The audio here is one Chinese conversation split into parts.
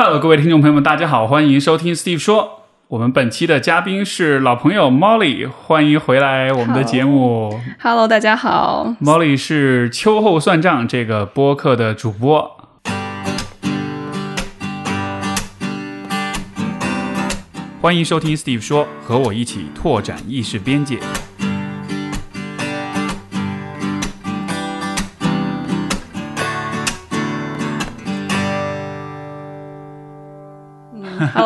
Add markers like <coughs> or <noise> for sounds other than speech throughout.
Hello，各位听众朋友们，大家好，欢迎收听 Steve 说。我们本期的嘉宾是老朋友 Molly，欢迎回来我们的节目。Hello，大家好。Molly 是秋后算账这个播客的主播。欢迎收听 Steve 说，和我一起拓展意识边界。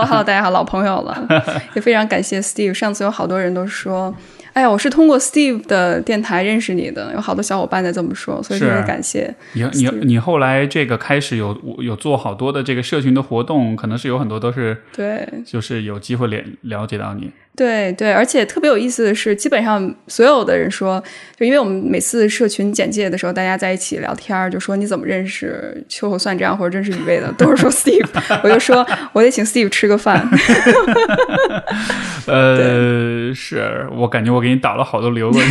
Hello，Hello，大家好，<laughs> 老朋友了，也非常感谢 Steve。上次有好多人都说，哎呀，我是通过 Steve 的电台认识你的，有好多小伙伴在这么说，所以特别感谢。你你你后来这个开始有有做好多的这个社群的活动，可能是有很多都是对，就是有机会了了解到你。对对，而且特别有意思的是，基本上所有的人说，就因为我们每次社群简介的时候，大家在一起聊天，就说你怎么认识秋后算账或者认识雨薇的，都是说 <laughs> Steve，我就说我得请 Steve 吃个饭。<laughs> 呃，是我感觉我给你打了好多流过去，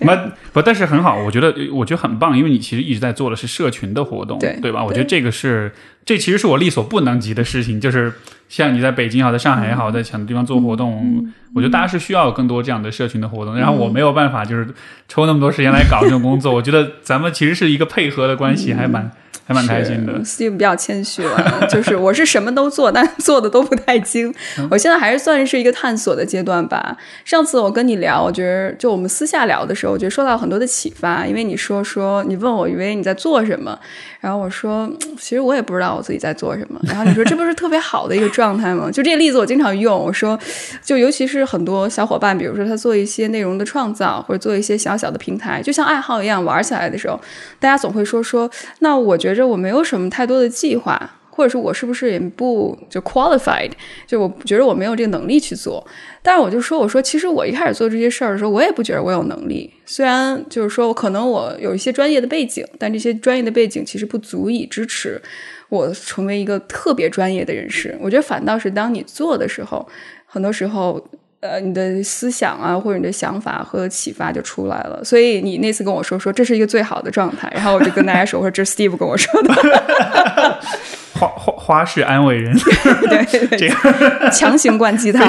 不不，但是很好，我觉得我觉得很棒，因为你其实一直在做的是社群的活动，对对吧？我觉得这个是这其实是我力所不能及的事情，就是像你在北京也好，在上海也好，在很多地方做活动，我觉得大家是需要有更多这样的社群的活动，然后我没有办法就是抽那么多时间来搞这种工作，我觉得咱们其实是一个配合的关系，还蛮。还蛮开心的，Steve 比较谦虚了，<laughs> 就是我是什么都做，但做的都不太精。我现在还是算是一个探索的阶段吧。上次我跟你聊，我觉得就我们私下聊的时候，我觉得受到很多的启发，因为你说说你问我以为你在做什么，然后我说 <tsk> 其实我也不知道我自己在做什么，然后你说这不是特别好的一个状态吗？<laughs> 就这个例子我经常用，我说就尤其是很多小伙伴，比如说他做一些内容的创造，或者做一些小小的平台，就像爱好一样玩起来的时候，大家总会说说，那我觉得。觉着我没有什么太多的计划，或者是我是不是也不就 qualified，就我觉得我没有这个能力去做。但是我就说，我说其实我一开始做这些事儿的时候，我也不觉得我有能力。虽然就是说，可能我有一些专业的背景，但这些专业的背景其实不足以支持我成为一个特别专业的人士。我觉得反倒是当你做的时候，很多时候。呃，你的思想啊，或者你的想法和启发就出来了。所以你那次跟我说说这是一个最好的状态，然后我就跟大家说，我说这是 Steve 跟我说的。<laughs> 花花花式安慰人，<laughs> 对对，这个强行灌鸡汤，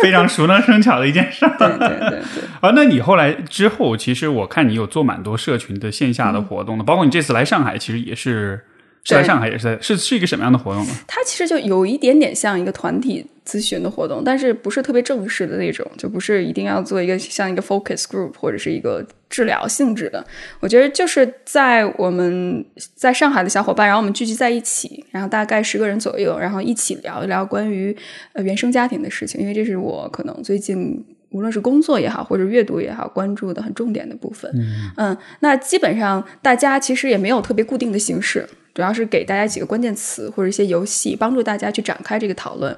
非常熟能生巧的一件事。对对对对。啊，那你后来之后，其实我看你有做蛮多社群的线下的活动的，包括你这次来上海，其实也是。是在上海也是在是是一个什么样的活动呢？它其实就有一点点像一个团体咨询的活动，但是不是特别正式的那种，就不是一定要做一个像一个 focus group 或者是一个治疗性质的。我觉得就是在我们在上海的小伙伴，然后我们聚集在一起，然后大概十个人左右，然后一起聊一聊关于呃原生家庭的事情，因为这是我可能最近。无论是工作也好，或者阅读也好，关注的很重点的部分。嗯嗯，那基本上大家其实也没有特别固定的形式，主要是给大家几个关键词或者一些游戏，帮助大家去展开这个讨论。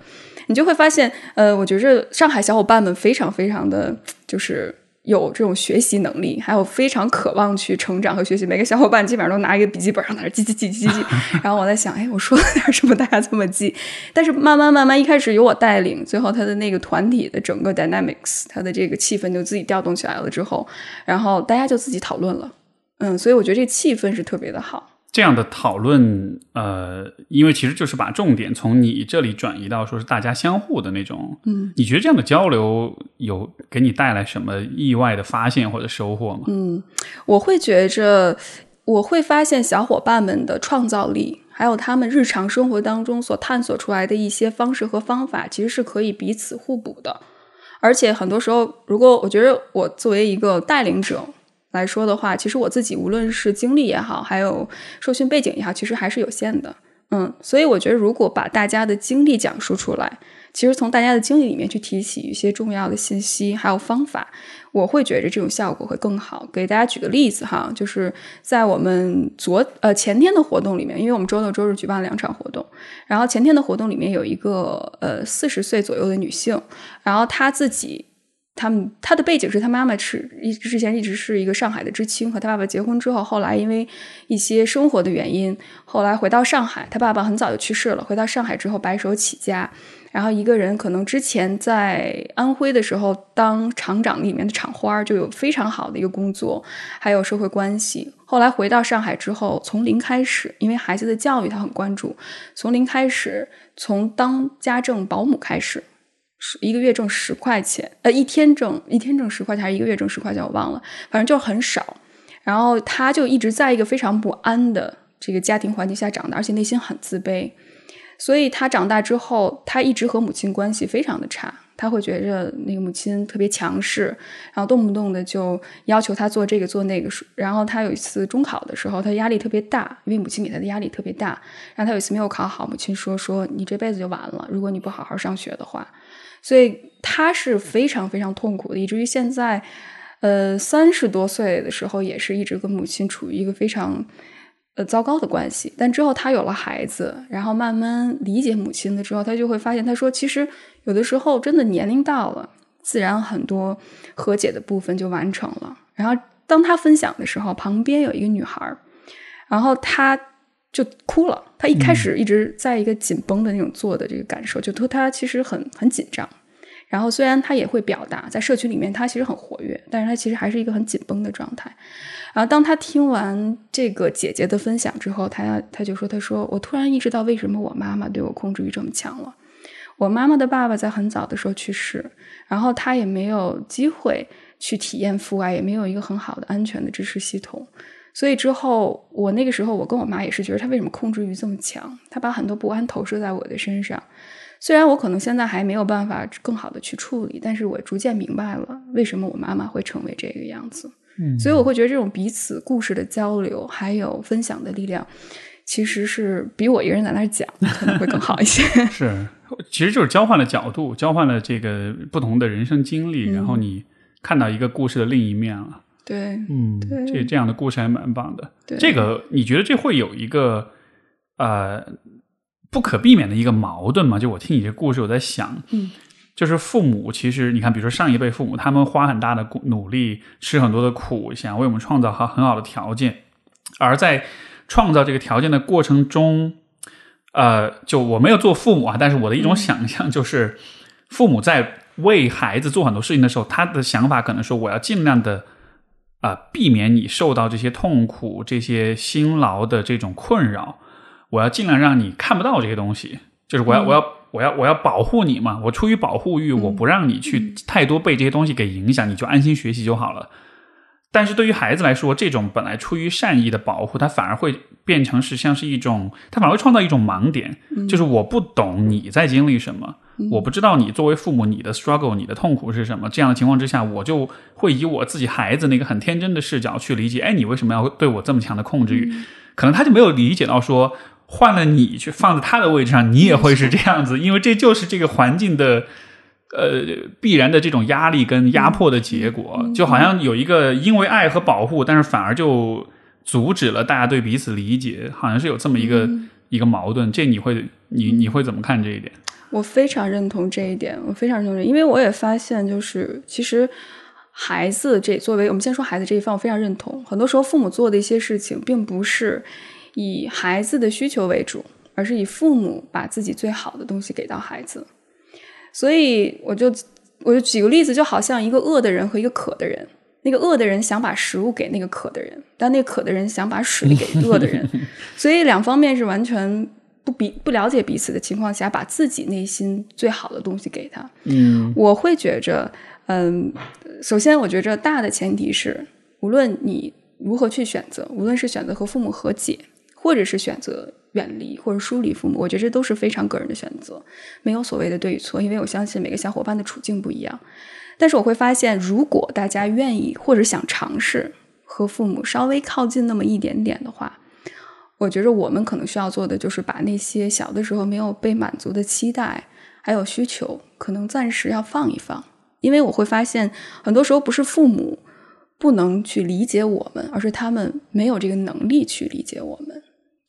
你就会发现，呃，我觉着上海小伙伴们非常非常的就是。有这种学习能力，还有非常渴望去成长和学习。每个小伙伴基本上都拿一个笔记本上在那记记记记记。<laughs> 然后我在想，哎，我说了点什么，大家这么记？但是慢慢慢慢，一开始由我带领，最后他的那个团体的整个 dynamics，他的这个气氛就自己调动起来了之后，然后大家就自己讨论了。嗯，所以我觉得这气氛是特别的好。这样的讨论，呃，因为其实就是把重点从你这里转移到说是大家相互的那种，嗯，你觉得这样的交流有给你带来什么意外的发现或者收获吗？嗯，我会觉着，我会发现小伙伴们的创造力，还有他们日常生活当中所探索出来的一些方式和方法，其实是可以彼此互补的。而且很多时候，如果我觉得我作为一个带领者。来说的话，其实我自己无论是经历也好，还有受训背景也好，其实还是有限的。嗯，所以我觉得，如果把大家的经历讲述出来，其实从大家的经历里面去提起一些重要的信息，还有方法，我会觉得这种效果会更好。给大家举个例子哈，就是在我们昨呃前天的活动里面，因为我们周六周日举办了两场活动，然后前天的活动里面有一个呃四十岁左右的女性，然后她自己。他们他的背景是他妈妈是一之前一直是一个上海的知青，和他爸爸结婚之后，后来因为一些生活的原因，后来回到上海。他爸爸很早就去世了，回到上海之后白手起家，然后一个人可能之前在安徽的时候当厂长里面的厂花，就有非常好的一个工作，还有社会关系。后来回到上海之后，从零开始，因为孩子的教育他很关注，从零开始，从当家政保姆开始。一个月挣十块钱，呃，一天挣一天挣十块钱，还是一个月挣十块钱，我忘了，反正就很少。然后他就一直在一个非常不安的这个家庭环境下长大，而且内心很自卑。所以他长大之后，他一直和母亲关系非常的差。他会觉着那个母亲特别强势，然后动不动的就要求他做这个做那个。然后他有一次中考的时候，他压力特别大，因为母亲给他的压力特别大。然后他有一次没有考好，母亲说：“说你这辈子就完了，如果你不好好上学的话。”所以他是非常非常痛苦的，以至于现在，呃，三十多岁的时候也是一直跟母亲处于一个非常呃糟糕的关系。但之后他有了孩子，然后慢慢理解母亲了之后，他就会发现，他说其实有的时候真的年龄到了，自然很多和解的部分就完成了。然后当他分享的时候，旁边有一个女孩，然后他。就哭了。他一开始一直在一个紧绷的那种做的这个感受，就他他其实很很紧张。然后虽然他也会表达，在社区里面他其实很活跃，但是他其实还是一个很紧绷的状态。然后当他听完这个姐姐的分享之后，他他就说：“他说我突然意识到为什么我妈妈对我控制欲这么强了。我妈妈的爸爸在很早的时候去世，然后他也没有机会去体验父爱，也没有一个很好的安全的支持系统。”所以之后，我那个时候，我跟我妈也是觉得她为什么控制欲这么强？她把很多不安投射在我的身上。虽然我可能现在还没有办法更好的去处理，但是我逐渐明白了为什么我妈妈会成为这个样子。嗯，所以我会觉得这种彼此故事的交流，还有分享的力量，其实是比我一个人在那讲可能会更好一些。<laughs> <laughs> 是，其实就是交换了角度，交换了这个不同的人生经历，然后你看到一个故事的另一面了。对，嗯，这这样的故事还蛮棒的。对，这个你觉得这会有一个呃不可避免的一个矛盾吗？就我听你这故事，我在想，嗯，就是父母其实你看，比如说上一辈父母，他们花很大的努力，吃很多的苦，想为我们创造好很好的条件，而在创造这个条件的过程中，呃，就我没有做父母啊，但是我的一种想象就是，父母在为孩子做很多事情的时候，他的想法可能说，我要尽量的。啊，避免你受到这些痛苦、这些辛劳的这种困扰，我要尽量让你看不到这些东西。就是我要，我要，我要，我要保护你嘛。我出于保护欲，我不让你去太多被这些东西给影响，你就安心学习就好了。但是对于孩子来说，这种本来出于善意的保护，他反而会变成是像是一种，它反而会创造一种盲点，就是我不懂你在经历什么。我不知道你作为父母，你的 struggle，你的痛苦是什么？这样的情况之下，我就会以我自己孩子那个很天真的视角去理解。哎，你为什么要对我这么强的控制欲？可能他就没有理解到说，换了你去放在他的位置上，你也会是这样子，因为这就是这个环境的呃必然的这种压力跟压迫的结果。就好像有一个因为爱和保护，但是反而就阻止了大家对彼此理解，好像是有这么一个一个矛盾。这你会你你会怎么看这一点？我非常认同这一点，我非常认同，因为我也发现，就是其实孩子这作为我们先说孩子这一方，我非常认同。很多时候，父母做的一些事情，并不是以孩子的需求为主，而是以父母把自己最好的东西给到孩子。所以，我就我就举个例子，就好像一个饿的人和一个渴的人，那个饿的人想把食物给那个渴的人，但那渴的人想把水给饿的人，<laughs> 所以两方面是完全。不比不了解彼此的情况下，把自己内心最好的东西给他。嗯，我会觉着，嗯，首先我觉着大的前提是，无论你如何去选择，无论是选择和父母和解，或者是选择远离或者疏离父母，我觉得这都是非常个人的选择，没有所谓的对与错，因为我相信每个小伙伴的处境不一样。但是我会发现，如果大家愿意或者想尝试和父母稍微靠近那么一点点的话。我觉着我们可能需要做的就是把那些小的时候没有被满足的期待还有需求，可能暂时要放一放，因为我会发现很多时候不是父母不能去理解我们，而是他们没有这个能力去理解我们。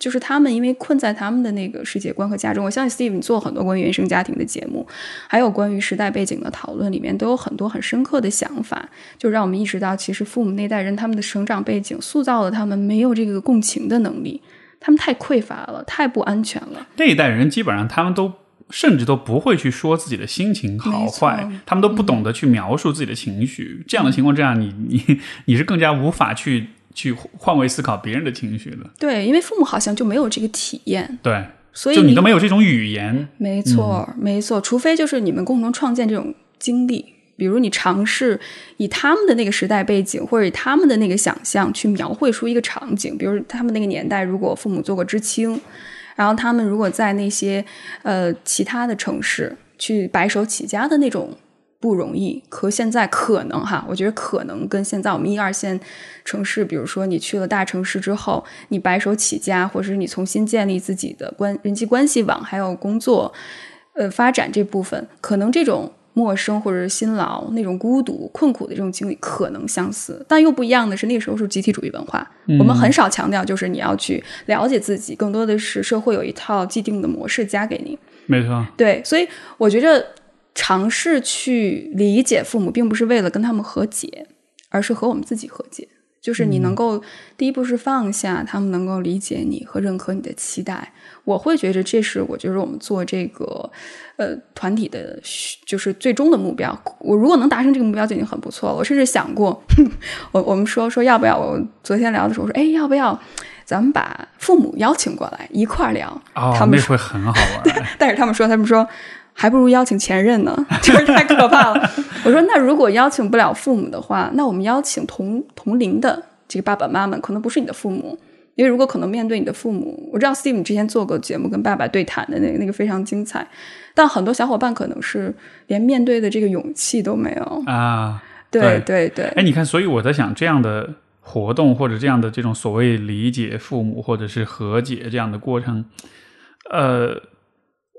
就是他们因为困在他们的那个世界观和家中。我相信 Steve 你做很多关于原生家庭的节目，还有关于时代背景的讨论，里面都有很多很深刻的想法，就让我们意识到，其实父母那代人他们的成长背景塑造了他们没有这个共情的能力，他们太匮乏了，太不安全了。那一代人基本上他们都甚至都不会去说自己的心情好坏，他们都不懂得去描述自己的情绪。这样的情况之下，你你你是更加无法去。去换位思考别人的情绪的，对，因为父母好像就没有这个体验，对，所以就你都没有这种语言，没错，没错，除非就是你们共同创建这种经历，比如你尝试以他们的那个时代背景或者以他们的那个想象去描绘出一个场景，比如他们那个年代如果父母做过知青，然后他们如果在那些呃其他的城市去白手起家的那种。不容易，和现在可能哈，我觉得可能跟现在我们一二线城市，比如说你去了大城市之后，你白手起家，或者是你重新建立自己的关人际关系网，还有工作，呃，发展这部分，可能这种陌生或者是辛劳、那种孤独、困苦的这种经历可能相似，但又不一样的是，那时候是集体主义文化，我们很少强调就是你要去了解自己，更多的是社会有一套既定的模式加给你。没错，对，所以我觉得。尝试去理解父母，并不是为了跟他们和解，而是和我们自己和解。就是你能够第一步是放下，他们能够理解你和认可你的期待。我会觉得这是我觉得我们做这个呃团体的，就是最终的目标。我如果能达成这个目标就已经很不错了。我甚至想过，<laughs> 我我们说说要不要？我昨天聊的时候说，哎，要不要咱们把父母邀请过来一块儿聊？哦，那会很好玩。<laughs> 但是他们说，他们说。还不如邀请前任呢，<laughs> 就是太可怕了。我说，那如果邀请不了父母的话，那我们邀请同同龄的这个爸爸妈妈，可能不是你的父母，因为如果可能面对你的父母，我知道 Steve 之前做过节目跟爸爸对谈的那个那个非常精彩，但很多小伙伴可能是连面对的这个勇气都没有啊。对对对，哎，你看，所以我在想，这样的活动或者这样的这种所谓理解父母或者是和解这样的过程，呃，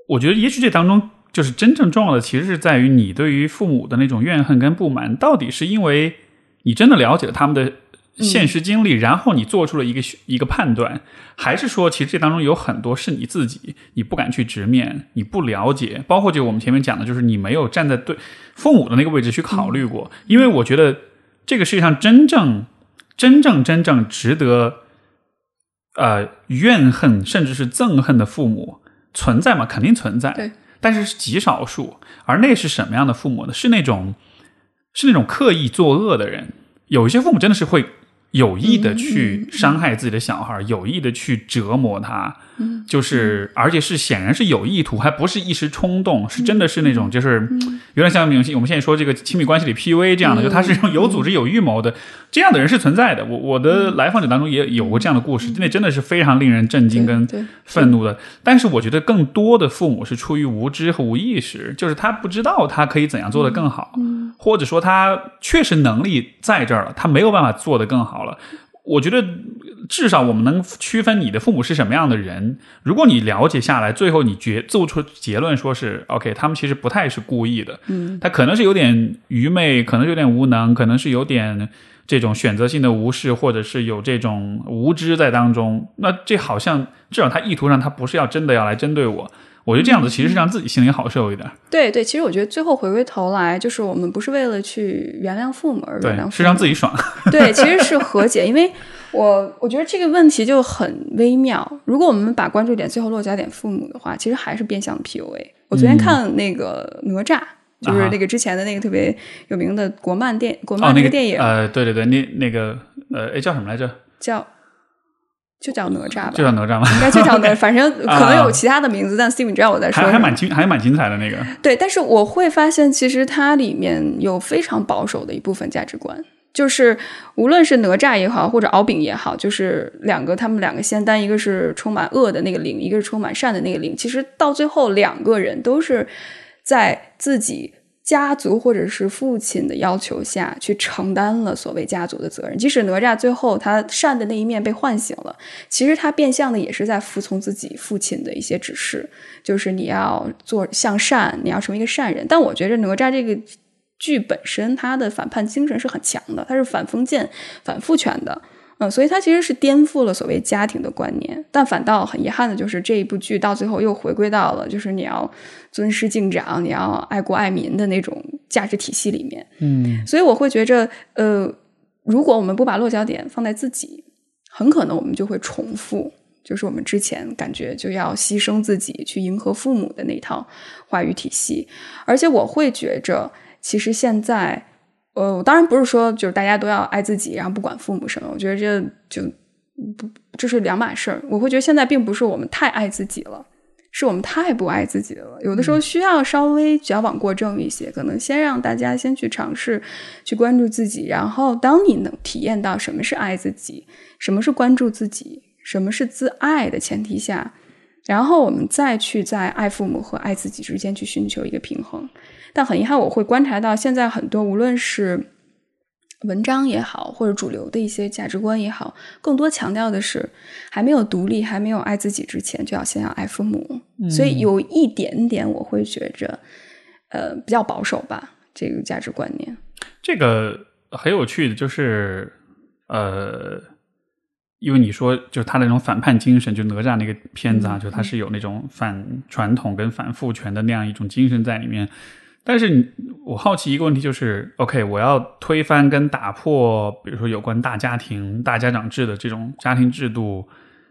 我觉得也许这当中。就是真正重要的，其实是在于你对于父母的那种怨恨跟不满，到底是因为你真的了解了他们的现实经历，然后你做出了一个一个判断，还是说，其实这当中有很多是你自己你不敢去直面，你不了解，包括就我们前面讲的，就是你没有站在对父母的那个位置去考虑过。因为我觉得这个世界上真正真正真正值得呃怨恨甚至是憎恨的父母存在吗？肯定存在。对。但是是极少数，而那是什么样的父母呢？是那种，是那种刻意作恶的人。有一些父母真的是会。有意的去伤害自己的小孩，有意的去折磨他，就是，而且是显然是有意图，还不是一时冲动，是真的是那种，就是有点像我们我们现在说这个亲密关系里 PUA 这样的，就他是有组织、有预谋的，这样的人是存在的。我我的来访者当中也有过这样的故事，那真的是非常令人震惊跟愤怒的。但是我觉得更多的父母是出于无知和无意识，就是他不知道他可以怎样做得更好，或者说他确实能力在这儿了，他没有办法做得更好。了，我觉得至少我们能区分你的父母是什么样的人。如果你了解下来，最后你决做出结论，说是 OK，他们其实不太是故意的，嗯，他可能是有点愚昧，可能有点无能，可能是有点这种选择性的无视，或者是有这种无知在当中。那这好像至少他意图上，他不是要真的要来针对我。我觉得这样子其实是让自己心里好受一点。对对，其实我觉得最后回归头来，就是我们不是为了去原谅父母而原谅，父母，是让自己爽。对，其实是和解，因为我我觉得这个问题就很微妙。如果我们把关注点最后落脚点父母的话，其实还是变相的 PUA。我昨天看那个哪吒，就是那个之前的那个特别有名的国漫电国漫那个电影。呃，对对对，那那个呃，哎叫什么来着？叫。就叫哪吒吧，就叫哪吒吧？应该就叫哪，反正可能有其他的名字，但 Steve 你知道我在说，还还蛮精，还蛮精彩的那个。对，但是我会发现，其实它里面有非常保守的一部分价值观，就是无论是哪吒也好，或者敖丙也好，就是两个他们两个仙丹，一个是充满恶的那个灵，一个是充满善的那个灵，其实到最后两个人都是在自己。家族或者是父亲的要求下去承担了所谓家族的责任，即使哪吒最后他善的那一面被唤醒了，其实他变相的也是在服从自己父亲的一些指示，就是你要做向善，你要成为一个善人。但我觉得哪吒这个剧本身，它的反叛精神是很强的，它是反封建、反父权的。嗯，所以它其实是颠覆了所谓家庭的观念，但反倒很遗憾的就是这一部剧到最后又回归到了就是你要尊师敬长，你要爱国爱民的那种价值体系里面。嗯所以我会觉着，呃，如果我们不把落脚点放在自己，很可能我们就会重复，就是我们之前感觉就要牺牲自己去迎合父母的那套话语体系。而且我会觉着，其实现在，呃，我当然不是说就是大家都要爱自己，然后不管父母什么，我觉得这就不这是两码事儿。我会觉得现在并不是我们太爱自己了。是我们太不爱自己了，有的时候需要稍微矫枉过正一些，可能先让大家先去尝试，去关注自己，然后当你能体验到什么是爱自己，什么是关注自己，什么是自爱的前提下，然后我们再去在爱父母和爱自己之间去寻求一个平衡。但很遗憾，我会观察到现在很多无论是文章也好，或者主流的一些价值观也好，更多强调的是还没有独立、还没有爱自己之前，就要先要爱父母。所以有一点点，我会觉着，呃，比较保守吧，这个价值观念。这个很有趣的，就是呃，因为你说就是他那种反叛精神，就哪吒那个片子啊，就他是有那种反传统跟反父权的那样一种精神在里面。但是你，我好奇一个问题，就是，OK，我要推翻跟打破，比如说有关大家庭、大家长制的这种家庭制度，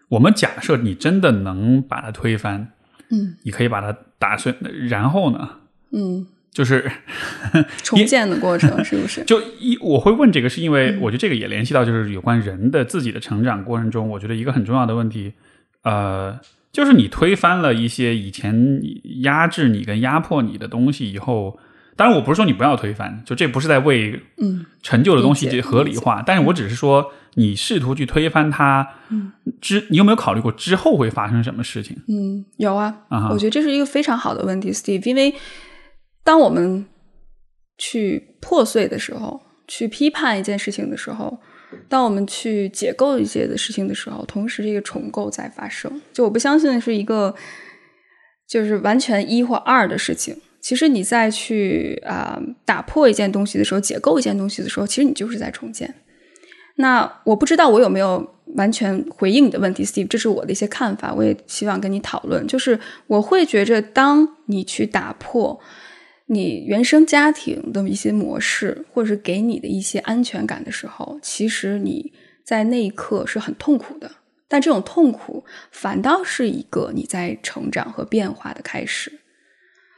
我们假设你真的能把它推翻，嗯。你可以把它打碎，然后呢，嗯，就是 <laughs> 重建的过程是不是？<laughs> 就一我会问这个，是因为我觉得这个也联系到就是有关人的自己的成长过程中，我觉得一个很重要的问题，呃，就是你推翻了一些以前压制你跟压迫你的东西以后，当然我不是说你不要推翻，就这不是在为嗯陈旧的东西合理化，但是我只是说你试图去推翻它，嗯。之你有没有考虑过之后会发生什么事情？嗯，有啊，啊我觉得这是一个非常好的问题，Steve，因为当我们去破碎的时候，去批判一件事情的时候，当我们去解构一些的事情的时候，同时这个重构在发生。就我不相信是一个就是完全一或二的事情。其实你再去啊、打破一件东西的时候，解构一件东西的时候，其实你就是在重建。那我不知道我有没有完全回应你的问题，Steve，这是我的一些看法，我也希望跟你讨论。就是我会觉着，当你去打破你原生家庭的一些模式，或者是给你的一些安全感的时候，其实你在那一刻是很痛苦的。但这种痛苦反倒是一个你在成长和变化的开始。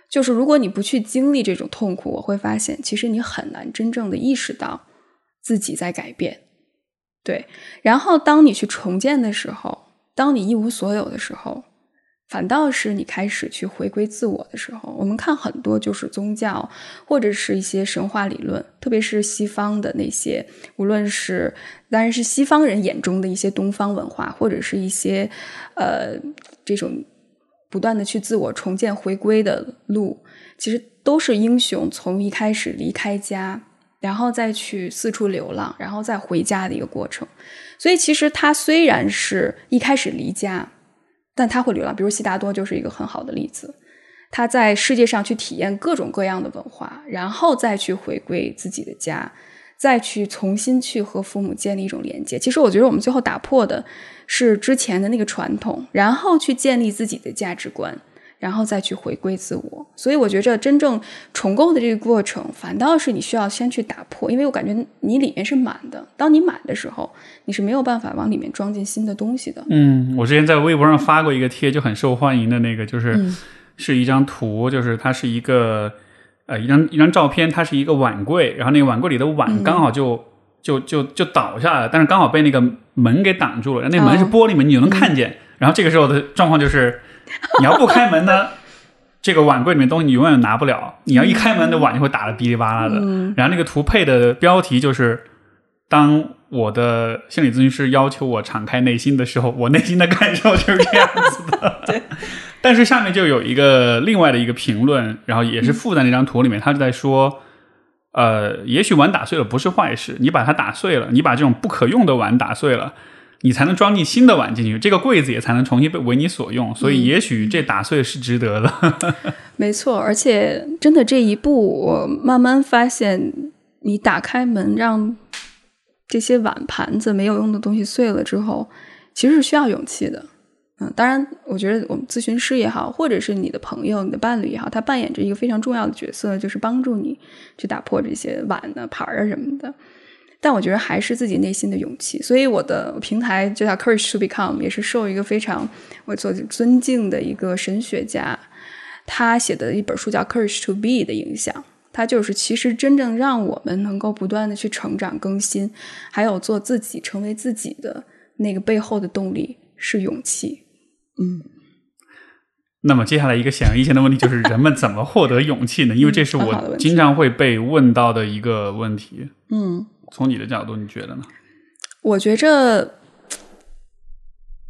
就是如果你不去经历这种痛苦，我会发现，其实你很难真正的意识到自己在改变。对，然后当你去重建的时候，当你一无所有的时候，反倒是你开始去回归自我的时候。我们看很多就是宗教或者是一些神话理论，特别是西方的那些，无论是当然是西方人眼中的一些东方文化，或者是一些呃这种不断的去自我重建、回归的路，其实都是英雄从一开始离开家。然后再去四处流浪，然后再回家的一个过程。所以其实他虽然是一开始离家，但他会流浪。比如悉达多就是一个很好的例子，他在世界上去体验各种各样的文化，然后再去回归自己的家，再去重新去和父母建立一种连接。其实我觉得我们最后打破的是之前的那个传统，然后去建立自己的价值观。然后再去回归自我，所以我觉着真正重构的这个过程，反倒是你需要先去打破，因为我感觉你里面是满的。当你满的时候，你是没有办法往里面装进新的东西的。嗯，我之前在微博上发过一个贴，就很受欢迎的那个，就是、嗯是一张图，就是它是一个呃一张一张照片，它是一个碗柜，然后那个碗柜里的嗯碗刚好就、就就就倒下来了，但是刚好被那个门给挡住了，然后那门是哦玻璃门，你就能看见。然后这个时候的状况就是，<laughs> 你要不开门呢，这个碗柜里面东西你永远拿不了；你要一开门，那碗就会打的哔哩吧啦的。嗯然后那个图配的标题就是：当我的心理咨询师要求我敞开内心的时候，我内心的感受就是这样子的。<laughs> 对。但是下面就有一个另外的一个评论，然后也是附在那张图里面，他就在说，呃，也许碗打碎了不是坏事，你把它打碎了，你把这种不可用的碗打碎了。你才能装进新的碗进去，这个柜子也才能重新被为你所用，所以也许这打碎是值得的。<laughs> 没错，而且真的这一步，我慢慢发现，你打开门让这些碗盘子没有用的东西碎了之后，其实是需要勇气的。嗯，当然，我觉得我们咨询师也好，或者是你的朋友、你的伴侣也好，他扮演着一个非常重要的角色，就是帮助你去打破这些碗啊、盘儿啊什么的。但我觉得还是自己内心的勇气。所以我的平台就叫 Courage to Become，也是受一个非常我所尊敬的一个神学家他写的一本书叫 Courage to Be 的影响。他就是其实真正让我们能够不断的去成长、更新，还有做自己、成为自己的那个背后的动力是勇气。嗯，那么接下来一个显而易见的问题就是人们怎么获得勇气呢？因为这是我经常会被问到的一个问题。嗯，从你的角度，你觉得呢？我觉着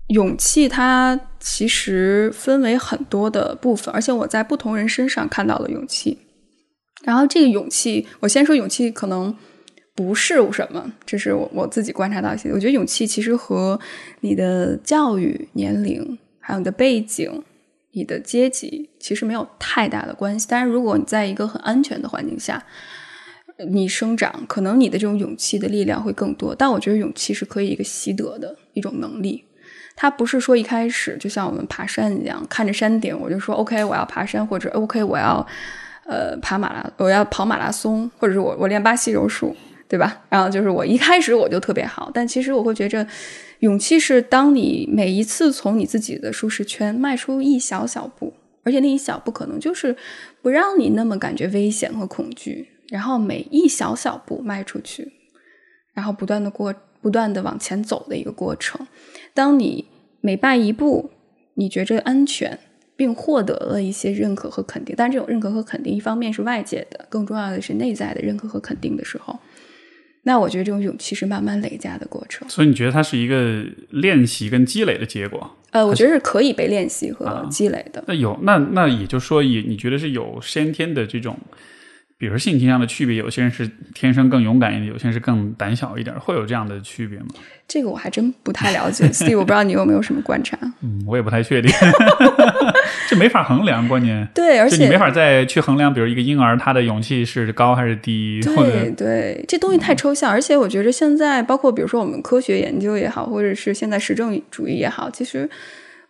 勇气它其实分为很多的部分，而且我在不同人身上看到了勇气。然后这个勇气，我先说勇气可能。不是什么，这是我我自己观察到一些。我觉得勇气其实和你的教育年龄、还有你的背景、你的阶级其实没有太大的关系。但是如果你在一个很安全的环境下，你生长，可能你的这种勇气的力量会更多。但我觉得勇气是可以一个习得的一种能力，它不是说一开始就像我们爬山一样，看着山顶我就说 OK 我要爬山，或者 OK 我要呃爬马拉，我要跑马拉松，或者是我我练巴西柔术。对吧？然后就是我一开始我就特别好，但其实我会觉着，勇气是当你每一次从你自己的舒适圈迈出一小小步，而且那一小步可能就是不让你那么感觉危险和恐惧，然后每一小小步迈出去，然后不断的过，不断的往前走的一个过程。当你每迈一步，你觉着安全，并获得了一些认可和肯定，但这种认可和肯定，一方面是外界的，更重要的是内在的认可和肯定的时候。那我觉得这种勇气是慢慢累加的过程，所以你觉得它是一个练习跟积累的结果？呃，我觉得是可以被练习和积累的。那有那那也就是说，也你觉得是有先天的这种。比如性倾向的区别，有些人是天生更勇敢一点，有些人是更胆小一点，会有这样的区别吗？这个我还真不太了解，Steve，我不知道你有没有什么观察。<laughs> 嗯，我也不太确定，<laughs> 这没法衡量，关键对，而且你没法再去衡量，比如一个婴儿他的勇气是高还是低，对对，这东西太抽象，而且我觉得现在包括比如说我们科学研究也好，或者是现在实证主义也好，其实。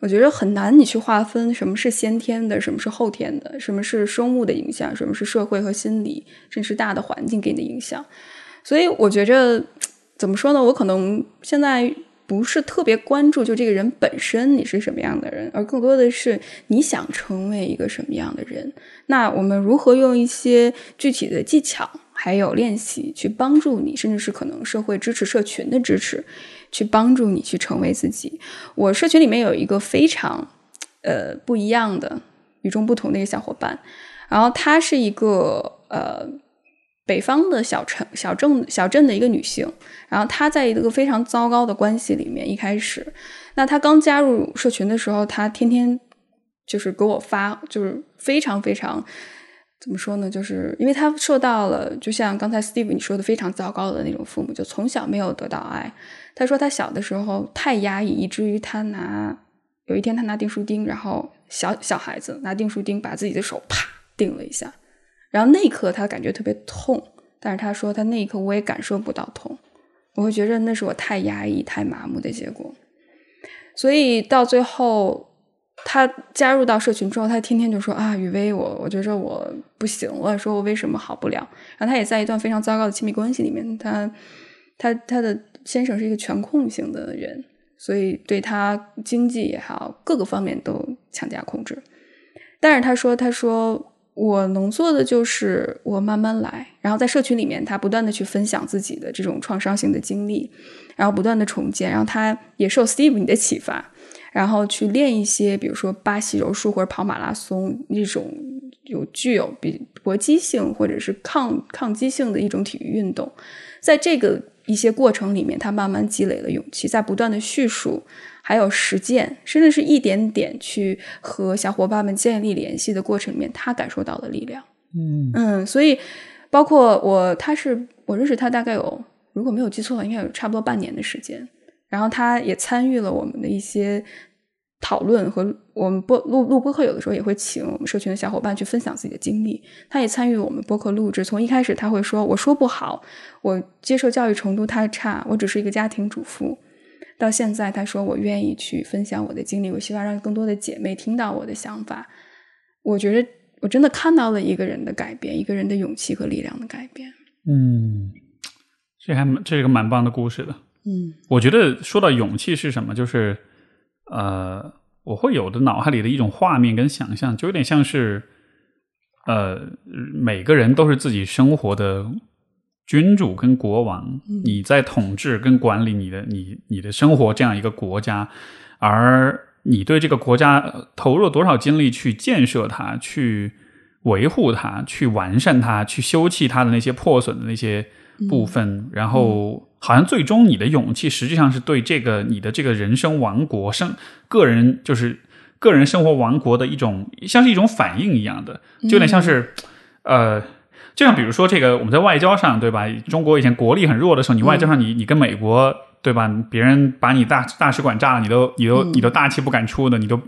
我觉得很难，你去划分什么是先天的，什么是后天的，什么是生物的影响，什么是社会和心理，甚至大的环境给你的影响。所以我觉着怎么说呢？我可能现在不是特别关注就这个人本身你是什么样的人，而更多的是你想成为一个什么样的人。那我们如何用一些具体的技巧还有练习去帮助你，甚至是可能社会支持、社群的支持？去帮助你去成为自己。我社群里面有一个非常呃不一样的、与众不同的一个小伙伴，然后她是一个呃北方的小城、小镇、小镇的一个女性。然后她在一个非常糟糕的关系里面，一开始，那她刚加入社群的时候，她天天就是给我发，就是非常非常。怎么说呢？就是因为他受到了，就像刚才 Steve 你说的，非常糟糕的那种父母，就从小没有得到爱。他说他小的时候太压抑，以至于他拿有一天他拿订书钉，然后小小孩子拿订书钉把自己的手啪钉了一下，然后那一刻他感觉特别痛，但是他说他那一刻我也感受不到痛，我会觉得那是我太压抑、太麻木的结果。所以到最后。他加入到社群之后，他天天就说啊，雨薇，我我觉着我不行了，说我为什么好不了？然后他也在一段非常糟糕的亲密关系里面，他他他的先生是一个全控型的人，所以对他经济也好，各个方面都强加控制。但是他说，他说我能做的就是我慢慢来，然后在社群里面，他不断的去分享自己的这种创伤性的经历，然后不断的重建，然后他也受 Steve 你的启发。然后去练一些，比如说巴西柔术或者跑马拉松一种有具有比搏击性或者是抗抗击性的一种体育运动，在这个一些过程里面，他慢慢积累了勇气，在不断的叙述，还有实践，甚至是一点点去和小伙伴们建立联系的过程里面，他感受到了力量。嗯嗯，所以包括我，他是我认识他大概有，如果没有记错的话，应该有差不多半年的时间。然后他也参与了我们的一些讨论和我们播录录播课，有的时候也会请我们社群的小伙伴去分享自己的经历。他也参与我们播客录制，从一开始他会说：“我说不好，我接受教育程度太差，我只是一个家庭主妇。”到现在，他说：“我愿意去分享我的经历，我希望让更多的姐妹听到我的想法。”我觉得我真的看到了一个人的改变，一个人的勇气和力量的改变。嗯，这还这是个蛮棒的故事的。嗯，我觉得说到勇气是什么，就是呃，我会有的脑海里的一种画面跟想象，就有点像是呃，每个人都是自己生活的君主跟国王，你在统治跟管理你的你你的生活这样一个国家，而你对这个国家投入了多少精力去建设它，去维护它，去完善它，去修葺它的那些破损的那些部分，然后好像最终你的勇气实际上是对这个你的这个人生王国生个人就是个人生活王国的一种像是一种反应一样的，就有点像是呃。就像比如说这个，我们在外交上，对吧？中国以前国力很弱的时候，你外交上你你跟美国，对吧？别人把你大大使馆炸了，你都你都你都大气不敢出的，你都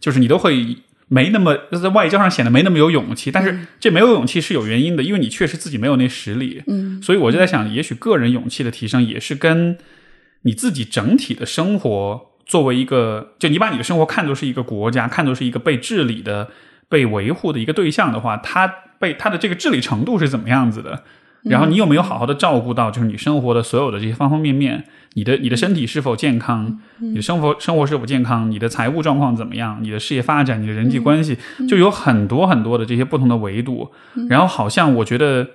就是你都会没那么在外交上显得没那么有勇气。但是这没有勇气是有原因的，因为你确实自己没有那实力。嗯，所以我就在想，也许个人勇气的提升也是跟你自己整体的生活作为一个，就你把你的生活看作是一个国家，看作是一个被治理的、被维护的一个对象的话，它。被他的这个治理程度是怎么样子的？然后你有没有好好的照顾到，就是你生活的所有的这些方方面面？你的你的身体是否健康？你的生活生活是否健康？你的财务状况怎么样？你的事业发展？你的人际关系？就有很多很多的这些不同的维度。然后好像我觉得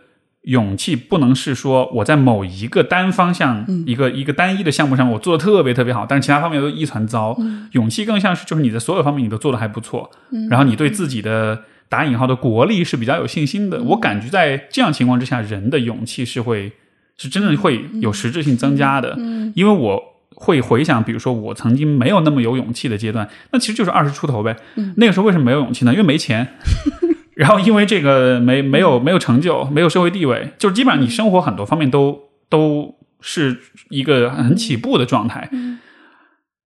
勇气不能是说我在某一个单方向、一个一个单一的项目上我做的特别特别好，但是其他方面都一团糟。勇气更像是就是你在所有方面你都做的还不错，然后你对自己的。打引号的国力是比较有信心的，我感觉在这样情况之下，人的勇气是会是真正会有实质性增加的。嗯，因为我会回想，比如说我曾经没有那么有勇气的阶段，那其实就是二十出头呗。那个时候为什么没有勇气呢？因为没钱，<laughs> 然后因为这个没没有没有成就，没有社会地位，就是基本上你生活很多方面都都是一个很起步的状态。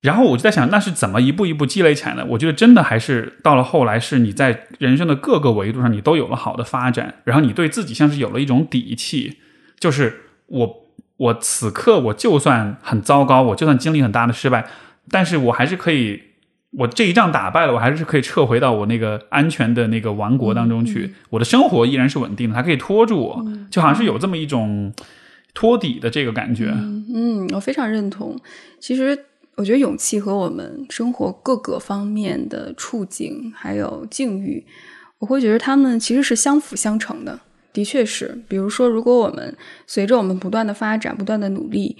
然后我就在想，那是怎么一步一步积累起来的？我觉得真的还是到了后来，是你在人生的各个维度上，你都有了好的发展，然后你对自己像是有了一种底气，就是我我此刻我就算很糟糕，我就算经历很大的失败，但是我还是可以，我这一仗打败了，我还是可以撤回到我那个安全的那个王国当中去，我的生活依然是稳定的，还可以拖住我，就好像是有这么一种托底的这个感觉。嗯，我非常认同。其实。我觉得勇气和我们生活各个方面的处境还有境遇，我会觉得他们其实是相辅相成的。的确是，比如说，如果我们随着我们不断的发展、不断的努力，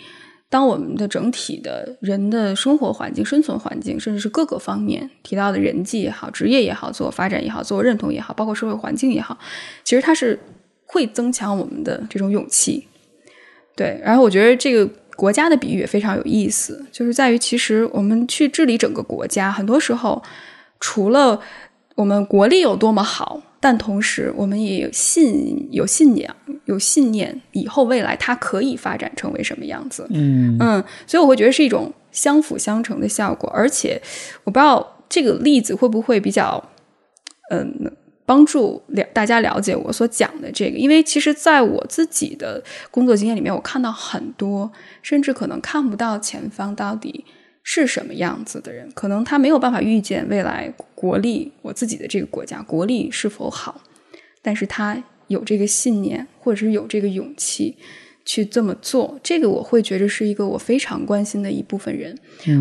当我们的整体的人的生活环境、生存环境，甚至是各个方面提到的人际也好、职业也好、自我发展也好、自我认同也好，包括社会环境也好，其实它是会增强我们的这种勇气。对，然后我觉得这个。国家的比喻也非常有意思，就是在于其实我们去治理整个国家，很多时候除了我们国力有多么好，但同时我们也有信有信仰有信念，以后未来它可以发展成为什么样子？嗯嗯，所以我会觉得是一种相辅相成的效果。而且我不知道这个例子会不会比较嗯。帮助了大家了解我所讲的这个，因为其实在我自己的工作经验里面，我看到很多甚至可能看不到前方到底是什么样子的人，可能他没有办法预见未来国力，我自己的这个国家国力是否好，但是他有这个信念，或者是有这个勇气。去这么做，这个我会觉得是一个我非常关心的一部分人。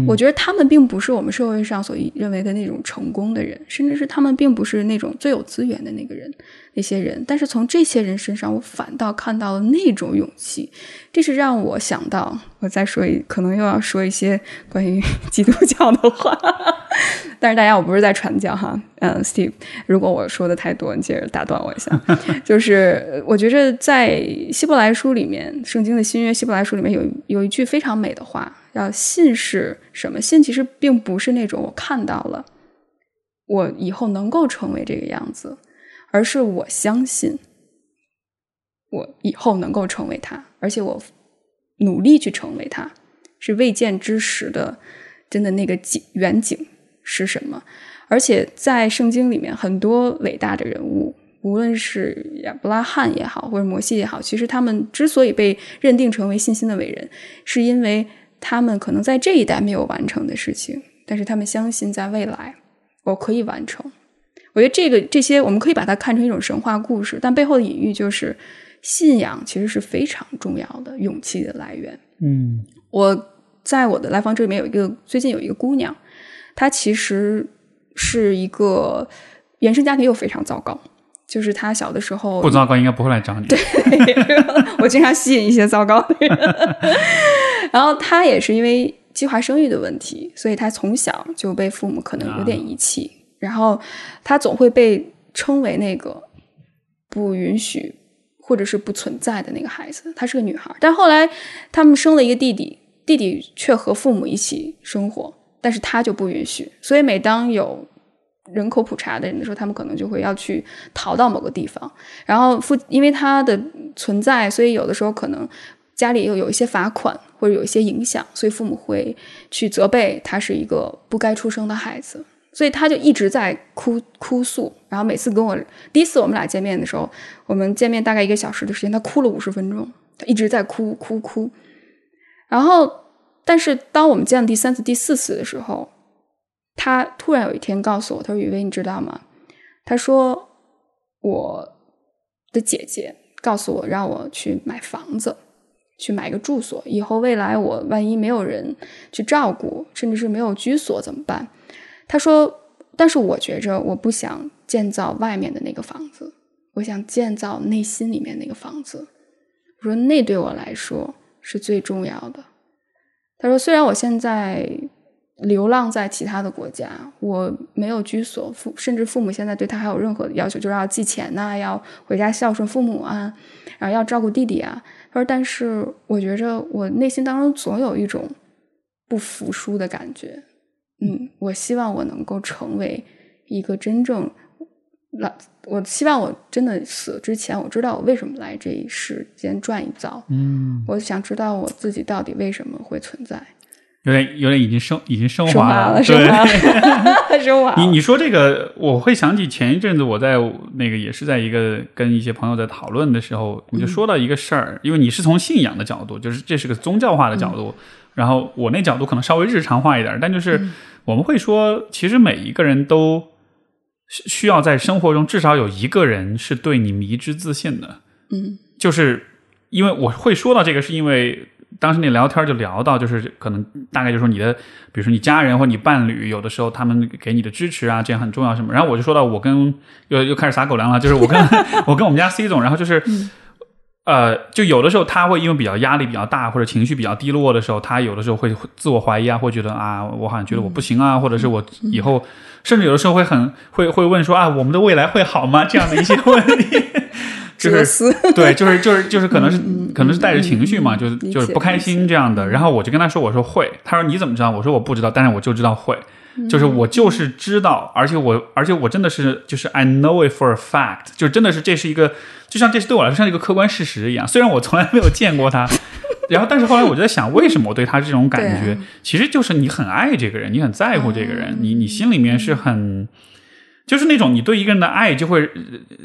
我觉得他们并不是我们社会上所认为的那种成功的人，甚至是他们并不是那种最有资源的那个人。那些人，但是从这些人身上，我反倒看到了那种勇气。这是让我想到，我再说一，可能又要说一些关于 <laughs> 基督教的话。<laughs> 但是大家，我不是在传教哈。嗯，Steve，如果我说的太多，你接着打断我一下。<laughs> 就是我觉着在希伯来书里面，圣经的新约希伯来书里面有有一句非常美的话，要信是什么？信其实并不是那种我看到了，我以后能够成为这个样子。而是我相信，我以后能够成为他，而且我努力去成为他，是未见之时的，真的那个景远景是什么。而且在圣经里面，很多伟大的人物，无论是亚伯拉罕也好，或者摩西也好，其实他们之所以被认定成为信心的伟人，是因为他们可能在这一代没有完成的事情，但是他们相信在未来我可以完成。我觉得这个这些我们可以把它看成一种神话故事，但背后的隐喻就是信仰其实是非常重要的勇气的来源。嗯，我在我的来访者里面有一个最近有一个姑娘，她其实是一个原生家庭又非常糟糕，就是她小的时候不糟糕应该不会来找你。对，我经常吸引一些糟糕的人。然后她也是因为计划生育的问题，所以她从小就被父母可能有点遗弃。然后她总会被称为那个不允许或者是不存在的那个孩子。她是个女孩，但后来他们生了一个弟弟，弟弟却和父母一起生活，但是她就不允许。所以每当有人口普查的人的时候，他们可能就会要去逃到某个地方。然后父因为他的存在，所以有的时候可能家里又有一些罚款或者有一些影响，所以父母会去责备他是一个不该出生的孩子。所以他就一直在哭哭诉，然后每次跟我第一次我们俩见面的时候，我们见面大概一个小时的时间，他哭了五十分钟，他一直在哭哭哭。然后，但是当我们见了第三次、第四次的时候，他突然有一天告诉我：“他说雨薇，你知道吗？他说我的姐姐告诉我，让我去买房子，去买一个住所，以后未来我万一没有人去照顾，甚至是没有居所怎么办？”他说：“但是我觉着我不想建造外面的那个房子，我想建造内心里面那个房子。我说那对我来说是最重要的。”他说：“虽然我现在流浪在其他的国家，我没有居所，父甚至父母现在对他还有任何的要求，就是要寄钱呐，要回家孝顺父母啊，然后要照顾弟弟啊。他说，但是我觉着我内心当中总有一种不服输的感觉。”嗯，我希望我能够成为一个真正来，我希望我真的死之前，我知道我为什么来这一世间转一遭。嗯，我想知道我自己到底为什么会存在。有点有点已经升已经升升华了，<laughs> 升华了，升华了。你你说这个，我会想起前一阵子我在那个也是在一个跟一些朋友在讨论的时候，我就说到一个事儿，因为你是从信仰的角度，就是这是个宗教化的角度，然后我那角度可能稍微日常化一点，但就是。我们会说，其实每一个人都需要在生活中至少有一个人是对你迷之自信的。嗯，就是因为我会说到这个，是因为当时那聊天就聊到，就是可能大概就说你的，比如说你家人或你伴侣，有的时候他们给你的支持啊，这样很重要什么。然后我就说到我跟又又开始撒狗粮了，就是我跟 <laughs> 我跟我们家 C 总，然后就是。呃，就有的时候他会因为比较压力比较大或者情绪比较低落的时候，他有的时候会自我怀疑啊，会觉得啊，我好像觉得我不行啊，或者是我以后，甚至有的时候会很会会问说啊，我们的未来会好吗？这样的一些问题，就 <laughs> 是对，就是就是就是可能是可能是带着情绪嘛，就是就是不开心这样的。然后我就跟他说，我说会，他说你怎么知道？我说我不知道，但是我就知道会。就是我就是知道，而且我而且我真的是就是 I know it for a fact，就真的是这是一个，就像这是对我来说像一个客观事实一样。虽然我从来没有见过他，<laughs> 然后但是后来我就在想，为什么我对他这种感觉，其实就是你很爱这个人，你很在乎这个人，你你心里面是很，就是那种你对一个人的爱就会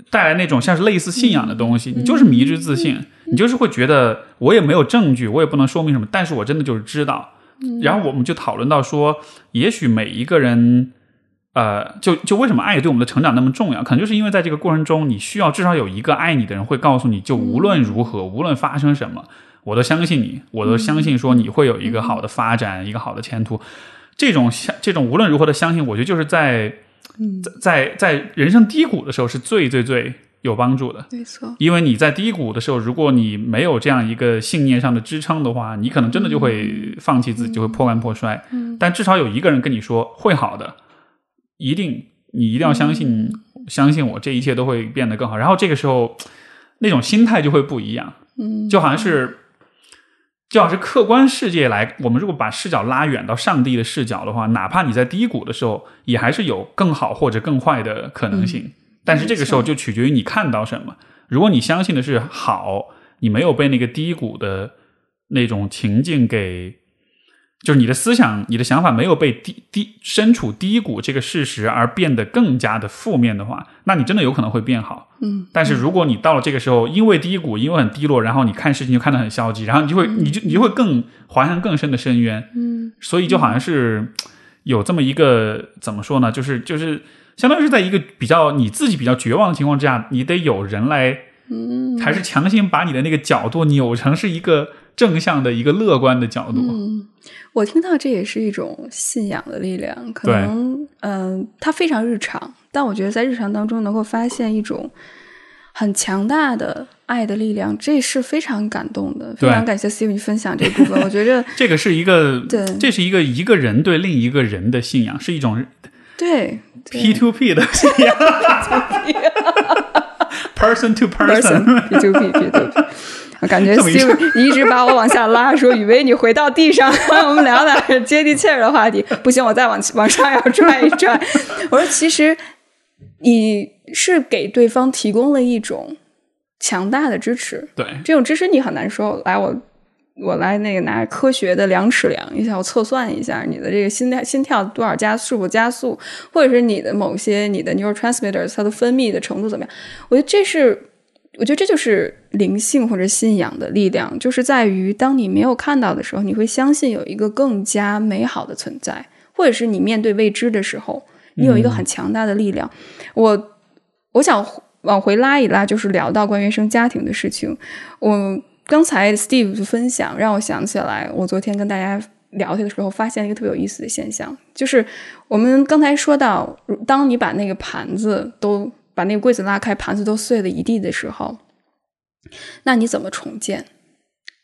带来那种像是类似信仰的东西，你就是迷之自信，你就是会觉得我也没有证据，我也不能说明什么，但是我真的就是知道。然后我们就讨论到说，也许每一个人，呃，就就为什么爱对我们的成长那么重要？可能就是因为在这个过程中，你需要至少有一个爱你的人会告诉你，就无论如何，无论发生什么，我都相信你，我都相信说你会有一个好的发展，一个好的前途。这种相，这种无论如何的相信，我觉得就是在，在在在人生低谷的时候是最最最。有帮助的，没错。因为你在低谷的时候，如果你没有这样一个信念上的支撑的话，你可能真的就会放弃自己，就会破罐破摔。嗯，但至少有一个人跟你说会好的，一定，你一定要相信，相信我，这一切都会变得更好。然后这个时候，那种心态就会不一样。嗯，就好像是，就好像是客观世界来，我们如果把视角拉远到上帝的视角的话，哪怕你在低谷的时候，也还是有更好或者更坏的可能性。但是这个时候就取决于你看到什么。如果你相信的是好，你没有被那个低谷的那种情境给，就是你的思想、你的想法没有被低低身处低谷这个事实而变得更加的负面的话，那你真的有可能会变好。嗯，但是如果你到了这个时候，因为低谷，因为很低落，然后你看事情就看得很消极，然后你就会，你就你就会更滑向更深的深渊。嗯，所以就好像是有这么一个怎么说呢？就是就是相当于是在一个比较你自己比较绝望的情况之下，你得有人来，嗯，还是强行把你的那个角度扭成是一个正向的一个乐观的角度。嗯，我听到这也是一种信仰的力量，可能嗯、它非常日常，但我觉得在日常当中能够发现一种很强大的爱的力量，这是非常感动的。非常感谢 Steve 你分享这部分，我觉着 <laughs> 这个是一个，对这是一个一个人对另一个人的信仰，是一种对对 P to P 的信仰，<laughs> person to person。person P to P P to P。我感觉这么一 Steve 你一直把我往下拉，说雨薇你回到地上，<laughs> 我们聊点接地气儿的话题。不行，我再往往上要拽一拽。我说，其实你是给对方提供了一种强大的支持，对，这种支持你很难说，来我我来那个拿科学的量尺量一下，我测算一下你的这个心跳心跳多少加是否加速，或者是你的某些你的 neurotransmitters 它的分泌的程度怎么样？我觉得这是。我觉得这就是灵性或者信仰的力量，就是在于当你没有看到的时候，你会相信有一个更加美好的存在，或者是你面对未知的时候，你有一个很强大的力量。我我想往回拉一拉，就是聊到关于原生家庭的事情。我刚才 Steve 的分享让我想起来，我昨天跟大家聊天的时候，发现了一个特别有意思的现象，就是我们刚才说到，当你把那个盘子都把那个柜子拉开，盘子都碎了一地的时候，那你怎么重建？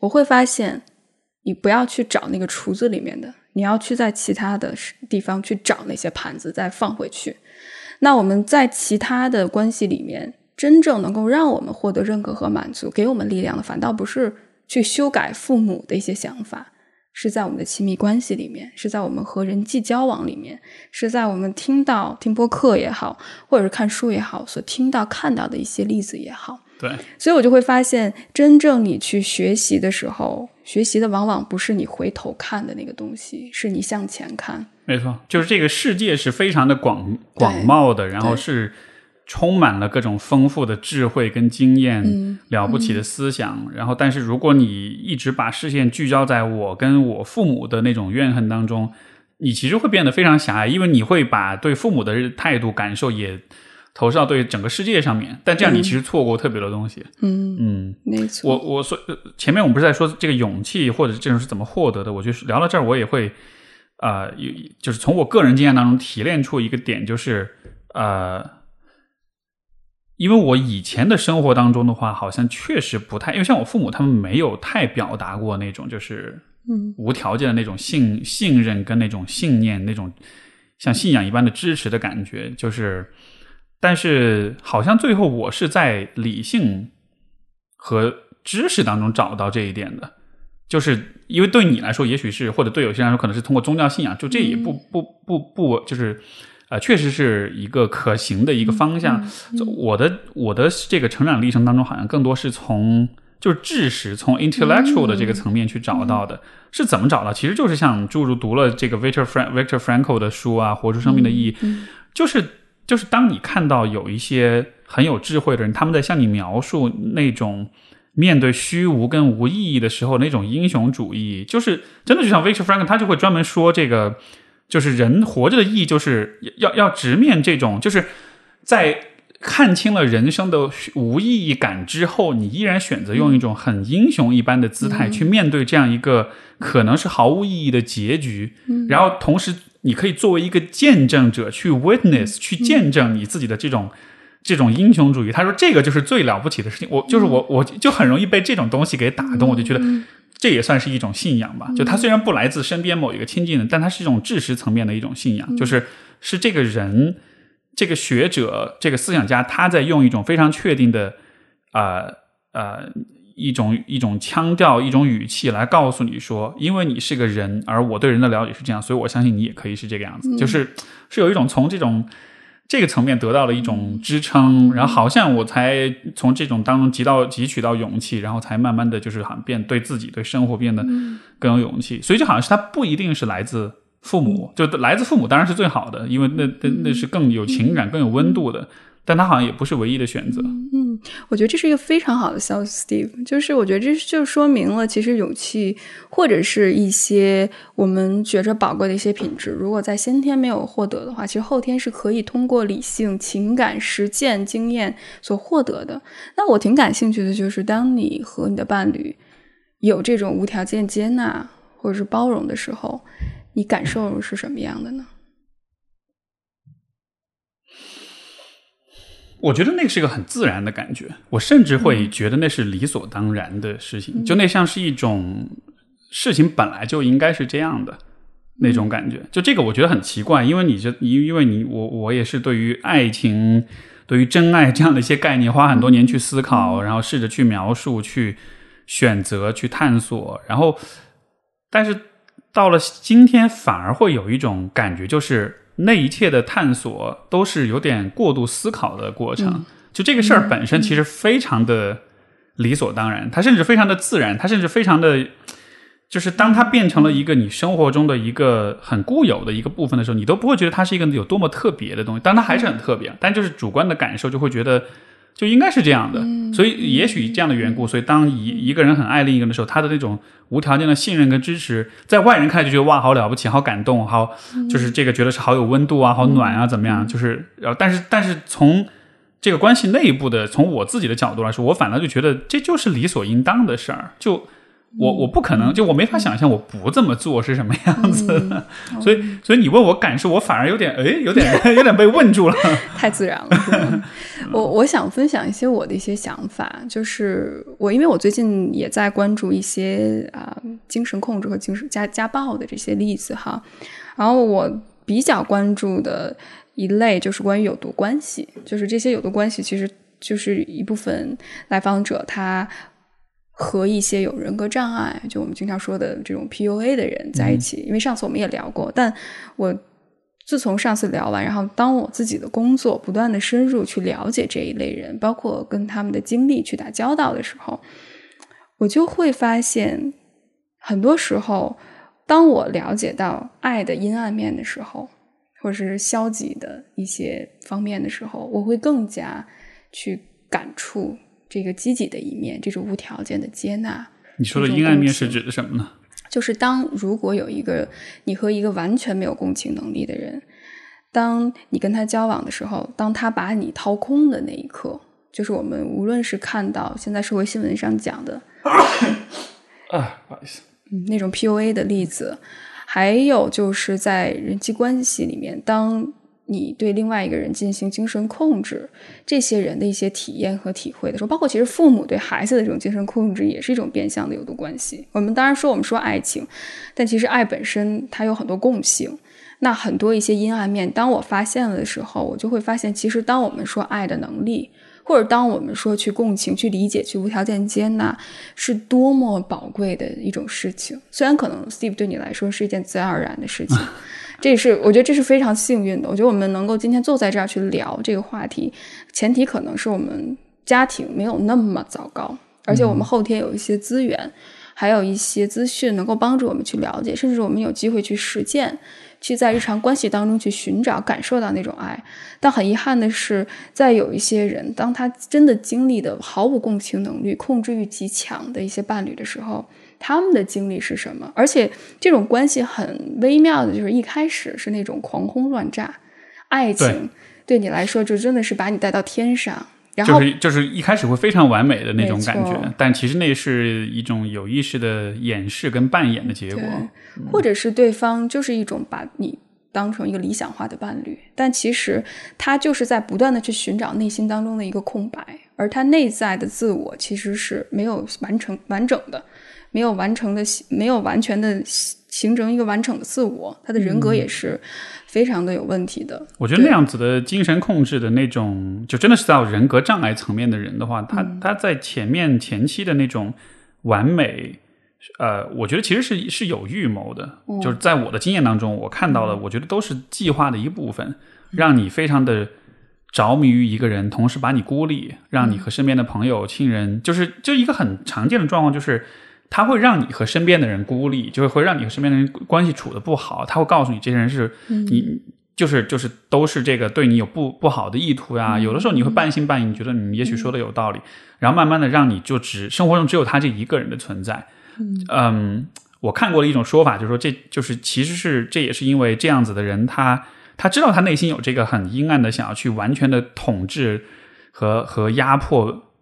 我会发现，你不要去找那个橱子里面的，你要去在其他的地方去找那些盘子，再放回去。那我们在其他的关系里面，真正能够让我们获得认可和满足，给我们力量的，反倒不是去修改父母的一些想法，是在我们的亲密关系里面，是在我们和人际交往里面，是在我们听到听播客也好，或者是看书也好，所听到看到的一些例子也好。对，所以我就会发现，真正你去学习的时候，学习的往往不是你回头看的那个东西，是你向前看。没错，就是这个世界是非常的广广袤的，然后是充满了各种丰富的智慧跟经验，嗯了不起的思想。然后，但是如果你一直把视线聚焦在我跟我父母的那种怨恨当中，你其实会变得非常狭隘，因为你会把对父母的态度、感受也投射到对整个世界上面。但这样你其实错过特别多东西。嗯，嗯，没错。我我所呃前面我们不是在说这个勇气或者这种是怎么获得的？我就是聊到这儿，我也会呃，有就是从我个人经验当中提炼出一个点，就是呃，因为我以前的生活当中的话，好像确实不太，因为像我父母他们没有太表达过那种就是嗯无条件的那种信信任跟那种信念那种像信仰一般的支持的感觉，就是，但是好像最后我是在理性和知识当中找到这一点的，就是因为对你来说，也许是或者对有些人来说，可能是通过宗教信仰，就这也不不不不就是。呃，确实是一个可行的一个方向。就我的我的这个成长历程当中，好像更多是从就是知识，从 intellectual 的这个层面去找到的。是怎么找到？其实就是像诸如读了这个 Victor Frank Victor Frankl 的书啊，《活出生命的意义》，就是就是当你看到有一些很有智慧的人，他们在向你描述那种面对虚无跟无意义的时候那种英雄主义，就是真的就像 Victor Frankl，他就会专门说这个。就是人活着的意义，就是要要直面这种，就是在看清了人生的无意义感之后，你依然选择用一种很英雄一般的姿态去面对这样一个可能是毫无意义的结局，然后同时你可以作为一个见证者去 witness，去见证你自己的这种。这种英雄主义，他说这个就是最了不起的事情。我就是我，我就很容易被这种东西给打动，我就觉得这也算是一种信仰吧。就他虽然不来自身边某一个亲近的，但他是一种知识层面的一种信仰，就是是这个人、这个学者、这个思想家，他在用一种非常确定的，呃呃，一种一种腔调、一种语气来告诉你说，因为你是个人，而我对人的了解是这样，所以我相信你也可以是这个样子。就是是有一种从这种。这个层面得到了一种支撑，然后好像我才从这种当中汲到汲取到勇气，然后才慢慢的就是好像变对自己对生活变得更有勇气。所以就好像是它不一定是来自父母，就来自父母当然是最好的，因为那那那是更有情感、更有温度的。但他好像也不是唯一的选择。嗯，我觉得这是一个非常好的消息，Steve。就是我觉得这就说明了，其实勇气或者是一些我们觉着宝贵的一些品质，如果在先天没有获得的话，其实后天是可以通过理性、情感、实践、经验所获得的。那我挺感兴趣的就是，当你和你的伴侣有这种无条件接纳或者是包容的时候，你感受是什么样的呢？我觉得那是一个很自然的感觉，我甚至会觉得那是理所当然的事情，就那像是一种事情本来就应该是这样的那种感觉。就这个我觉得很奇怪，因为你这因因为你我我也是对于爱情、对于真爱这样的一些概念花很多年去思考，然后试着去描述、去选择、去探索，然后但是到了今天反而会有一种感觉，就是。那一切的探索都是有点过度思考的过程，就这个事儿本身其实非常的理所当然，它甚至非常的自然，它甚至非常的，就是当它变成了一个你生活中的一个很固有的一个部分的时候，你都不会觉得它是一个有多么特别的东西，但它还是很特别，但就是主观的感受就会觉得。就应该是这样的，所以也许这样的缘故，所以当一一个人很爱另一个人的时候，他的那种无条件的信任跟支持，在外人看来就觉得哇，好了不起，好感动，好就是这个觉得是好有温度啊，好暖啊，怎么样？就是呃，但是但是从这个关系内部的，从我自己的角度来说，我反倒就觉得这就是理所应当的事儿，就。我我不可能，就我没法想象我不这么做是什么样子，所以所以你问我感受，我反而有点哎，有点 <laughs> 有点被问住了，<laughs> 太自然了。<laughs> 我我想分享一些我的一些想法，就是我因为我最近也在关注一些啊精神控制和精神家家暴的这些例子哈，然后我比较关注的一类就是关于有毒关系，就是这些有毒关系其实就是一部分来访者他。和一些有人格障碍，就我们经常说的这种 PUA 的人在一起，因为上次我们也聊过。但我自从上次聊完，然后当我自己的工作不断的深入去了解这一类人，包括跟他们的经历去打交道的时候，我就会发现，很多时候，当我了解到爱的阴暗面的时候，或者是消极的一些方面的时候，我会更加去感触。这个积极的一面，这种无条件的接纳。你说的阴暗面是指的什么呢？就是当如果有一个你和一个完全没有共情能力的人，当你跟他交往的时候，当他把你掏空的那一刻，就是我们无论是看到现在社会新闻上讲的 <coughs> 啊，不好意思，嗯，那种 PUA 的例子，还有就是在人际关系里面，当。你对另外一个人进行精神控制，这些人的一些体验和体会的时候，包括其实父母对孩子的这种精神控制，也是一种变相的有毒关系。我们当然说我们说爱情，但其实爱本身它有很多共性。那很多一些阴暗面，当我发现了的时候，我就会发现，其实当我们说爱的能力，或者当我们说去共情、去理解、去无条件接纳，是多么宝贵的一种事情。虽然可能 Steve 对你来说是一件自然而然的事情。<laughs> 这是我觉得这是非常幸运的。我觉得我们能够今天坐在这儿去聊这个话题，前提可能是我们家庭没有那么糟糕，而且我们后天有一些资源，还有一些资讯能够帮助我们去了解，甚至我们有机会去实践，去在日常关系当中去寻找、感受到那种爱。但很遗憾的是，在有一些人，当他真的经历的毫无共情能力、控制欲极强的一些伴侣的时候。他们的经历是什么？而且这种关系很微妙的，就是一开始是那种狂轰乱炸，爱情对你来说就真的是把你带到天上，然后就是就是一开始会非常完美的那种感觉，但其实那是一种有意识的掩饰跟扮演的结果，或者是对方就是一种把你当成一个理想化的伴侣，但其实他就是在不断的去寻找内心当中的一个空白，而他内在的自我其实是没有完成完整的。没有完成的，没有完全的形成一个完整的自我，他的人格也是非常的有问题的。我觉得那样子的精神控制的那种，就真的是到人格障碍层面的人的话，他他在前面前期的那种完美，呃，我觉得其实是是有预谋的。就是在我的经验当中，我看到了，我觉得都是计划的一部分，让你非常的着迷于一个人，同时把你孤立，让你和身边的朋友、亲人，就是就一个很常见的状况，就是他会让你和身边的人孤立，就是会让你和身边的人关系处的不好。他会告诉你，这些人是你就是就是都是这个对你有不不好的意图呀。有的时候你会半信半疑，你觉得你也许说的有道理，然后慢慢的让你就只生活中只有他这一个人的存在。嗯，我看过的一种说法，就是说这就是其实是这也是因为这样子的人他。他知道他内心有这个很阴暗的想要去完全的统治和和压迫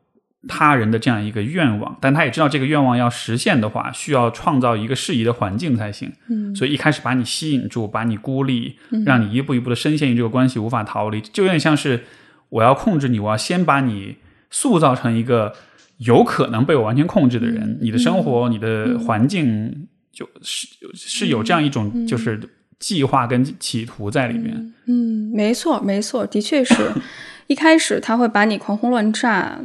他人的这样一个愿望，但他也知道这个愿望要实现的话，需要创造一个适宜的环境才行。嗯，所以一开始把你吸引住，把你孤立，让你一步一步的深陷于这个关系，无法逃离，就有点像是我要控制你，我要先把你塑造成一个有可能被我完全控制的人，你的生活、你的环境就是是有这样一种就是。计划跟企图在里面，嗯，没错，没错，的确是。一开始他会把你狂轰乱炸，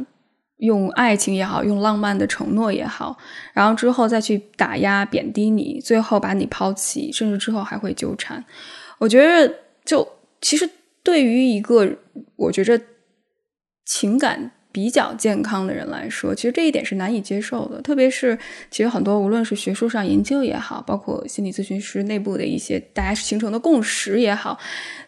用爱情也好，用浪漫的承诺也好，然后之后再去打压、贬低你，最后把你抛弃，甚至之后还会纠缠。我觉得，就其实对于一个，我觉着情感。比较健康的人来说，其实这一点是难以接受的。特别是，其实很多无论是学术上研究也好，包括心理咨询师内部的一些大家形成的共识也好，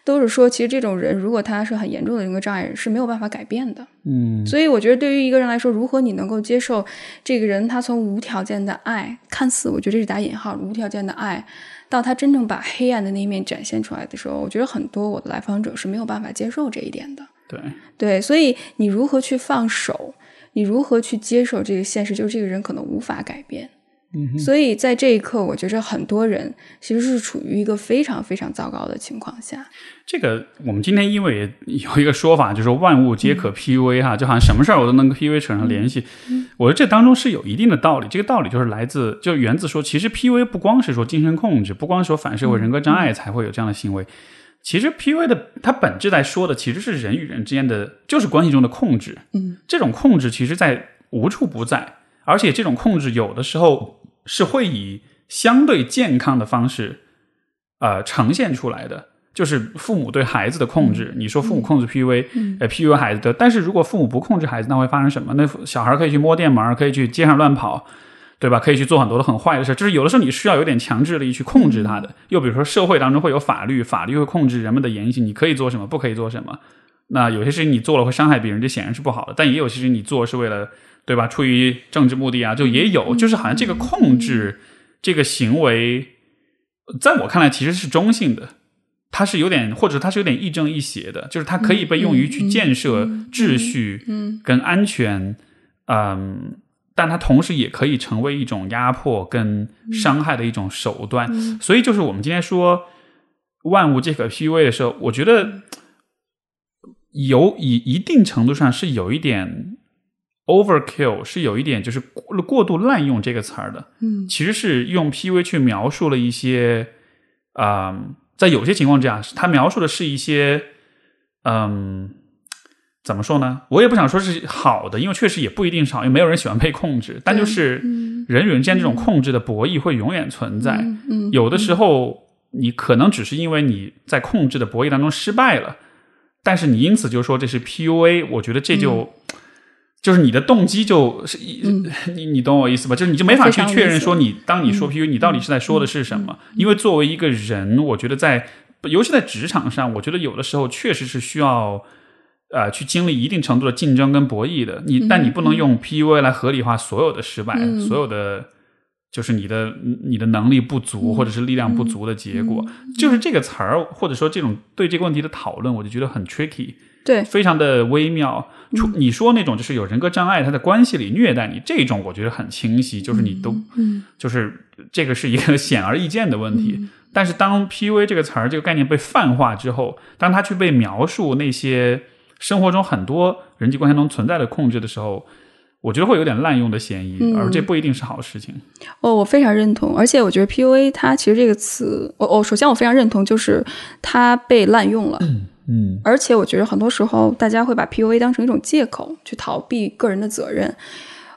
都是说，其实这种人如果他是很严重的人格障碍，是没有办法改变的。嗯，所以我觉得对于一个人来说，如何你能够接受这个人他从无条件的爱，看似我觉得这是打引号无条件的爱，到他真正把黑暗的那一面展现出来的时候，我觉得很多我的来访者是没有办法接受这一点的。对对，所以你如何去放手？你如何去接受这个现实？就是这个人可能无法改变。嗯，所以在这一刻，我觉着很多人其实是处于一个非常非常糟糕的情况下。这个我们今天因为有一个说法，就是万物皆可 PUA 哈，就好像什么事儿我都能跟 PUA 扯上联系。我觉得这当中是有一定的道理。这个道理就是来自，就源自说，其实 PUA 不光是说精神控制，不光说反社会人格障碍才会有这样的行为。其实 P U A 的它本质在说的其实是人与人之间的，就是关系中的控制。嗯，这种控制其实在无处不在，而且这种控制有的时候是会以相对健康的方式，呃，呈现出来的。就是父母对孩子的控制，你说父母控制 P U A，呃，P U A 孩子的，但是如果父母不控制孩子，那会发生什么？那小孩可以去摸电门，可以去街上乱跑。对吧？可以去做很多的很坏的事，就是有的时候你需要有点强制力去控制他的。又比如说，社会当中会有法律，法律会控制人们的言行，你可以做什么，不可以做什么。那有些事情你做了会伤害别人，这显然是不好的。但也有些事情你做是为了，对吧？出于政治目的啊，就也有，就是好像这个控制这个行为，在我看来其实是中性的，它是有点，或者它是有点亦正亦邪的，就是它可以被用于去建设秩序，嗯，跟安全，嗯。但它同时也可以成为一种压迫跟伤害的一种手段，所以就是我们今天说万物皆可 PUA 的时候，我觉得有以一定程度上是有一点 overkill，是有一点就是过过度滥用这个词儿的。嗯，其实是用 PUA 去描述了一些啊，在有些情况之下，它描述的是一些嗯。怎么说呢？我也不想说是好的，因为确实也不一定是好，因为没有人喜欢被控制。但就是人与人之间这种控制的博弈会永远存在。有的时候你可能只是因为你在控制的博弈当中失败了，但是你因此就说这是 PUA，我觉得这就就是你的动机就是 <laughs> 你你懂我意思吧？就是你就没法去确认说你当你说 PUA，你到底是在说的是什么？因为作为一个人，我觉得在尤其在职场上，我觉得有的时候确实是需要。呃，去经历一定程度的竞争跟博弈的，你但你不能用 PUA 来合理化所有的失败，所有的就是你的你的能力不足或者是力量不足的结果，就是这个词儿或者说这种对这个问题的讨论，我就觉得很 tricky，对，非常的微妙。出你说那种就是有人格障碍，他在关系里虐待你，这种我觉得很清晰，就是你都，就是这个是一个 <laughs> 显而易见的问题。但是当 PUA 这个词儿这个概念被泛化之后，当他去被描述那些。生活中很多人际关系中存在的控制的时候，我觉得会有点滥用的嫌疑，而这不一定是好事情。哦，我非常认同，而且我觉得 PUA 它其实这个词，我我首先我非常认同，就是它被滥用了。嗯，而且我觉得很多时候大家会把 PUA 当成一种借口去逃避个人的责任。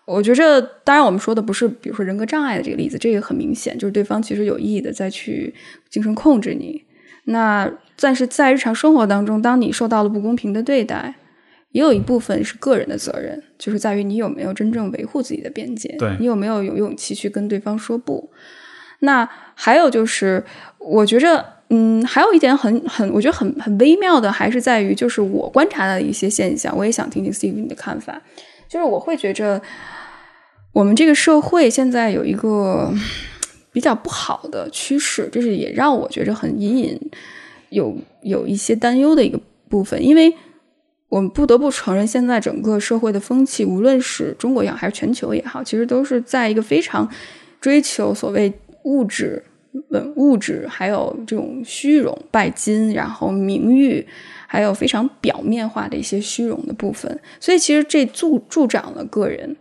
我觉着，当然我们说的不是比如说人格障碍的这个例子，这个很明显就是对方其实有意的在去精神控制你。那但是在日常生活当中，当你受到了不公平的对待，也有一部分是个人的责任，就是在于你有没有真正维护自己的边界，对你有没有有勇气去跟对方说不。那还有就是，我觉着，嗯，还有一点很很，我觉得很很微妙的，还是在于，就是我观察到的一些现象，我也想听听 Steve 你的看法。就是我会觉着，我们这个社会现在有一个 <sniffs> 比较不好的趋势，就是也让我觉着很隐隐有有一些担忧的一个部分，因为我们不得不承认，现在整个社会的风气，无论是中国也好，还是全球也好，其实都是在一个非常追求所谓物质、物质，还有这种虚荣、拜金，然后名誉，还有非常表面化的一些虚荣的部分。所以，其实这助助长了个人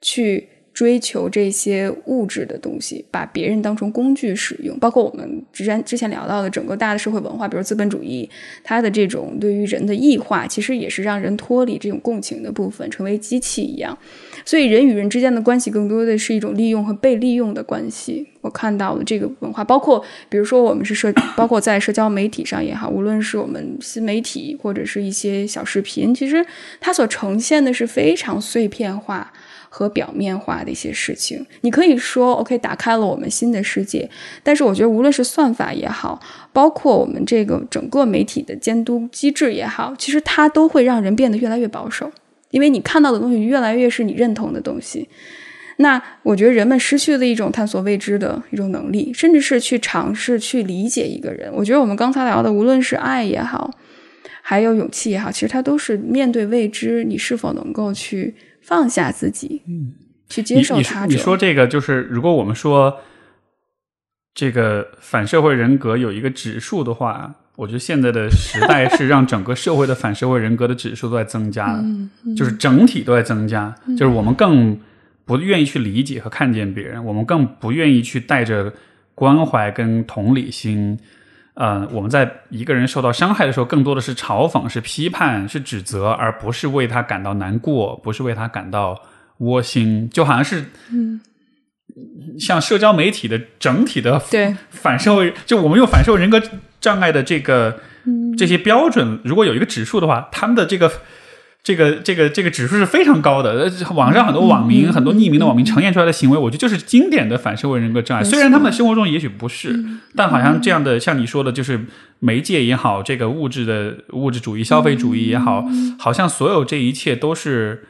去追求这些物质的东西，把别人当成工具使用。包括我们之前之前聊到的整个大的社会文化，比如资本主义，它的这种对于人的异化，其实也是让人脱离这种共情的部分，成为机器一样。所以人与人之间的关系更多的是一种利用和被利用的关系。我看到了这个文化，包括比如说我们是社，<coughs> 包括在社交媒体上也好，无论是我们新媒体或者是一些小视频，其实它所呈现的是非常碎片化。和表面化的一些事情，你可以说 OK，打开了我们新的世界。但是我觉得，无论是算法也好，包括我们这个整个媒体的监督机制也好，其实它都会让人变得越来越保守，因为你看到的东西越来越是你认同的东西。那我觉得人们失去了一种探索未知的一种能力，甚至是去尝试去理解一个人。我觉得我们刚才聊的，无论是爱也好，还有勇气也好，其实它都是面对未知，你是否能够去。放下自己，嗯，去接受他者。你说这个就是，如果我们说这个反社会人格有一个指数的话，我觉得现在的时代是让整个社会的反社会人格的指数都在增加的，就是整体都在增加。就是我们更不愿意去理解和看见别人，我们更不愿意去带着关怀跟同理心。呃，我们在一个人受到伤害的时候，更多的是嘲讽、是批判、是指责，而不是为他感到难过，不是为他感到窝心，就好像是，嗯，像社交媒体的整体的对反社会，就我们用反社会人格障碍的这个这些标准，如果有一个指数的话，他们的这个。这个这个这个指数是非常高的，网上很多网民、很多匿名的网民呈现出来的行为，我觉得就是经典的反社会人格障碍。虽然他们生活中也许不是，但好像这样的，像你说的，就是媒介也好，这个物质的物质主义、消费主义也好，好像所有这一切都是，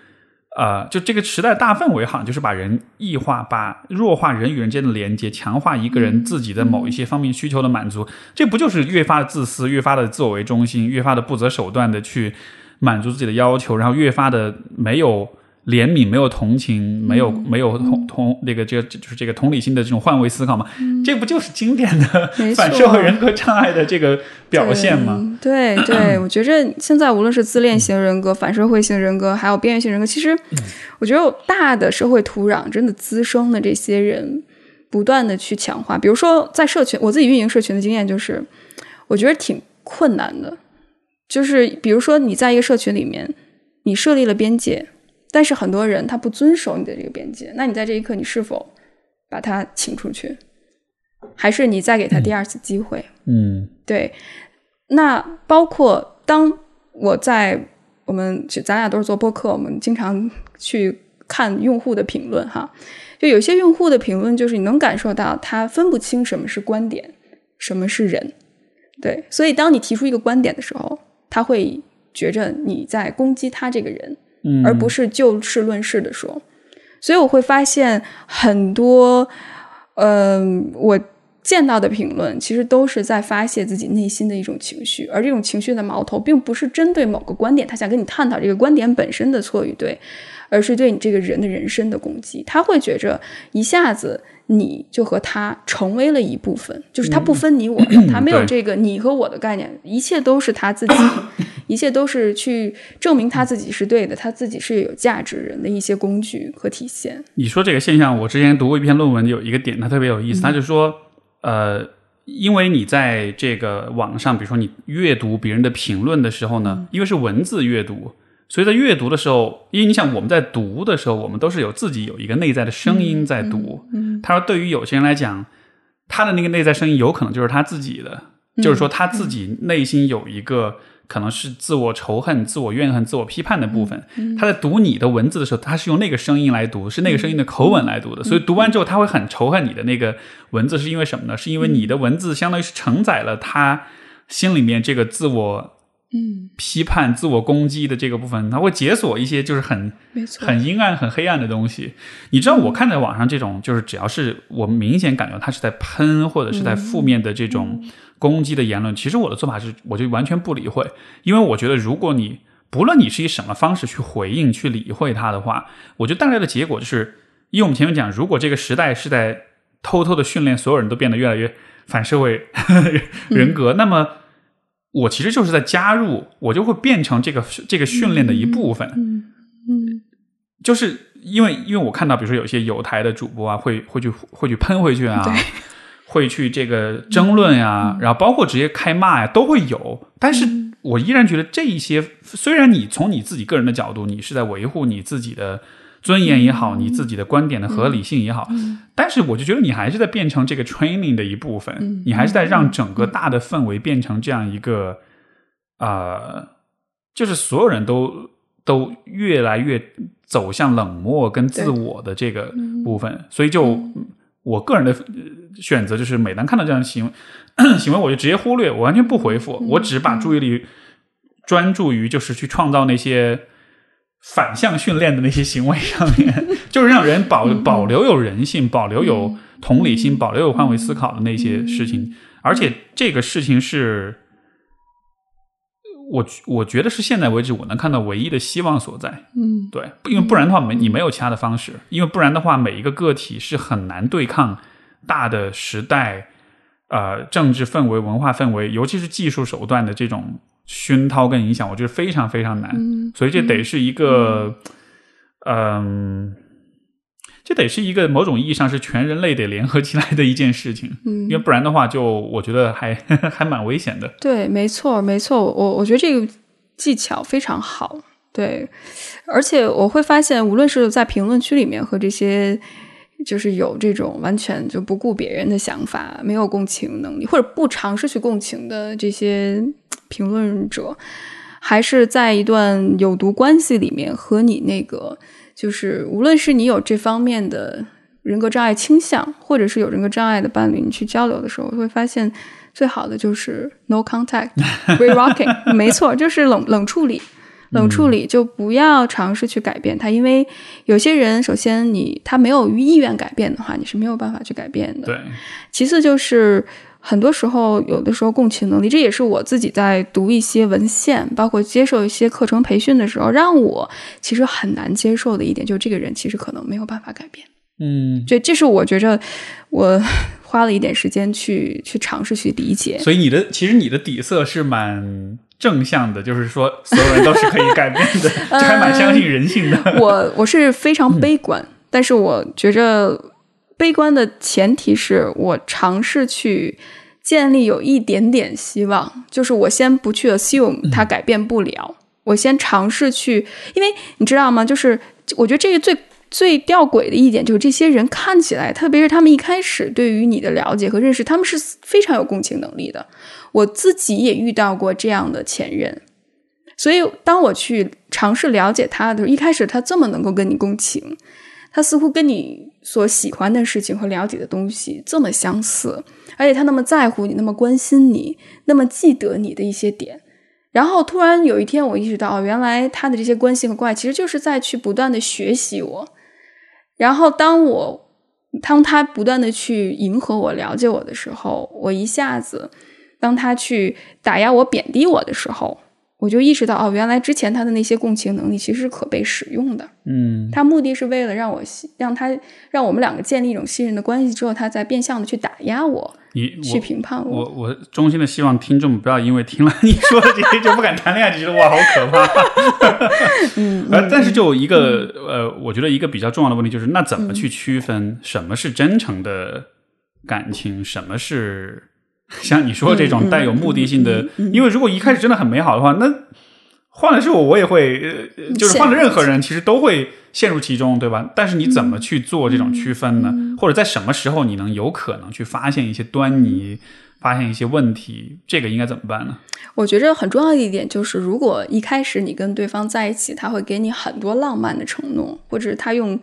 呃，就这个时代大氛围，好像就是把人异化，把弱化人与人之间的连接，强化一个人自己的某一些方面需求的满足。这不就是越发的自私，越发的自我为中心，越发的不择手段的去。满足自己的要求，然后越发的没有怜悯，没有同情，没有没有同同那个这个就是这个同理心的这种换位思考嘛？这不就是经典的 <laughs> 反社会人格障碍的这个表现吗？对对，<clears throat> 我觉着现在无论是自恋型人格、反社会型人格，还有边缘型人格，其实我觉得大的社会土壤真的滋生的这些人，不断的去强化。比如说在社群，我自己运营社群的经验就是，我觉得挺困难的。就是比如说，你在一个社群里面，你设立了边界，但是很多人他不遵守你的这个边界，那你在这一刻，你是否把他请出去，还是你再给他第二次机会？嗯，对。那包括当我在我们咱俩都是做播客，我们经常去看用户的评论哈，就有些用户的评论，就是你能感受到他分不清什么是观点，什么是人。对，所以当你提出一个观点的时候。他会觉着你在攻击他这个人，而不是就事论事的说。所以我会发现很多，嗯，我见到的评论其实都是在发泄自己内心的一种情绪，而这种情绪的矛头并不是针对某个观点，他想跟你探讨这个观点本身的错与对，而是对你这个人的人生的攻击。他会觉着一下子。你就和他成为了一部分，就是他不分你我，<clears throat> 他没有这个你和我的概念，一切都是他自己，<laughs> 一切都是去证明他自己是对的，他自己是有价值人的一些工具和体现。你说这个现象，我之前读过一篇论文，有一个点，它特别有意思，他就说，呃，因为你在这个网上，比如说你阅读别人的评论的时候呢，因为是文字阅读。所以在阅读的时候，因为你想我们在读的时候，我们都是有自己有一个内在的声音在读。嗯，他说，对于有些人来讲，他的那个内在声音有可能就是他自己的，就是说他自己内心有一个可能是自我仇恨、自我怨恨、自我批判的部分。他在读你的文字的时候，他是用那个声音来读，是那个声音的口吻来读的。所以读完之后，他会很仇恨你的那个文字，是因为什么呢？是因为你的文字相当于是承载了他心里面这个自我。嗯，批判、自我攻击的这个部分，它会解锁一些就是很很阴暗、很黑暗的东西。你知道，我看在网上这种，就是只要是我明显感觉他是在喷或者是在负面的这种攻击的言论，其实我的做法是，我就完全不理会，因为我觉得，如果你不论你是以什么方式去回应、去理会他的话，我觉得带来的结果就是，因为我们前面讲，如果这个时代是在偷偷的训练所有人都变得越来越反社会 <laughs> 人格，那么。我其实就是在加入，我就会变成这个这个训练的一部分。嗯嗯，就是因为因为我看到，比如说有些有台的主播啊，会会去会去喷回去啊，会去这个争论呀，然后包括直接开骂呀，都会有。但是我依然觉得这一些，虽然你从你自己个人的角度，你是在维护你自己的。尊严也好，你自己的观点的合理性也好，但是我就觉得你还是在变成这个 training 的一部分，你还是在让整个大的氛围变成这样一个，呃，就是所有人都都越来越走向冷漠跟自我的这个部分，所以就我个人的选择就是，每当看到这样的行为行为，我就直接忽略，我完全不回复，我只把注意力专注于就是去创造那些。反向训练的那些行为上面，<laughs> 就是让人保保留有人性、保留有同理心、保留有换位思考的那些事情。而且这个事情是，我我觉得是现在为止我能看到唯一的希望所在。嗯，对，因为不然的话没你没有其他的方式，因为不然的话每一个个体是很难对抗大的时代、呃政治氛围、文化氛围，尤其是技术手段的这种。熏陶跟影响，我觉得非常非常难，所以这得是一个，嗯，这得是一个某种意义上是全人类得联合起来的一件事情，嗯，因为不然的话，就我觉得还 <laughs> 还蛮危险的。对，没错，没错，我我觉得这个技巧非常好，对，而且我会发现，无论是在评论区里面和这些。就是有这种完全就不顾别人的想法，没有共情能力，或者不尝试去共情的这些评论者，还是在一段有毒关系里面和你那个，就是无论是你有这方面的人格障碍倾向，或者是有人格障碍的伴侣，你去交流的时候，会发现最好的就是 no contact，re <laughs> rocking，没错，就是冷冷处理。冷处理就不要尝试去改变他，因为有些人，首先你他没有意愿改变的话，你是没有办法去改变的。对。其次就是很多时候，有的时候共情能力，这也是我自己在读一些文献，包括接受一些课程培训的时候，让我其实很难接受的一点，就是这个人其实可能没有办法改变。嗯，这这是我觉着我花了一点时间去去尝试去理解。所以你的其实你的底色是蛮。正向的，就是说所有人都是可以改变的，<laughs> 这还蛮相信人性的。我我是非常悲观，但是我觉着悲观的前提是我尝试去建立有一点点希望，就是我先不去 assume 它改变不了，我先尝试去，因为你知道吗？就是我觉得这个最最吊诡的一点就是这些人看起来，特别是他们一开始对于你的了解和认识，他们是非常有共情能力的。我自己也遇到过这样的前任，所以当我去尝试了解他的时候，一开始他这么能够跟你共情，他似乎跟你所喜欢的事情和了解的东西这么相似，而且他那么在乎你，那么关心你，那么记得你的一些点。然后突然有一天，我意识到，原来他的这些关心和关爱，其实就是在去不断的学习我。然后当我当他不断的去迎合我、了解我的时候，我一下子。当他去打压我、贬低我的时候，我就意识到，哦，原来之前他的那些共情能力其实是可被使用的。嗯，他目的是为了让我让他让我们两个建立一种信任的关系之后，他再变相的去打压我，你去评判我。我我衷心的希望听众不要因为听了你说的这些就不敢谈恋爱，就觉得哇好可怕。嗯，<laughs> 呃，但是就一个呃，我觉得一个比较重要的问题就是，那怎么去区分什么是真诚的感情，什么是？<laughs> 像你说这种带有目的性的，因为如果一开始真的很美好的话，那换了是我，我也会，就是换了任何人，其实都会陷入其中，对吧？但是你怎么去做这种区分呢？或者在什么时候你能有可能去发现一些端倪，发现一些问题，这个应该怎么办呢？我觉着很重要的一点就是，如果一开始你跟对方在一起，他会给你很多浪漫的承诺，或者他用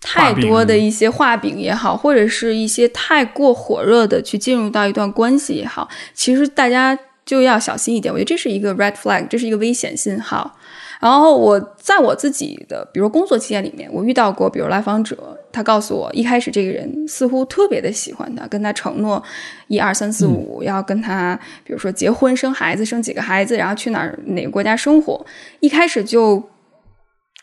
太多的一些画饼也好，或者是一些太过火热的去进入到一段关系也好，其实大家就要小心一点。我觉得这是一个 red flag，这是一个危险信号。然后我在我自己的比如工作期间里面，我遇到过，比如来访者，他告诉我，一开始这个人似乎特别的喜欢他，跟他承诺一二三四五要跟他，比如说结婚生孩子，生几个孩子，然后去哪儿哪个国家生活，一开始就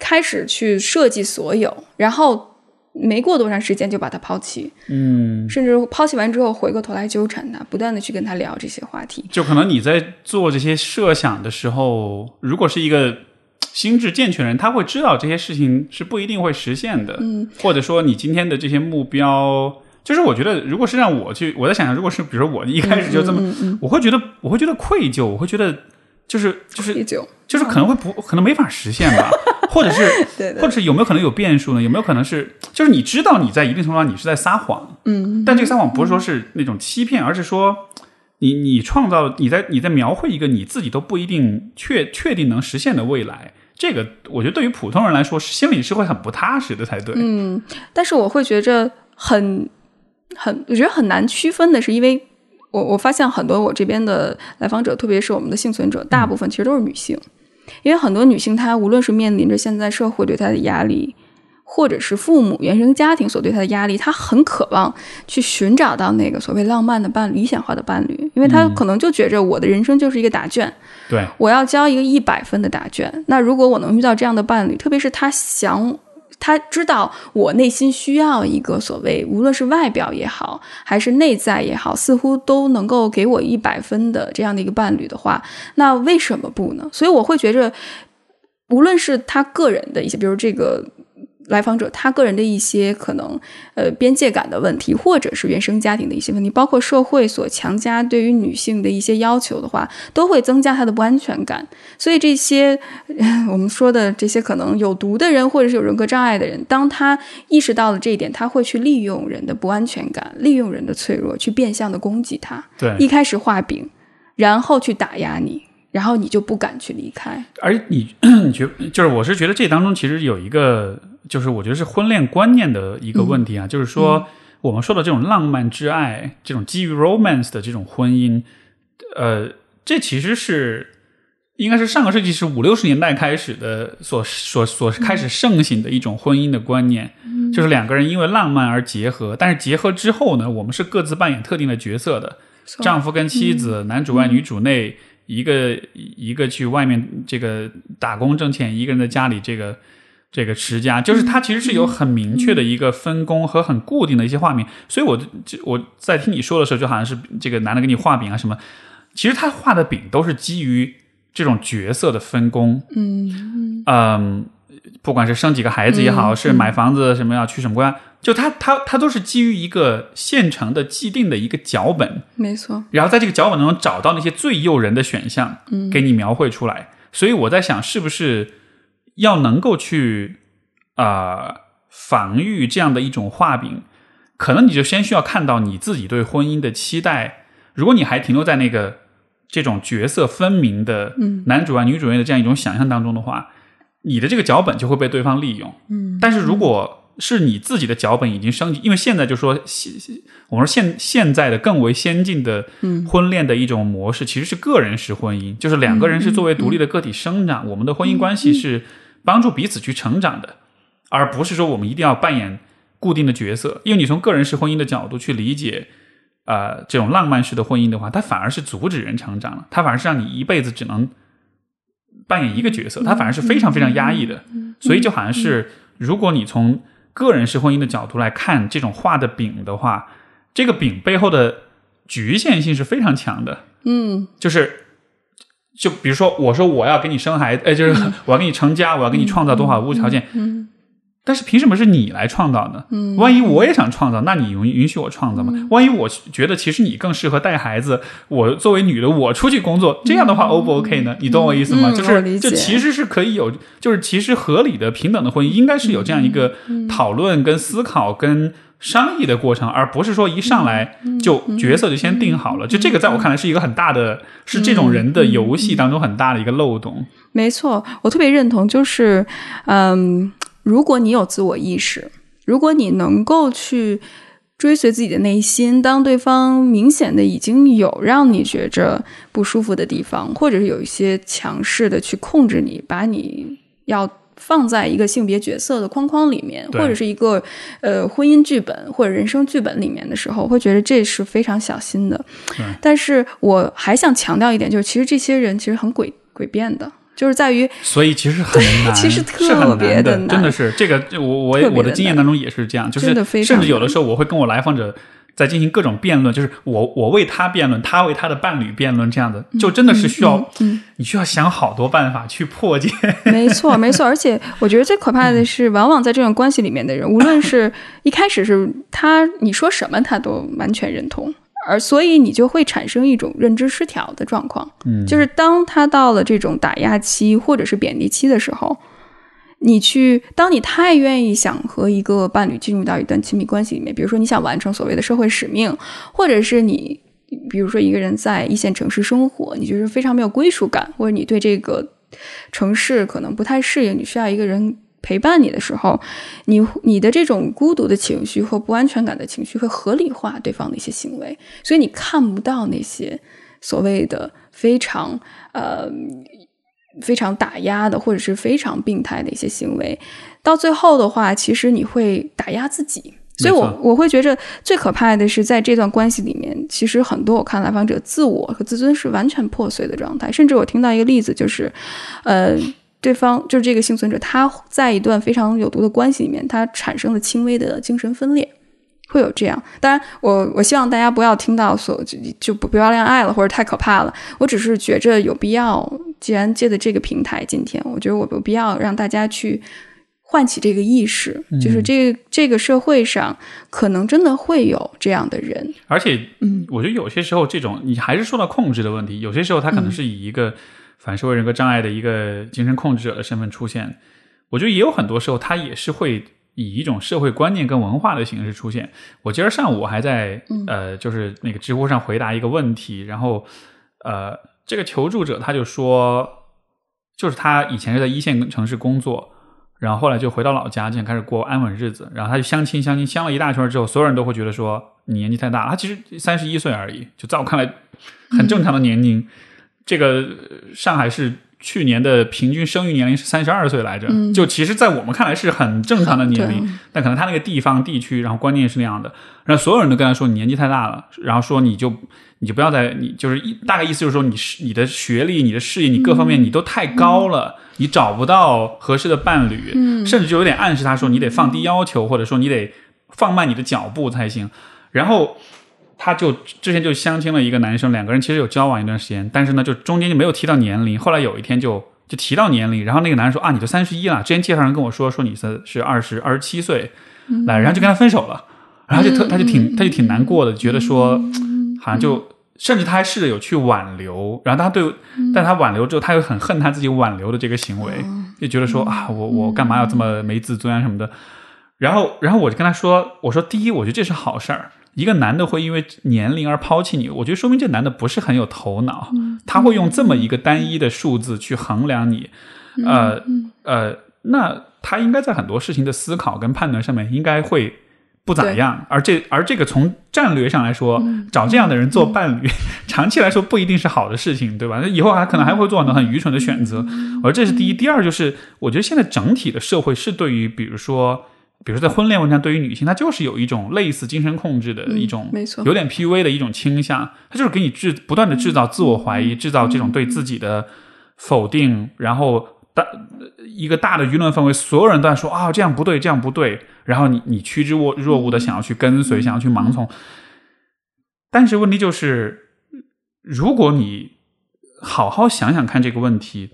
开始去设计所有，然后没过多长时间就把他抛弃，嗯，甚至抛弃完之后回过头来纠缠他，不断的去跟他聊这些话题，就可能你在做这些设想的时候，如果是一个。心智健全人，他会知道这些事情是不一定会实现的，嗯，或者说你今天的这些目标，就是我觉得，如果是让我去，我在想象，如果是比如说我一开始就这么，我会觉得，我会觉得愧疚，我会觉得就是就是愧疚，就是可能会不可能没法实现吧，<laughs> 或者是，<laughs> 对，或者是有没有可能有变数呢？有没有可能是，就是你知道你在一定程度上你是在撒谎，嗯，但这个撒谎不是说是那种欺骗，而是说你你创造你在你在描绘一个你自己都不一定确确定能实现的未来。这个我觉得对于普通人来说，心里是会很不踏实的才对。嗯，但是我会觉着很很，我觉得很难区分的是，因为我我发现很多我这边的来访者，特别是我们的幸存者，大部分其实都是女性，因为很多女性她无论是面临着现在社会对她的压力。或者是父母原生家庭所对她的压力，她很渴望去寻找到那个所谓浪漫的伴、理想化的伴侣，因为她可能就觉着我的人生就是一个答卷，对，我要交一个一百分的答卷。那如果我能遇到这样的伴侣，特别是她想，他知道我内心需要一个所谓无论是外表也好，还是内在也好，似乎都能够给我一百分的这样的一个伴侣的话，那为什么不呢？所以我会觉着，无论是他个人的一些，比如这个。来访者他个人的一些可能呃边界感的问题，或者是原生家庭的一些问题，包括社会所强加对于女性的一些要求的话，都会增加他的不安全感。所以这些 <laughs> 我们说的这些可能有毒的人，或者是有人格障碍的人，当他意识到了这一点，他会去利用人的不安全感，利用人的脆弱，去变相的攻击他。对，一开始画饼，然后去打压你。然后你就不敢去离开，而你 <clears throat> 你觉就是我是觉得这当中其实有一个，就是我觉得是婚恋观念的一个问题啊，就是说我们说的这种浪漫之爱，这种基于 romance 的这种婚姻，呃，这其实是应该是上个世纪是五六十年代开始的所所所开始盛行的一种婚姻的观念，就是两个人因为浪漫而结合，但是结合之后呢，我们是各自扮演特定的角色的，丈夫跟妻子，男主外女主内。一个一个去外面这个打工挣钱，一个人在家里这个这个持家，就是他其实是有很明确的一个分工和很固定的一些画面。所以，我就我在听你说的时候，就好像是这个男的给你画饼啊什么。其实他画的饼都是基于这种角色的分工。嗯嗯，不管是生几个孩子也好，是买房子什么要去什么国家。就它它它都是基于一个现成的既定的一个脚本，没错。然后在这个脚本当中找到那些最诱人的选项，嗯，给你描绘出来。所以我在想，是不是要能够去啊防御这样的一种画饼？可能你就先需要看到你自己对婚姻的期待。如果你还停留在那个这种角色分明的男主啊女主人的这样一种想象当中的话，你的这个脚本就会被对方利用。嗯，但是如果是你自己的脚本已经升级，因为现在就说现我们说现现在的更为先进的婚恋的一种模式，其实是个人式婚姻，就是两个人是作为独立的个体生长，我们的婚姻关系是帮助彼此去成长的，而不是说我们一定要扮演固定的角色。因为你从个人式婚姻的角度去理解，呃，这种浪漫式的婚姻的话，它反而是阻止人成长了，它反而是让你一辈子只能扮演一个角色，它反而是非常非常压抑的。所以就好像是如果你从个人式婚姻的角度来看这种画的饼的话，这个饼背后的局限性是非常强的。嗯，就是，就比如说，我说我要给你生孩子，哎，就是我要给你成家，我要给你创造多好的物质条件。嗯，但是凭什么是你来创造呢？嗯，万一我也想创造，那你允允许我创造吗？万一我觉得其实你更适合带孩子，我作为女的我出去工作，这样的话 O 不 OK 呢？你懂我意思吗？嗯就是就其实是可以有，就是其实合理的平等的婚姻应该是有这样一个嗯讨论、跟思考、跟商议的过程，而不是说一上来嗯就角色就先定好了。就这个在我看来是一个很大的，是这种人的游戏当中很大的一个漏洞。没错，我特别认同，就是，嗯，如果你有自我意识，如果你能够去追随自己的内心，当对方明显的已经有让你觉着不舒服的地方，或者是有一些强势的去控制你，把你要。放在一个性别角色的框框里面，或者是一个呃婚姻剧本或者人生剧本里面的时候，会觉得这是非常小心的。对但是我还想强调一点，就是其实这些人其实很诡诡辩的，就是在于所以其实很难，其实特别难的，真的是这个，我我我的经验当中也是这样，就是甚至有的时候我会跟我来访者在进行各种辩论，就是我我为他辩论，他为他的伴侣辩论，这样的就真的是需要、嗯你需要想好多办法去破解。没错，没错。而且我觉得最可怕的是，往往在这种关系里面的人，无论是一开始是他你说什么，他都完全认同，而所以你就会产生一种认知失调的状况。嗯就是当他到了这种打压期或者是贬低期的时候，你去，当你太愿意想和一个伴侣进入到一段亲密关系里面，比如说你想完成所谓的社会使命，或者是你，比如说一个人在一线城市生活，你就是非常没有归属感，或者你对这个城市可能不太适应，你需要一个人陪伴你的时候，你你的这种孤独的情绪和不安全感的情绪会合理化对方的一些行为，所以你看不到那些所谓的非常呃非常打压的或者是非常病态的一些行为，到最后的话，其实你会打压自己。所以我我会觉着最可怕的是，在这段关系里面，其实很多我看来访者自我和自尊是完全破碎的状态。甚至我听到一个例子，就是，呃，对方就是这个幸存者，他在一段非常有毒的关系里面，他产生了轻微的精神分裂。会有这样，当然我，我希望大家不要听到所就就不不要恋爱了，或者太可怕了。我只是觉着有必要，既然借的这个平台，今天我觉得我有必要让大家去唤起这个意识，就是这这个社会上可能真的会有这样的人，而且，嗯，我觉得有些时候这种你还是说到控制的问题，有些时候他可能是以一个反社会人格障碍的一个精神控制者的身份出现。我觉得也有很多时候他也是会以一种社会观念跟文化的形式出现。我今儿上午还在呃，就是那个知乎上回答一个问题，然后呃，这个求助者他就说，就是他以前是在一线城市工作。然后后来就回到老家，就想开始过安稳日子。然后他就相亲相亲相了一大圈之后，所有人都会觉得说你年纪太大了。他其实三十一岁而已，就在我看来很正常的年龄。<laughs> 这个呃上海市去年的平均生育年龄是三十二岁来着，就其实，在我们看来是很正常的年龄对。但可能他那个地方地区，然后观念是那样的，然后所有人都跟他说你年纪太大了，然后说你就你就不要再你就是一大概意思就是说你是你的学历、你的事业、你各方面你都太高了，你找不到合适的伴侣，甚至就有点暗示他说你得放低要求，或者说你得放慢你的脚步才行。然后他就之前就相亲了一个男生，两个人其实有交往一段时间，但是呢，就中间就没有提到年龄。后来有一天就就提到年龄，然后那个男人说啊，你都三十一了。之前介绍人跟我说说你是是二十二十七岁，来，然后就跟他分手了。然后就特他就挺他就挺难过的，觉得说好像就甚至他还试着有去挽留，然后他对，但他挽留之后，他又很恨他自己挽留的这个行为，就觉得说啊，我我干嘛要这么没自尊啊什么的。然后，然后我就跟他说：“我说，第一，我觉得这是好事儿。一个男的会因为年龄而抛弃你，我觉得说明这男的不是很有头脑，他会用这么一个单一的数字去衡量你。呃呃，那他应该在很多事情的思考跟判断上面应该会不咋样。而这而这个从战略上来说，找这样的人做伴侣，<laughs> 长期来说不一定是好的事情，对吧？那以后还可能还会做很多很愚蠢的选择。而这是第一，第二就是我觉得现在整体的社会是对于比如说。”比如说在婚恋问题上，对于女性，她就是有一种类似精神控制的一种，没错有点 PUA 的一种倾向，她就是给你制不断的制造自我怀疑，制造这种对自己的否定，然后大一个大的舆论氛围，所有人都在说啊这样不对，这样不对，然后你你趋之若若鹜的想要去跟随，想要去盲从，但是问题就是，如果你好好想想看这个问题，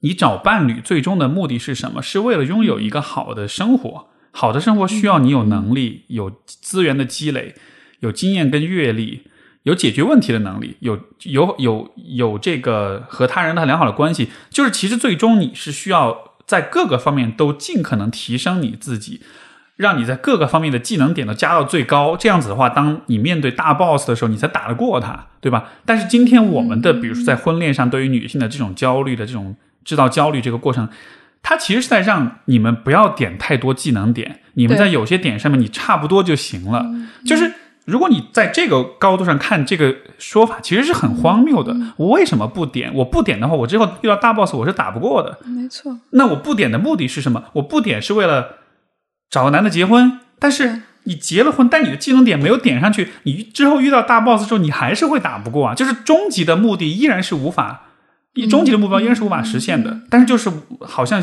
你找伴侣最终的目的是什么？是为了拥有一个好的生活。好的生活需要你有能力、有资源的积累、有经验跟阅历、有解决问题的能力、有有有有这个和他人的良好的关系。就是其实最终你是需要在各个方面都尽可能提升你自己。让你在各个方面的技能点都加到最高，这样子的话，当你面对大 boss 的时候，你才打得过他，对吧？但是今天我们的，比如说在婚恋上，对于女性的这种焦虑的这种制造焦虑这个过程，它其实是在让你们不要点太多技能点，你们在有些点上面你差不多就行了。就是如果你在这个高度上看这个说法，其实是很荒谬的。我为什么不点？我不点的话，我之后遇到大 boss 我是打不过的。没错。那我不点的目的是什么？我不点是为了。找个男的结婚，但是你结了婚，但你的技能点没有点上去，你之后遇到大 boss 之后，你还是会打不过啊。就是终极的目的依然是无法，终极的目标依然是无法实现的。但是就是好像，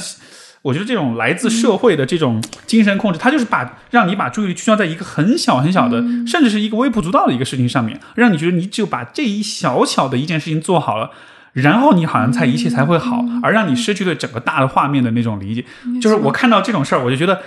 我觉得这种来自社会的这种精神控制，它就是把让你把注意力聚焦在一个很小很小的，甚至是一个微不足道的一个事情上面，让你觉得你只有把这一小小的一件事情做好了，然后你好像才一切才会好，而让你失去对整个大的画面的那种理解。就是我看到这种事儿，我就觉得。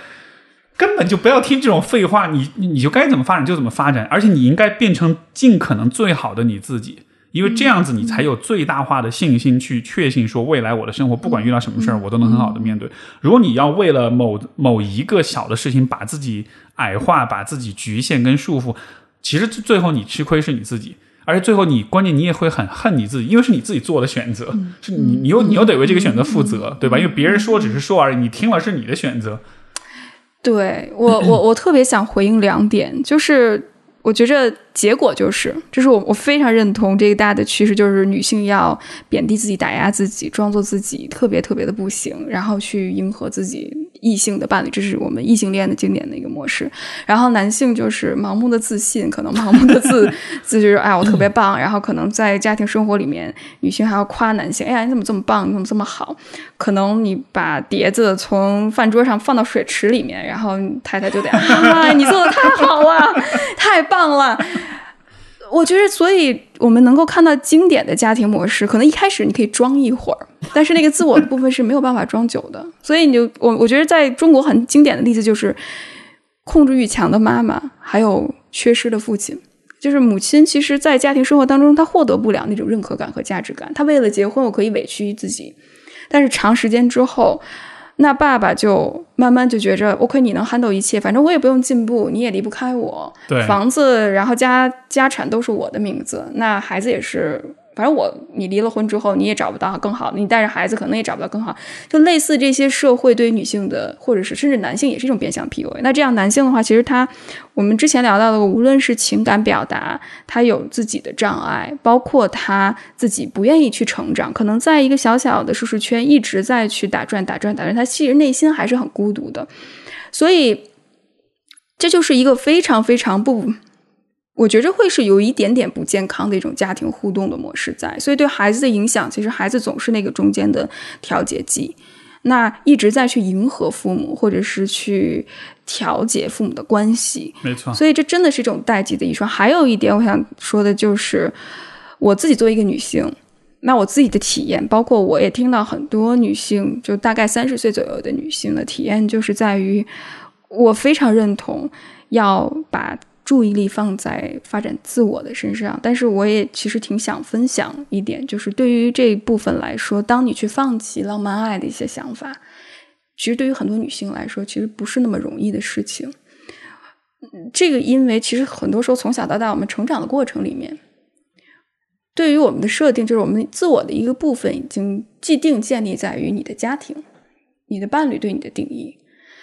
根本就不要听这种废话，你你就该怎么发展就怎么发展，而且你应该变成尽可能最好的你自己，因为这样子你才有最大化的信心去确信说未来我的生活不管遇到什么事儿我都能很好的面对。如果你要为了某某一个小的事情把自己矮化、把自己局限跟束缚，其实最后你吃亏是你自己，而且最后你关键你也会很恨你自己，因为是你自己做的选择，是你你又你又得为这个选择负责，对吧？因为别人说只是说而已，你听了是你的选择。对我，我我特别想回应两点，就是我觉着结果就是，就是我我非常认同这个大的趋势，就是女性要贬低自己、打压自己，装作自己特别特别的不行，然后去迎合自己。异性的伴侣，这是我们异性恋的经典的一个模式。然后男性就是盲目的自信，可能盲目的自 <laughs> 自就是哎我特别棒。然后可能在家庭生活里面，女性还要夸男性，哎呀你怎么这么棒，你怎么这么好？可能你把碟子从饭桌上放到水池里面，然后太太就得啊你做的太好了，太棒忘了。我觉得，所以我们能够看到经典的家庭模式，可能一开始你可以装一会儿，但是那个自我的部分是没有办法装久的。所以你就我我觉得，在中国很经典的例子就是控制欲强的妈妈，还有缺失的父亲。就是母亲，其实，在家庭生活当中，她获得不了那种认可感和价值感。她为了结婚，我可以委屈自己，但是长时间之后。那爸爸就慢慢就觉着，OK，你能 handle 一切，反正我也不用进步，你也离不开我。对，房子，然后家家产都是我的名字，那孩子也是。反正我，你离了婚之后，你也找不到更好的，你带着孩子可能也找不到更好。就类似这些社会对于女性的，或者是甚至男性也是一种变相 PUA。那这样男性的话，其实他，我们之前聊到的，无论是情感表达，他有自己的障碍，包括他自己不愿意去成长，可能在一个小小的舒适圈一直在去打转打转打转，他其实内心还是很孤独的。所以，这就是一个非常非常不。我觉着会是有一点点不健康的一种家庭互动的模式在，所以对孩子的影响，其实孩子总是那个中间的调节剂，那一直在去迎合父母，或者是去调节父母的关系。没错，所以这真的是一种代际的遗传。还有一点我想说的就是，我自己作为一个女性，那我自己的体验，包括我也听到很多女性，就大概三十岁左右的女性的体验，就是在于我非常认同要把。注意力放在发展自我的身上，但是我也其实挺想分享一点，就是对于这一部分来说，当你去放弃浪漫爱的一些想法，其实对于很多女性来说，其实不是那么容易的事情。这个因为其实很多时候从小到大，我们成长的过程里面，对于我们的设定，就是我们自我的一个部分已经既定建立在于你的家庭、你的伴侣对你的定义，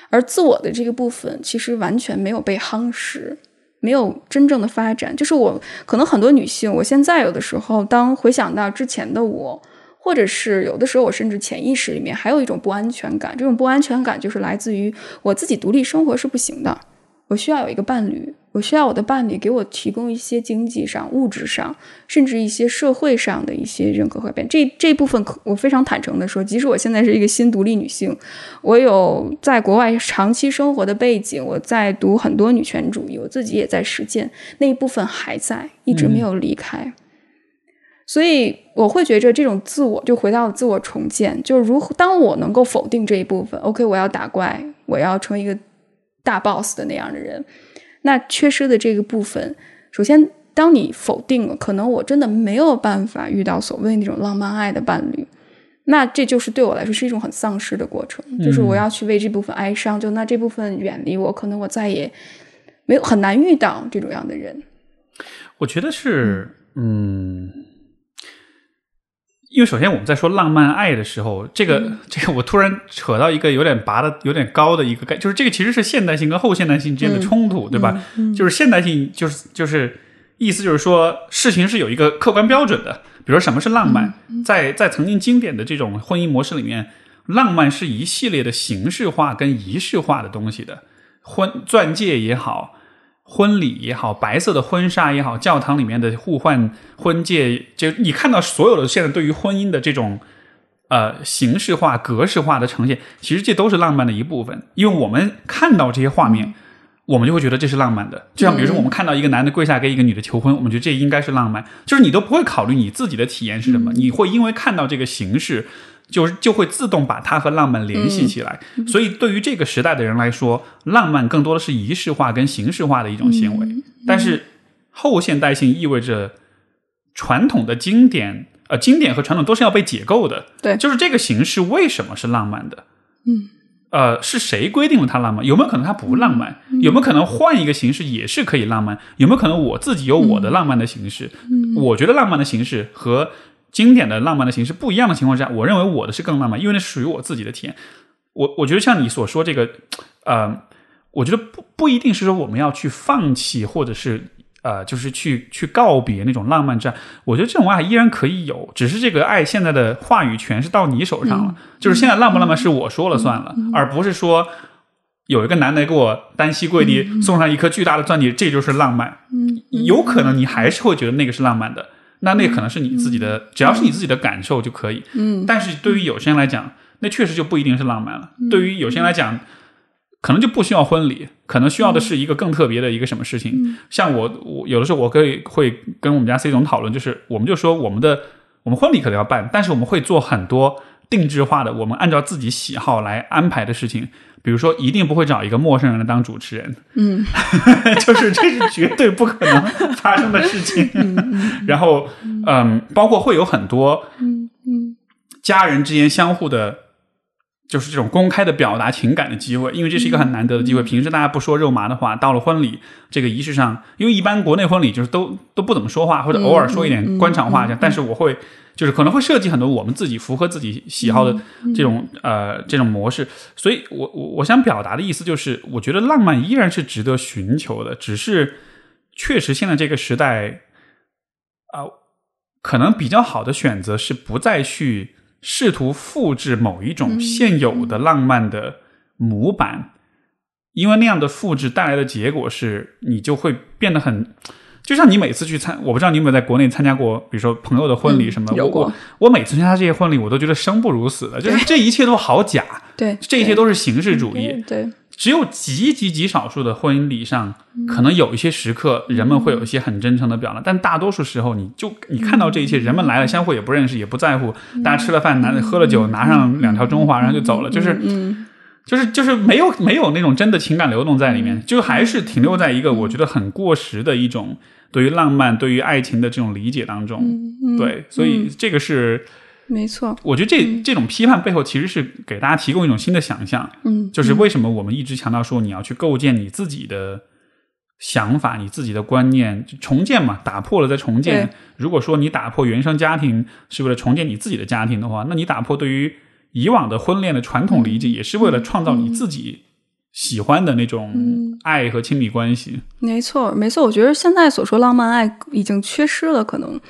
而自我的这个部分其实完全没有被夯实。没有真正的发展，就是我可能很多女性，我现在有的时候当回想到之前的我，或者是有的时候我甚至潜意识里面还有一种不安全感，这种不安全感就是来自于我自己独立生活是不行的。我需要有一个伴侣，我需要我的伴侣给我提供一些经济上、物质上，甚至一些社会上的一些认可和变。这这部分，我非常坦诚的说，即使我现在是一个新独立女性，我有在国外长期生活的背景，我在读很多女权主义，我自己也在实践那一部分还在，一直没有离开。所以我会觉着这种自我就回到了自我重建，就是如何当我能够否定这一部分，OK，我要打怪，我要成为一个大 boss 的那样的人，那缺失的这个部分，首先当你否定了，可能我真的没有办法遇到所谓那种浪漫爱的伴侣，那这就是对我来说是一种很丧失的过程，就是我要去为这部分哀伤，就那这部分远离我，可能我再也没有很难遇到这种样的人。我觉得是，嗯，因为首先我们在说浪漫爱的时候，这个、<laughs> 这个我突然扯到一个有点拔的有点高的一个概，就是这个其实是现代性跟后现代性之间的冲突，对吧？就是现代性就是就是意思就是说事情是有一个客观标准的，比如说什么是浪漫，在在曾经经典的这种婚姻模式里面，浪漫是一系列的形式化跟仪式化的东西的，婚钻戒也好。婚礼也好，白色的婚纱也好，教堂里面的互换婚戒，就你看到所有的现在对于婚姻的这种呃形式化、格式化的呈现，其实这都是浪漫的一部分。因为我们看到这些画面，我们就会觉得这是浪漫的。就像比如说，我们看到一个男的跪下给一个女的求婚，我们觉得这应该是浪漫。就是你都不会考虑你自己的体验是什么，你会因为看到这个形式。就是就会自动把它和浪漫联系起来，所以对于这个时代的人来说，浪漫更多的是仪式化跟形式化的一种行为。但是后现代性意味着传统的经典，呃，经典和传统都是要被解构的。对，就是这个形式为什么是浪漫的？嗯，呃，是谁规定了它浪漫？有没有可能它不浪漫？有没有可能换一个形式也是可以浪漫？有没有可能我自己有我的浪漫的形式？嗯，我觉得浪漫的形式和。经典的浪漫的形式不一样的情况下，我认为我的是更浪漫，因为那是属于我自己的体验。我我觉得像你所说这个，呃，我觉得不不一定是说我们要去放弃，或者是呃，就是去去告别那种浪漫爱。我觉得这种爱依然可以有，只是这个爱现在的话语权是到你手上了。就是现在浪不浪漫是我说了算了，而不是说有一个男的给我单膝跪地送上一颗巨大的钻戒，这就是浪漫。嗯，有可能你还是会觉得那个是浪漫的。那那可能是你自己的，只要是你自己的感受就可以。嗯，但是对于有些人来讲，那确实就不一定是浪漫了。对于有些人来讲，可能就不需要婚礼，可能需要的是一个更特别的一个什么事情。像我，我有的时候我可以会跟我们家 C 总讨论，就是我们就说我们的我们婚礼可能要办，但是我们会做很多定制化的，我们按照自己喜好来安排的事情。比如说，一定不会找一个陌生人来当主持人，嗯，<laughs> 就是这是绝对不可能发生的事情。<laughs> 然后，嗯，包括会有很多，嗯嗯，家人之间相互的，就是这种公开的表达情感的机会，因为这是一个很难得的机会。平时大家不说肉麻的话，到了婚礼这个仪式上，因为一般国内婚礼就是都都不怎么说话，或者偶尔说一点官场话，但是我会。就是可能会设计很多我们自己符合自己喜好的这种呃这种模式，所以我我我想表达的意思就是，我觉得浪漫依然是值得寻求的，只是确实现在这个时代啊，可能比较好的选择是不再去试图复制某一种现有的浪漫的模板，因为那样的复制带来的结果是你就会变得很。就像你每次去参，我不知道你有没有在国内参加过，比如说朋友的婚礼什么。有过。我每次参加这些婚礼，我都觉得生不如死的，就是这一切都好假。<laughs> 对，这一切都是形式主义。对。只有极极极少数的婚礼上，可能有一些时刻，人们会有一些很真诚的表达，但大多数时候，你就你看到这一切，人们来了，相互也不认识，也不在乎，大家吃了饭，拿喝了酒，拿上两条中华，然后就走了，就是。就是就是没有没有那种真的情感流动在里面，就还是停留在一个我觉得很过时的一种对于浪漫、对于爱情的这种理解当中。对，所以这个是没错。我觉得这这种批判背后其实是给大家提供一种新的想象。嗯，就是为什么我们一直强调说你要去构建你自己的想法、你自己的观念，重建嘛，打破了再重建。如果说你打破原生家庭是为了重建你自己的家庭的话，那你打破对于以往的婚恋的传统理解，也是为了创造你自己喜欢的那种爱和亲密关系。没错，没错。我觉得现在所说浪漫爱已经缺失了，可能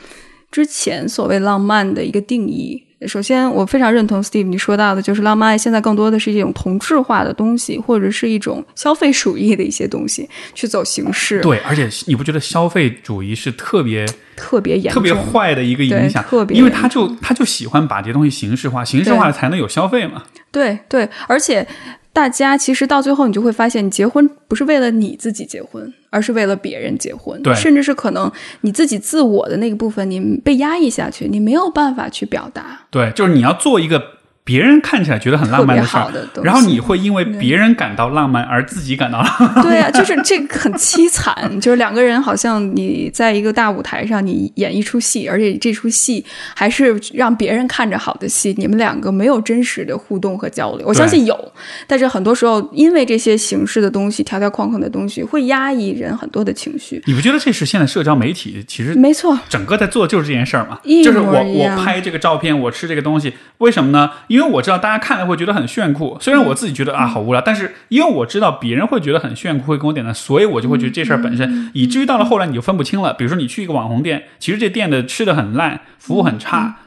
之前所谓浪漫的一个定义。首先，我非常认同 Steve 你说到的，就是浪漫爱现在更多的是一种同质化的东西，或者是一种消费主义的一些东西，去走形式。对，而且你不觉得消费主义是特别特别严特别坏的一个影响？特别，因为他就他就喜欢把这些东西形式化，形式化才能有消费嘛。对对，而且大家其实到最后，你就会发现，你结婚不是为了你自己结婚。而是为了别人结婚。对甚至是可能你自己自我的那个部分，你被压抑下去，你没有办法去表达。对，就是你要做一个别人看起来觉得很浪漫的事儿然后你会因为别人感到浪漫而自己感到浪漫。对啊，就是这个很凄惨，就是两个人好像你在一个大舞台上，你演一出戏，而且这出戏还是让别人看着好的戏，你们两个没有真实的互动和交流。我相信有，但是很多时候因为这些形式的东西、条条框框的东西，会压抑人很多的情绪。你不觉得这是现在社交媒体其实没错，整个在做的就是这件事儿吗？就是我我拍这个照片，我吃这个东西，为什么呢？因为我知道大家看了会觉得很炫酷，虽然我自己觉得啊好无聊，但是因为我知道别人会觉得很炫酷，会跟我点赞，所以我就会觉得这事儿本身，以至于到了后来你就分不清了。比如说你去一个网红店，其实这店的吃的很烂，服务很差，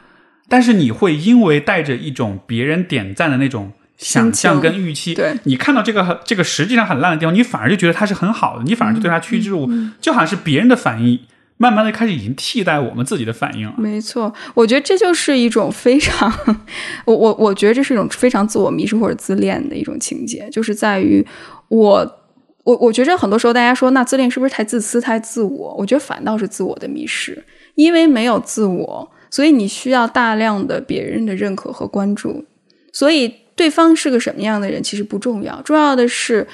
但是你会因为带着一种别人点赞的那种。想象跟预期，对。你看到这个这个实际上很烂的地方，你反而就觉得它是很好的，你反而就对它趋之若鹜，就好像是别人的反应，慢慢的开始已经替代我们自己的反应了。没错，我觉得这就是一种非常，<laughs> 我我我觉得这是一种非常自我迷失或者自恋的一种情节，就是在于我我我觉着很多时候大家说那自恋是不是太自私太自我？我觉得反倒是自我的迷失，因为没有自我，所以你需要大量的别人的认可和关注，所以对方是个什么样的人其实不重要，重要的是。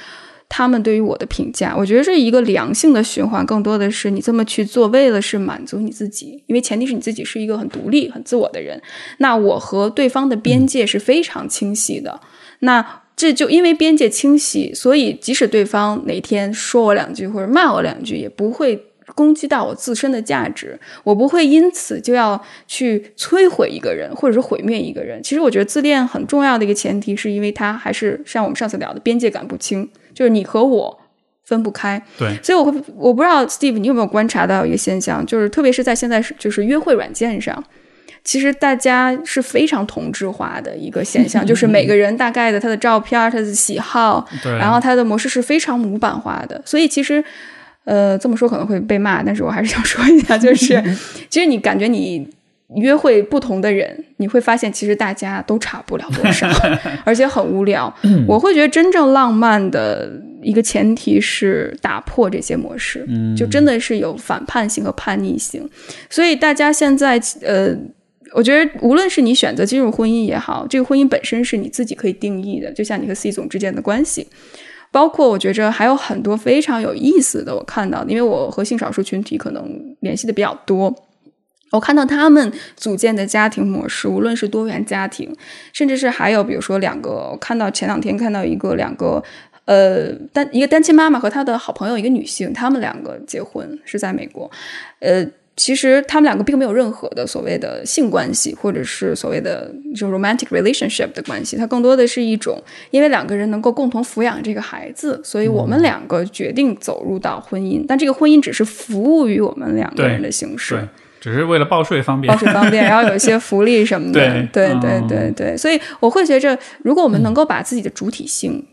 他们对于我的评价，我觉得是一个良性的循环，更多的是你这么去做，为了是满足你自己，因为前提是你自己是一个很独立、很自我的人。那我和对方的边界是非常清晰的。那这就因为边界清晰，所以即使对方哪天说我两句或者骂我两句，也不会攻击到我自身的价值，我不会因此就要去摧毁一个人，或者是毁灭一个人。其实我觉得自恋很重要的一个前提，是因为他还是像我们上次聊的边界感不清。就是你和我分不开，对，所以我会我不知道 Steve 你有没有观察到一个现象，就是特别是在现在是就是约会软件上，其实大家是非常同质化的一个现象，就是每个人大概的他的照片、他的喜好，对然后他的模式是非常模板化的，所以其实。呃，这么说可能会被骂，但是我还是想说一下，就是 <laughs> 其实你感觉你约会不同的人，你会发现其实大家都差不了多少，<laughs> 而且很无聊。我会觉得真正浪漫的一个前提是打破这些模式，就真的是有反叛性和叛逆性。所以大家现在呃，我觉得无论是你选择进入婚姻也好，这个婚姻本身是你自己可以定义的，就像你和 C 总之间的关系。包括我觉着还有很多非常有意思的，我看到的，因为我和性少数群体可能联系的比较多，我看到他们组建的家庭模式，无论是多元家庭，甚至是还有比如说两个，我看到前两天看到一个两个，呃单一个单亲妈妈和她的好朋友一个女性，他们两个结婚是在美国，呃。其实他们两个并没有任何的所谓的性关系，或者是所谓的就 romantic relationship 的关系，它更多的是一种，因为两个人能够共同抚养这个孩子，所以我们两个决定走入到婚姻，但这个婚姻只是服务于我们两个人的形式，对，只是为了报税方便，报税方便，然后有一些福利什么的，对对对对，所以我会觉着，如果我们能够把自己的主体性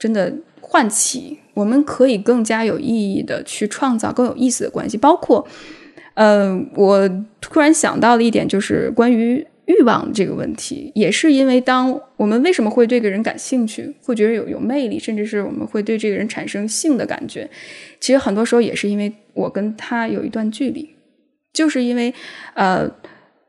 真的唤起，我们可以更加有意义的去创造更有意思的关系，包括。呃，我突然想到的一点就是关于欲望这个问题，也是因为当我们为什么会对这个人感兴趣，会觉得有有魅力，甚至是我们会对这个人产生性的感觉，其实很多时候也是因为我跟他有一段距离，就是因为呃，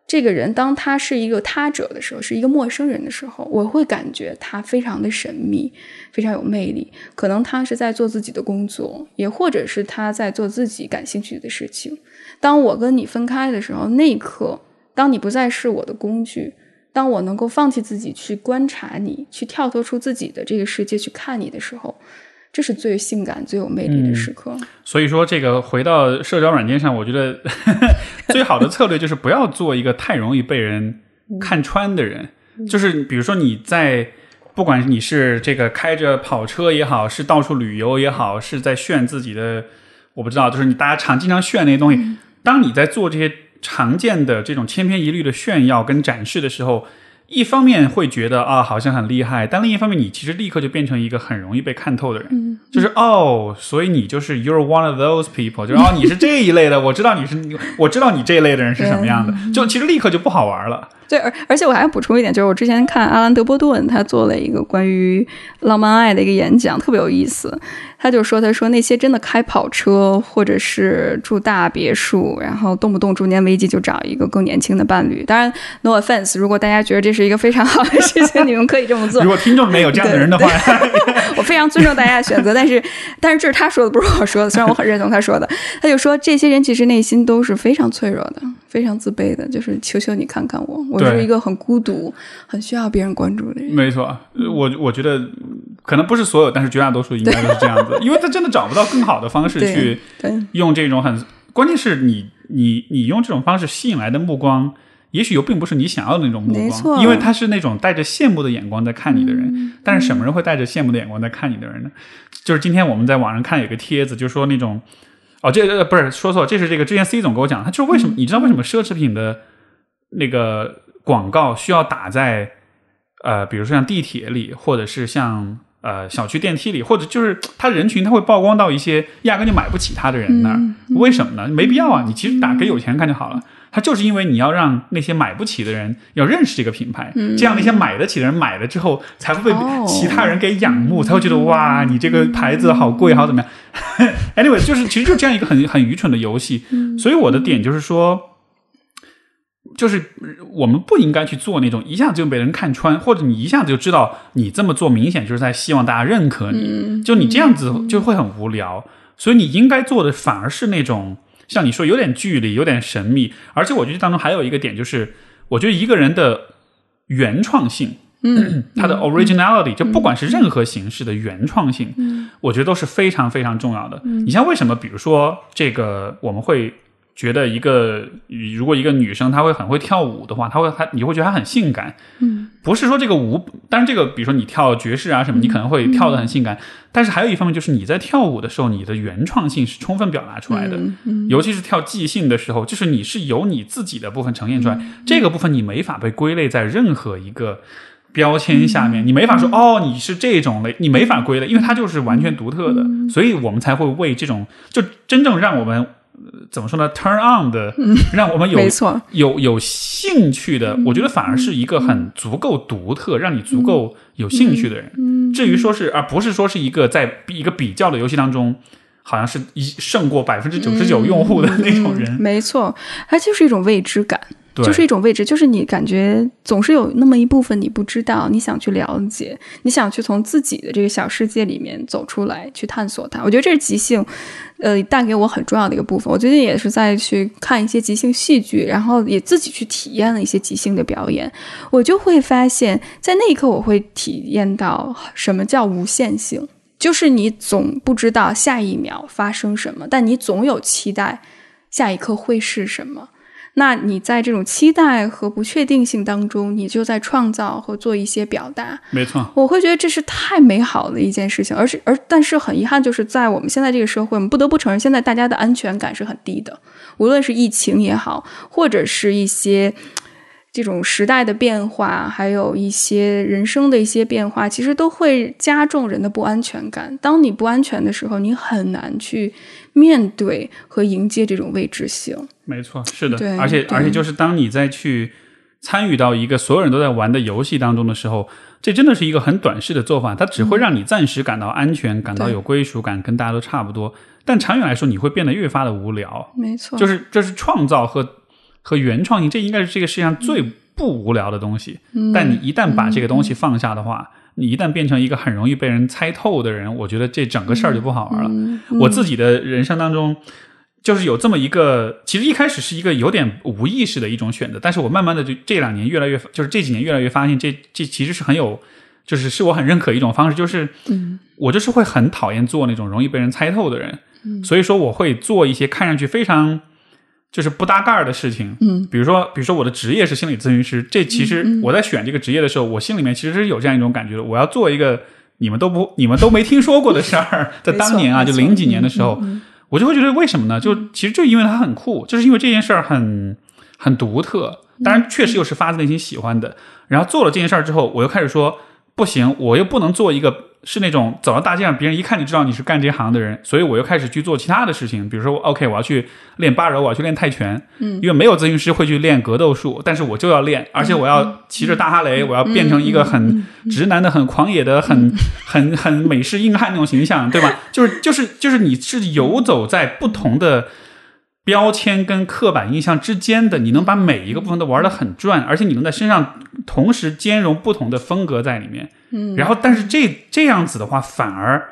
这个人当他是一个他者的时候，是一个陌生人的时候，我会感觉他非常的神秘，非常有魅力。可能他是在做自己的工作，也或者是他在做自己感兴趣的事情。当我跟你分开的时候，那一刻，当你不再是我的工具，当我能够放弃自己去观察你，去跳脱出自己的这个世界去看你的时候，这是最性感、最有魅力的时刻。所以说，这个回到社交软件上，我觉得 <laughs> 最好的策略就是不要做一个太容易被人看穿的人。就是比如说你在，不管你是这个开着跑车也好，是到处旅游也好，是在炫自己的，我不知道，就是你大家常经常炫那些东西。当你在做这些常见的这种千篇一律的炫耀跟展示的时候，一方面会觉得啊好像很厉害，但另一方面你其实立刻就变成一个很容易被看透的人，就是哦，所以你就是 you're one of those people，就是哦你是这一类的，我知道你是，我知道你这一类的人是什么样的，就其实立刻就不好玩了。对，而而且我还要补充一点，就是我之前看阿兰·德波顿他做了一个关于浪漫爱的一个演讲，特别有意思。他就说：“他说那些真的开跑车或者是住大别墅，然后动不动中年危机就找一个更年轻的伴侣。当然，no offense，如果大家觉得这是一个非常好的事情，<laughs> 你们可以这么做。如果听众里面有这样的人的话，我非常尊重大家的选择。但是，但是这是他说的，不是我说的。虽然我很认同他说的，他就说这些人其实内心都是非常脆弱的，非常自卑的。就是求求你看看我，我是一个很孤独、很需要别人关注的人。没错，我我觉得可能不是所有，但是绝大多数应该都是这样子。因为他真的找不到更好的方式去用这种很，关键是你你你用这种方式吸引来的目光，也许又并不是你想要的那种目光，因为他是那种带着羡慕的眼光在看你的人。但是什么人会带着羡慕的眼光在看你的人呢？就是今天我们在网上看有个帖子，就说那种哦，这个不是说错，这是这个之前 C 总给我讲，他就是为什么你知道为什么奢侈品的那个广告需要打在呃，比如说像地铁里，或者是像。呃，小区电梯里，或者就是他人群，他会曝光到一些压根就买不起他的人那儿，为什么呢？没必要啊！你其实打给有钱人看就好了。他就是因为你要让那些买不起的人要认识这个品牌，这样那些买得起的人买了之后，才会被其他人给仰慕，才会觉得哇，你这个牌子好贵，好怎么样？<laughs> Anyway，就是其实就这样一个很很愚蠢的游戏。所以我的点就是说。就是我们不应该去做那种一下子就被人看穿，或者你一下子就知道你这么做明显就是在希望大家认可你，就你这样子就会很无聊。所以你应该做的反而是那种像你说有点距离、有点神秘，而且我觉得当中还有一个点就是，我觉得一个人的原创性，嗯，<clears throat> 他的 originality，就不管是任何形式的原创性，嗯，我觉得都是非常非常重要的。你像为什么，比如说这个我们会。觉得一个如果一个女生她会很会跳舞的话，她会她你会觉得她很性感，嗯，不是说这个舞，但是这个比如说你跳爵士啊什么，你可能会跳的很性感，但是还有一方面就是你在跳舞的时候，你的原创性是充分表达出来的，尤其是跳即兴的时候，就是你是由你自己的部分呈现出来，这个部分你没法被归类在任何一个标签下面，你没法说哦你是这种类，你没法归类，因为它就是完全独特的，所以我们才会为这种就真正让我们。怎么说呢？Turn on 的，让我们有有有兴趣的，我觉得反而是一个很足够独特，让你足够有兴趣的人。至于说是，而不是说是一个在一个比较的游戏当中，好像是一胜过百分之九十九用户的那种人。没错，它就是一种未知感。就是一种位置，就是你感觉总是有那么一部分你不知道，你想去了解，你想去从自己的这个小世界里面走出来，去探索它。我觉得这是即兴，呃，带给我很重要的一个部分。我最近也是在去看一些即兴戏剧，然后也自己去体验了一些即兴的表演，我就会发现，在那一刻我会体验到什么叫无限性，就是你总不知道下一秒发生什么，但你总有期待下一刻会是什么。那你在这种期待和不确定性当中，你就在创造和做一些表达。没错，我会觉得这是太美好的一件事情，而是而但是很遗憾，就是在我们现在这个社会，我们不得不承认，现在大家的安全感是很低的。无论是疫情也好，或者是一些这种时代的变化，还有一些人生的一些变化，其实都会加重人的不安全感。当你不安全的时候，你很难去。面对和迎接这种未知性，没错，是的，而且而且就是当你再去参与到一个所有人都在玩的游戏当中的时候，这真的是一个很短视的做法，它只会让你暂时感到安全，感到有归属感，跟大家都差不多。但长远来说，你会变得越发的无聊。没错，就是这是创造和和原创性，这应该是这个世界上最不无聊的东西。但你一旦把这个东西放下的话。你一旦变成一个很容易被人猜透的人，我觉得这整个事儿就不好玩了。我自己的人生当中，就是有这么一个，其实一开始是一个有点无意识的一种选择，但是我慢慢的就这两年越来越，就是这几年越来越发现，这这其实是很有，就是是我很认可一种方式，就是我就是会很讨厌做那种容易被人猜透的人，所以说我会做一些看上去非常。就是不搭盖儿的事情，嗯，比如说，比如说我的职业是心理咨询师，这其实我在选这个职业的时候，我心里面其实是有这样一种感觉的，我要做一个你们都不、你们都没听说过的事儿。<laughs> 在当年啊，就零几年的时候，我就会觉得为什么呢？就其实就因为它很酷，就是因为这件事儿很很独特，当然确实又是发自内心喜欢的。然后做了这件事儿之后，我又开始说不行，我又不能做一个是那种走到大街上，别人一看就知道你是干这行的人，所以我又开始去做其他的事情，比如说，OK，我要去练八柔，我要去练泰拳，嗯，因为没有咨询师会去练格斗术，但是我就要练，而且我要骑着大哈雷，我要变成一个很直男的、很狂野的、很 <laughs> 很很美式硬汉那种形象，对吧？就是就是就是你是游走在不同的。标签跟刻板印象之间的，你能把每一个部分都玩得很转，而且你能在身上同时兼容不同的风格在里面。嗯，然后，但是这这样子的话，反而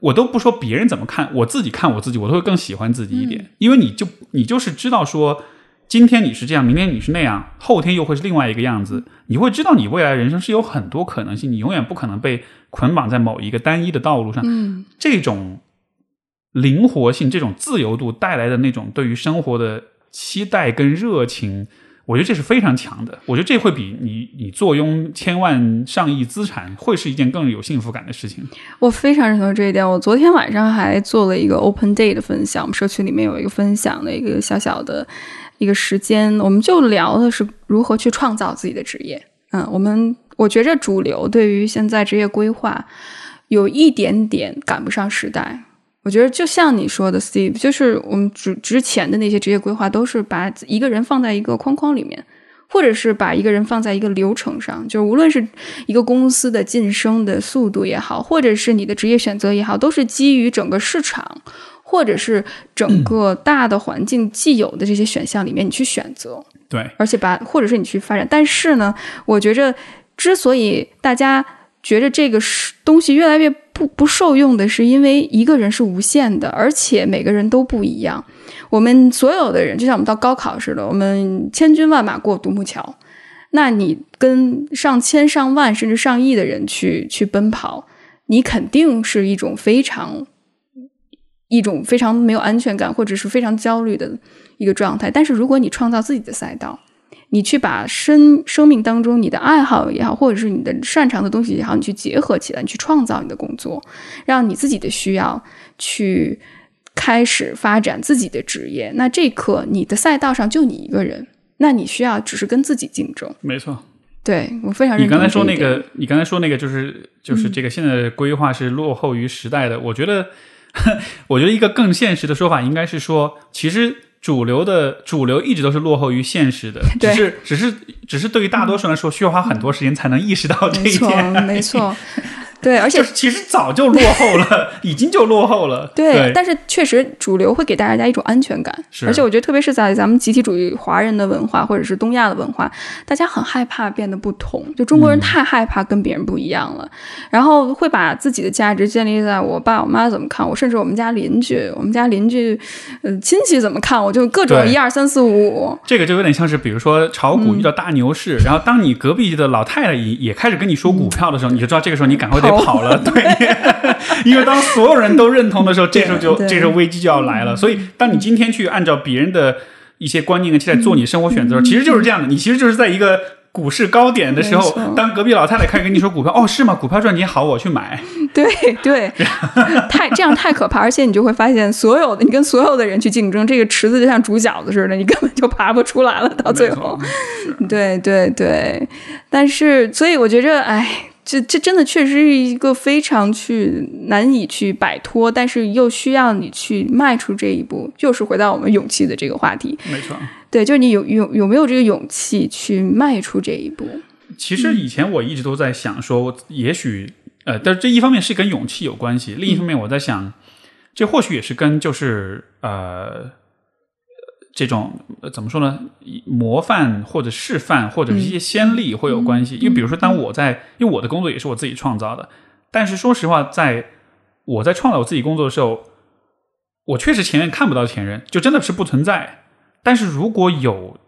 我都不说别人怎么看，我自己看我自己，我都会更喜欢自己一点，因为你就你就是知道说，今天你是这样，明天你是那样，后天又会是另外一个样子，你会知道你未来人生是有很多可能性，你永远不可能被捆绑在某一个单一的道路上。嗯，这种。灵活性这种自由度带来的那种对于生活的期待跟热情，我觉得这是非常强的。我觉得这会比你你坐拥千万上亿资产，会是一件更有幸福感的事情。我非常认同这一点。我昨天晚上还做了一个 Open Day 的分享，我们社区里面有一个分享的一个小小的一个时间，我们就聊的是如何去创造自己的职业。嗯，我们我觉着主流对于现在职业规划有一点点赶不上时代。我觉得就像你说的，Steve，就是我们之之前的那些职业规划，都是把一个人放在一个框框里面，或者是把一个人放在一个流程上。就是无论是一个公司的晋升的速度也好，或者是你的职业选择也好，都是基于整个市场或者是整个大的环境既有的这些选项里面你去选择。对，而且把或者是你去发展。但是呢，我觉着之所以大家觉着这个是东西越来越。不不受用的是，因为一个人是无限的，而且每个人都不一样。我们所有的人，就像我们到高考似的，我们千军万马过独木桥。那你跟上千上万甚至上亿的人去去奔跑，你肯定是一种非常一种非常没有安全感，或者是非常焦虑的一个状态。但是如果你创造自己的赛道，你去把生生命当中你的爱好也好，或者是你的擅长的东西也好，你去结合起来，你去创造你的工作，让你自己的需要去开始发展自己的职业。那这一刻，你的赛道上就你一个人，那你需要只是跟自己竞争。没错，对我非常认。你刚才说那个，你刚才说那个，就是就是这个现在的规划是落后于时代的。我觉得，<laughs> 我觉得一个更现实的说法应该是说，其实。主流的主流一直都是落后于现实的，只是只是只是对于大多数人来说，需要花很多时间才能意识到这一点。没错。<laughs> 对，<laughs> 而且其实早就落后了，已经就落后了。对，但是确实主流会给大家一种安全感，而且我觉得特别是在咱们集体主义华人的文化或者是东亚的文化，大家很害怕变得不同，就中国人太害怕跟别人不一样了，然后会把自己的价值建立在我爸我妈怎么看我，甚至我们家邻居，我们家邻居，呃亲戚怎么看我，就各种一二三四五。这个就有点像是，比如说炒股遇到大牛市，然后当你隔壁的老太太也也开始跟你说股票的时候，你就知道这个时候你赶快得。跑了，对，<laughs> 因为当所有人都认同的时候，这时候就这时候危机就要来了。所以，当你今天去按照别人的一些观念跟期待做你生活选择，其实就是这样的。你其实就是在一个股市高点的时候，当隔壁老太太开始跟你说股票，哦，是吗？股票赚钱好，我去买。对对，<laughs> 太这样太可怕，而且你就会发现，所有的你跟所有的人去竞争，这个池子就像煮饺子似的，你根本就爬不出来了。到最后，对对对，但是，所以我觉着，哎。这这真的确实是一个非常去难以去摆脱，但是又需要你去迈出这一步，就是回到我们勇气的这个话题。没错，对，就是你有有有没有这个勇气去迈出这一步？其实以前我一直都在想说，也许呃，但是这一方面是跟勇气有关系，另一方面我在想，这或许也是跟就是呃。这种怎么说呢？模范或者示范或者是一些先例会有关系。因为比如说，当我在，因为我的工作也是我自己创造的，但是说实话，在我在创造我自己工作的时候，我确实前面看不到前人，就真的是不存在。但是如果有。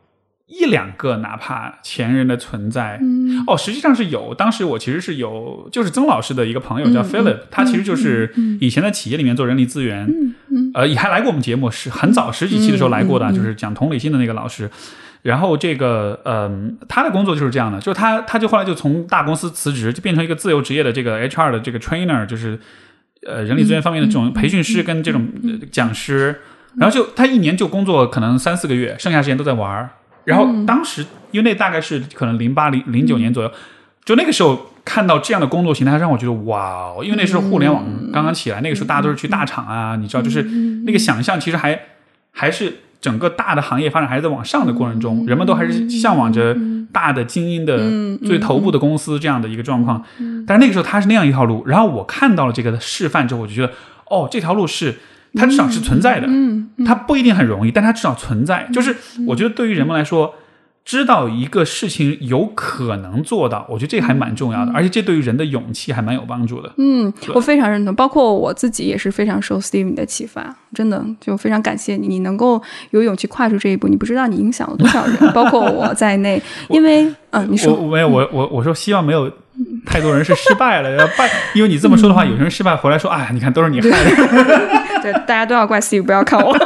一两个，哪怕前人的存在，哦，实际上是有。当时我其实是有，就是曾老师的一个朋友叫 Philip，他其实就是以前在企业里面做人力资源，呃，也还来过我们节目，是很早十几期的时候来过的，就是讲同理心的那个老师。然后这个，嗯，他的工作就是这样的，就是他他就后来就从大公司辞职，就变成一个自由职业的这个 HR 的这个 trainer，就是呃人力资源方面的这种培训师跟这种讲师。然后就他一年就工作可能三四个月，剩下时间都在玩儿。然后当时，因为那大概是可能零八零零九年左右，就那个时候，看到这样的工作形态，让我觉得哇哦！因为那时候互联网刚刚起来，那个时候大家都是去大厂啊，你知道，就是那个想象其实还还是整个大的行业发展还是在往上的过程中，人们都还是向往着大的精英的最头部的公司这样的一个状况。但是那个时候他是那样一条路，然后我看到了这个的示范之后，我就觉得哦，这条路是它至少是存在的，它不一定很容易，但它至少存在。就是我觉得对于人们来说。知道一个事情有可能做到，我觉得这还蛮重要的，而且这对于人的勇气还蛮有帮助的。嗯，我非常认同，包括我自己也是非常受 Steve 的启发，真的就非常感谢你，你能够有勇气跨出这一步。你不知道你影响了多少人，<laughs> 包括我在内。因为，嗯，你说没有，我我我说希望没有太多人是失败了，要败，因为你这么说的话，有些人失败回来说，哎，你看都是你害的。<laughs> 对，大家都要怪 Steve，不要看我。<laughs>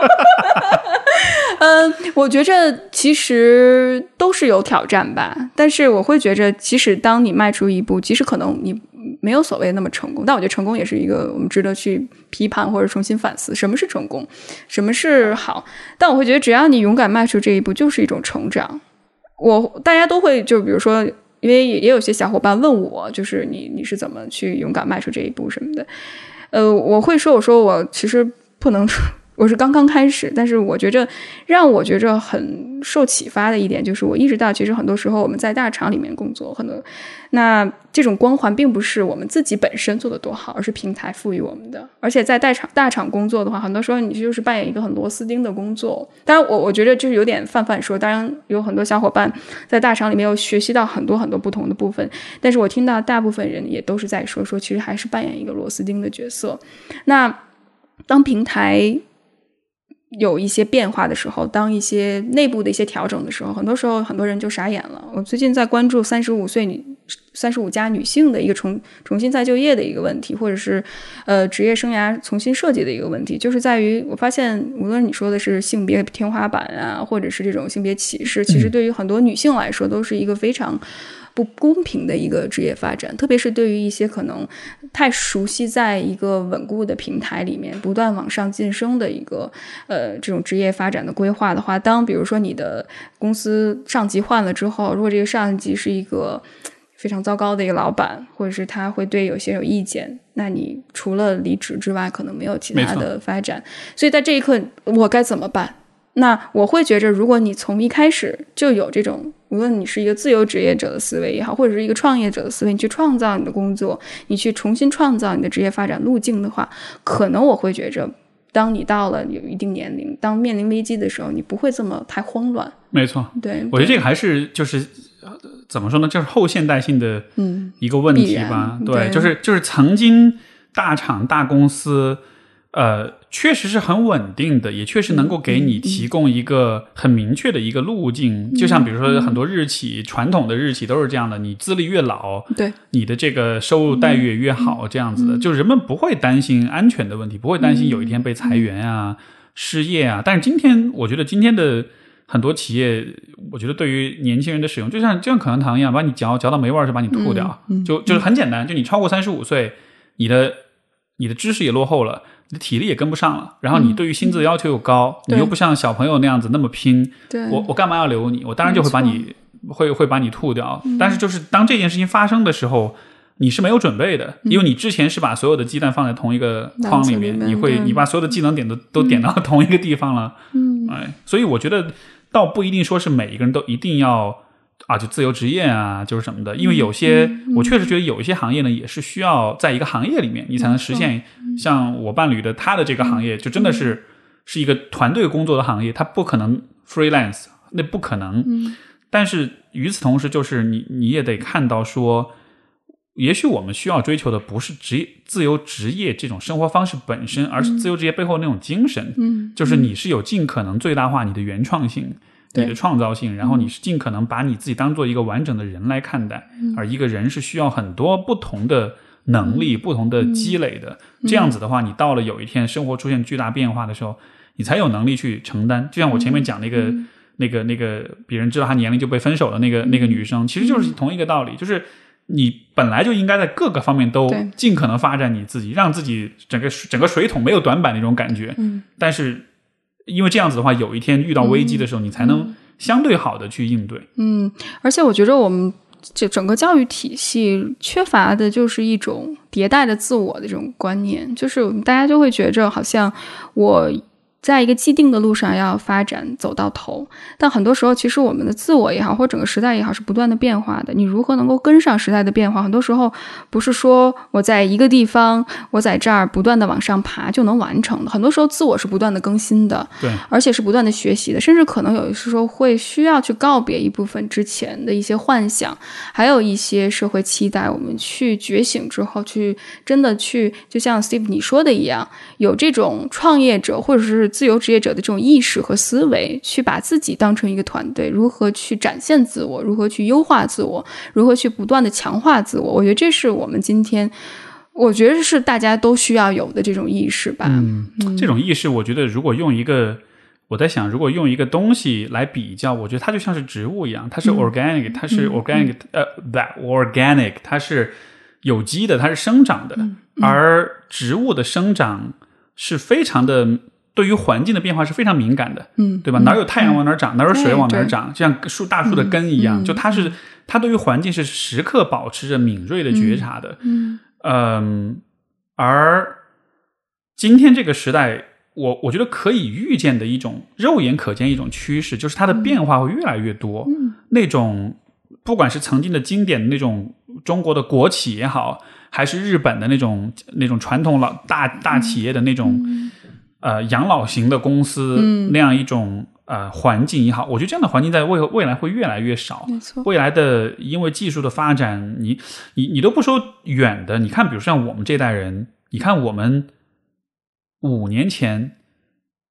嗯，我觉着其实都是有挑战吧，但是我会觉着，即使当你迈出一步，即使可能你没有所谓那么成功，但我觉得成功也是一个我们值得去批判或者重新反思，什么是成功，什么是好。但我会觉得，只要你勇敢迈出这一步，就是一种成长。我大家都会就比如说，因为也有些小伙伴问我，就是你你是怎么去勇敢迈出这一步什么的？呃，我会说，我说我其实不能。我是刚刚开始，但是我觉着让我觉着很受启发的一点，就是我意识到，其实很多时候我们在大厂里面工作，很多那这种光环并不是我们自己本身做的多好，而是平台赋予我们的。而且在大厂大厂工作的话，很多时候你就是扮演一个很螺丝钉的工作。当然，我我觉得就是有点泛泛说。当然，有很多小伙伴在大厂里面有学习到很多很多不同的部分，但是我听到大部分人也都是在说说，其实还是扮演一个螺丝钉的角色。那当平台。有一些变化的时候，当一些内部的一些调整的时候，很多时候很多人就傻眼了。我最近在关注三十五岁女、三十五加女性的一个重重新再就业的一个问题，或者是呃职业生涯重新设计的一个问题，就是在于我发现，无论你说的是性别天花板啊，或者是这种性别歧视，其实对于很多女性来说，都是一个非常。不公平的一个职业发展，特别是对于一些可能太熟悉在一个稳固的平台里面不断往上晋升的一个呃这种职业发展的规划的话，当比如说你的公司上级换了之后，如果这个上级是一个非常糟糕的一个老板，或者是他会对有些有意见，那你除了离职之外，可能没有其他的发展。所以在这一刻，我该怎么办？那我会觉着，如果你从一开始就有这种。无论你是一个自由职业者的思维也好，或者是一个创业者的思维，你去创造你的工作，你去重新创造你的职业发展路径的话，可能我会觉着，当你到了有一定年龄，当面临危机的时候，你不会这么太慌乱。没错，对，我觉得这个还是就是怎么说呢，就是后现代性的嗯一个问题吧。对，就是就是曾经大厂大公司。呃，确实是很稳定的，也确实能够给你提供一个很明确的一个路径。就像比如说很多日企，传统的日企都是这样的，你资历越老，对你的这个收入待遇也越好，这样子的，就人们不会担心安全的问题，不会担心有一天被裁员啊、失业啊。但是今天，我觉得今天的很多企业，我觉得对于年轻人的使用，就像就像口香糖一样，把你嚼嚼到没味儿就把你吐掉，就就是很简单，就你超过三十五岁，你的你的知识也落后了。你的体力也跟不上了，然后你对于薪资的要求又高，你又不像小朋友那样子那么拼，我我干嘛要留你？我当然就会把你会会把你吐掉。但是就是当这件事情发生的时候，你是没有准备的，因为你之前是把所有的鸡蛋放在同一个筐里面，你会你把所有的技能点都都点到 <laughs> 同一个地方了，嗯，哎，所以我觉得倒不一定说是每一个人都一定要。啊，就自由职业啊，就是什么的，因为有些我确实觉得有一些行业呢，也是需要在一个行业里面，你才能实现。像我伴侣的他的这个行业，就真的是是一个团队工作的行业，他不可能 freelance，那不可能。但是与此同时，就是你你也得看到说，也许我们需要追求的不是职业自由职业这种生活方式本身，而是自由职业背后那种精神。嗯，就是你是有尽可能最大化你的原创性。你的创造性，然后你是尽可能把你自己当做一个完整的人来看待，而一个人是需要很多不同的能力、不同的积累的。这样子的话，你到了有一天生活出现巨大变化的时候，你才有能力去承担。就像我前面讲那个、那个、那个，别人知道他年龄就被分手的那个那个女生，其实就是同一个道理，就是你本来就应该在各个方面都尽可能发展你自己，让自己整个整个水桶没有短板那种感觉。嗯，但是。因为这样子的话，有一天遇到危机的时候，你才能相对好的去应对。嗯，而且我觉得我们这整个教育体系缺乏的就是一种迭代的自我的这种观念，就是大家就会觉着好像我。在一个既定的路上要发展走到头，但很多时候，其实我们的自我也好，或者整个时代也好，是不断的变化的。你如何能够跟上时代的变化？很多时候不是说我在一个地方，我在这儿不断的往上爬就能完成的。很多时候，自我是不断的更新的，对，而且是不断的学习的，甚至可能有的时候会需要去告别一部分之前的一些幻想，还有一些社会期待。我们去觉醒之后，去真的去，就像 Steve 你说的一样，有这种创业者或者是。自由职业者的这种意识和思维，去把自己当成一个团队，如何去展现自我，如何去优化自我，如何去不断的强化自我，我觉得这是我们今天，我觉得是大家都需要有的这种意识吧。嗯，这种意识，我觉得如果用一个，我在想，如果用一个东西来比较，我觉得它就像是植物一样，它是 organic，它是 organic，呃，that organic，它是有机的，它是生长的，而植物的生长是非常的。对于环境的变化是非常敏感的，嗯，对吧？哪有太阳往哪长，哪有水往哪长，就像树大树的根一样，就它是它对于环境是时刻保持着敏锐的觉察的，嗯嗯。而今天这个时代，我我觉得可以预见的一种肉眼可见一种趋势，就是它的变化会越来越多。嗯，那种不管是曾经的经典的那种中国的国企也好，还是日本的那种那种传统老大大企业的那种。呃，养老型的公司那样一种呃环境也好，我觉得这样的环境在未未来会越来越少。没错，未来的因为技术的发展，你你你都不说远的，你看，比如像我们这代人，你看我们五年前、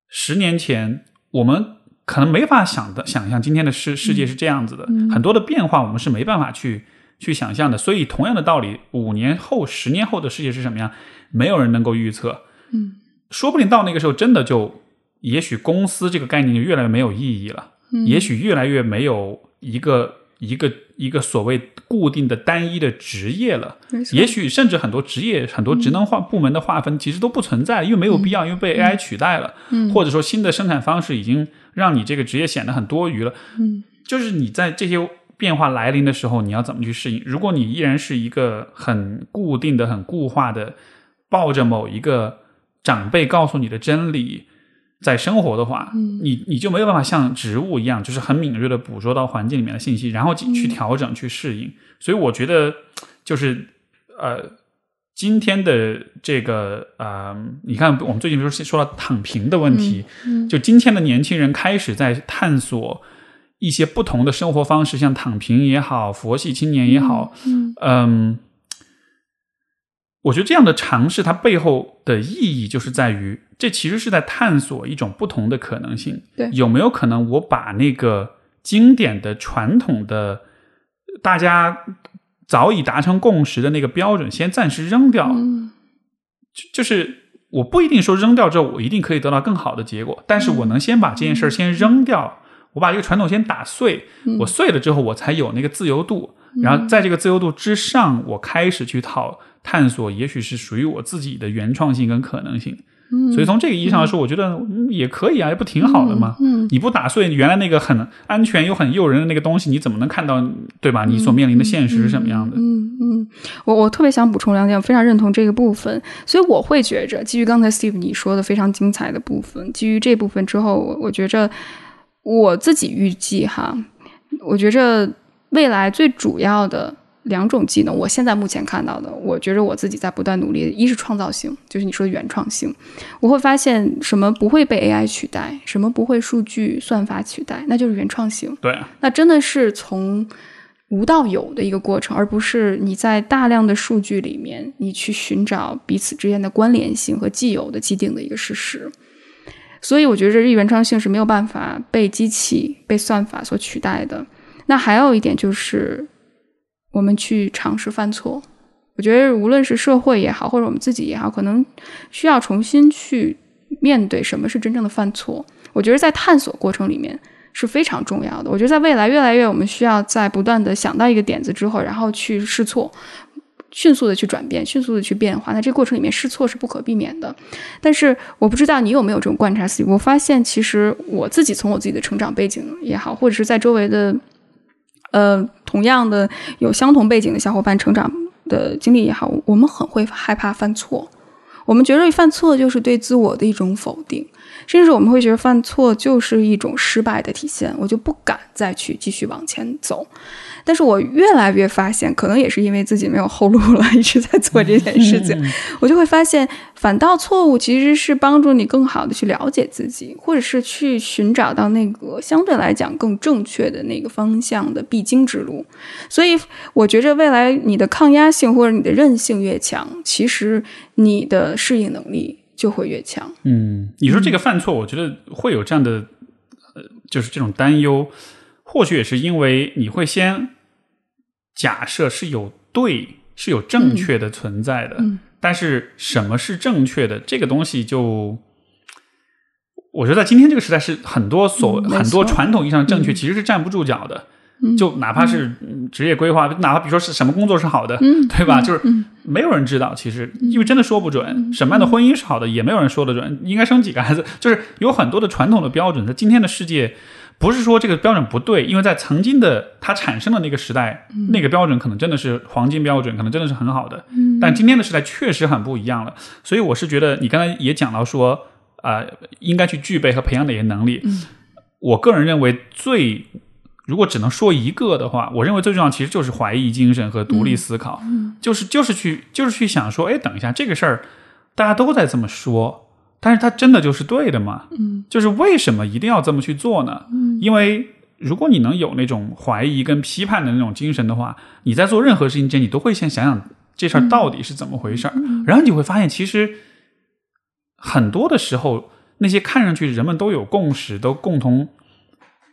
十年前，我们可能没法想的想象今天的世世界是这样子的，很多的变化我们是没办法去去想象的。所以，同样的道理，五年后、十年后的世界是什么样，没有人能够预测。嗯。说不定到那个时候，真的就也许公司这个概念就越来越没有意义了，也许越来越没有一个一个一个所谓固定的单一的职业了，也许甚至很多职业很多职能划部门的划分其实都不存在，因为没有必要，因为被 AI 取代了，或者说新的生产方式已经让你这个职业显得很多余了。嗯，就是你在这些变化来临的时候，你要怎么去适应？如果你依然是一个很固定的、很固化的，抱着某一个。长辈告诉你的真理，在生活的话，你你就没有办法像植物一样，就是很敏锐的捕捉到环境里面的信息，然后去调整、去适应。所以我觉得，就是呃，今天的这个呃，你看，我们最近不是说到躺平的问题，就今天的年轻人开始在探索一些不同的生活方式，像躺平也好，佛系青年也好，嗯。我觉得这样的尝试，它背后的意义就是在于，这其实是在探索一种不同的可能性。对，有没有可能我把那个经典的、传统的、大家早已达成共识的那个标准，先暂时扔掉？嗯，就是我不一定说扔掉之后，我一定可以得到更好的结果，但是我能先把这件事儿先扔掉，我把这个传统先打碎，我碎了之后，我才有那个自由度。然后在这个自由度之上，我开始去讨探索，也许是属于我自己的原创性跟可能性。所以从这个意义上来说，我觉得也可以啊，也不挺好的吗？嗯，你不打碎原来那个很安全又很诱人的那个东西，你怎么能看到对吧？你所面临的现实是什么样的？嗯嗯，我我特别想补充两点，我非常认同这个部分。所以我会觉着，基于刚才 Steve 你说的非常精彩的部分，基于这部分之后，我我觉着我自己预计哈，我觉着。未来最主要的两种技能，我现在目前看到的，我觉着我自己在不断努力。一是创造性，就是你说的原创性，我会发现什么不会被 AI 取代，什么不会数据算法取代，那就是原创性。对，那真的是从无到有的一个过程，而不是你在大量的数据里面，你去寻找彼此之间的关联性和既有的既定的一个事实。所以，我觉得这原创性是没有办法被机器、被算法所取代的。那还有一点就是，我们去尝试犯错。我觉得无论是社会也好，或者我们自己也好，可能需要重新去面对什么是真正的犯错。我觉得在探索过程里面是非常重要的。我觉得在未来越来越，我们需要在不断的想到一个点子之后，然后去试错，迅速的去转变，迅速的去变化。那这个过程里面试错是不可避免的。但是我不知道你有没有这种观察思维我发现其实我自己从我自己的成长背景也好，或者是在周围的。呃，同样的有相同背景的小伙伴成长的经历也好，我们很会害怕犯错，我们觉得犯错就是对自我的一种否定。甚至我们会觉得犯错就是一种失败的体现，我就不敢再去继续往前走。但是我越来越发现，可能也是因为自己没有后路了，<laughs> 一直在做这件事情，<laughs> 我就会发现，反倒错误其实是帮助你更好的去了解自己，或者是去寻找到那个相对来讲更正确的那个方向的必经之路。所以，我觉着未来你的抗压性或者你的韧性越强，其实你的适应能力。就会越强。嗯，你说这个犯错，我觉得会有这样的，呃，就是这种担忧，或许也是因为你会先假设是有对，是有正确的存在的。嗯，但是什么是正确的这个东西，就我觉得在今天这个时代，是很多所很多传统意义上的正确，其实是站不住脚的。就哪怕是职业规划，哪怕比如说是什么工作是好的，对吧？就是没有人知道，其实因为真的说不准什么样的婚姻是好的，也没有人说得准。应该生几个孩子，就是有很多的传统的标准。在今天的世界，不是说这个标准不对，因为在曾经的它产生的那个时代，那个标准可能真的是黄金标准，可能真的是很好的。但今天的时代确实很不一样了。所以我是觉得，你刚才也讲到说，啊，应该去具备和培养哪些能力？我个人认为最。如果只能说一个的话，我认为最重要其实就是怀疑精神和独立思考，就是就是去就是去想说，哎，等一下这个事儿大家都在这么说，但是它真的就是对的吗？嗯，就是为什么一定要这么去做呢？嗯，因为如果你能有那种怀疑跟批判的那种精神的话，你在做任何事情前，你都会先想想这事儿到底是怎么回事儿，然后你会发现，其实很多的时候，那些看上去人们都有共识、都共同。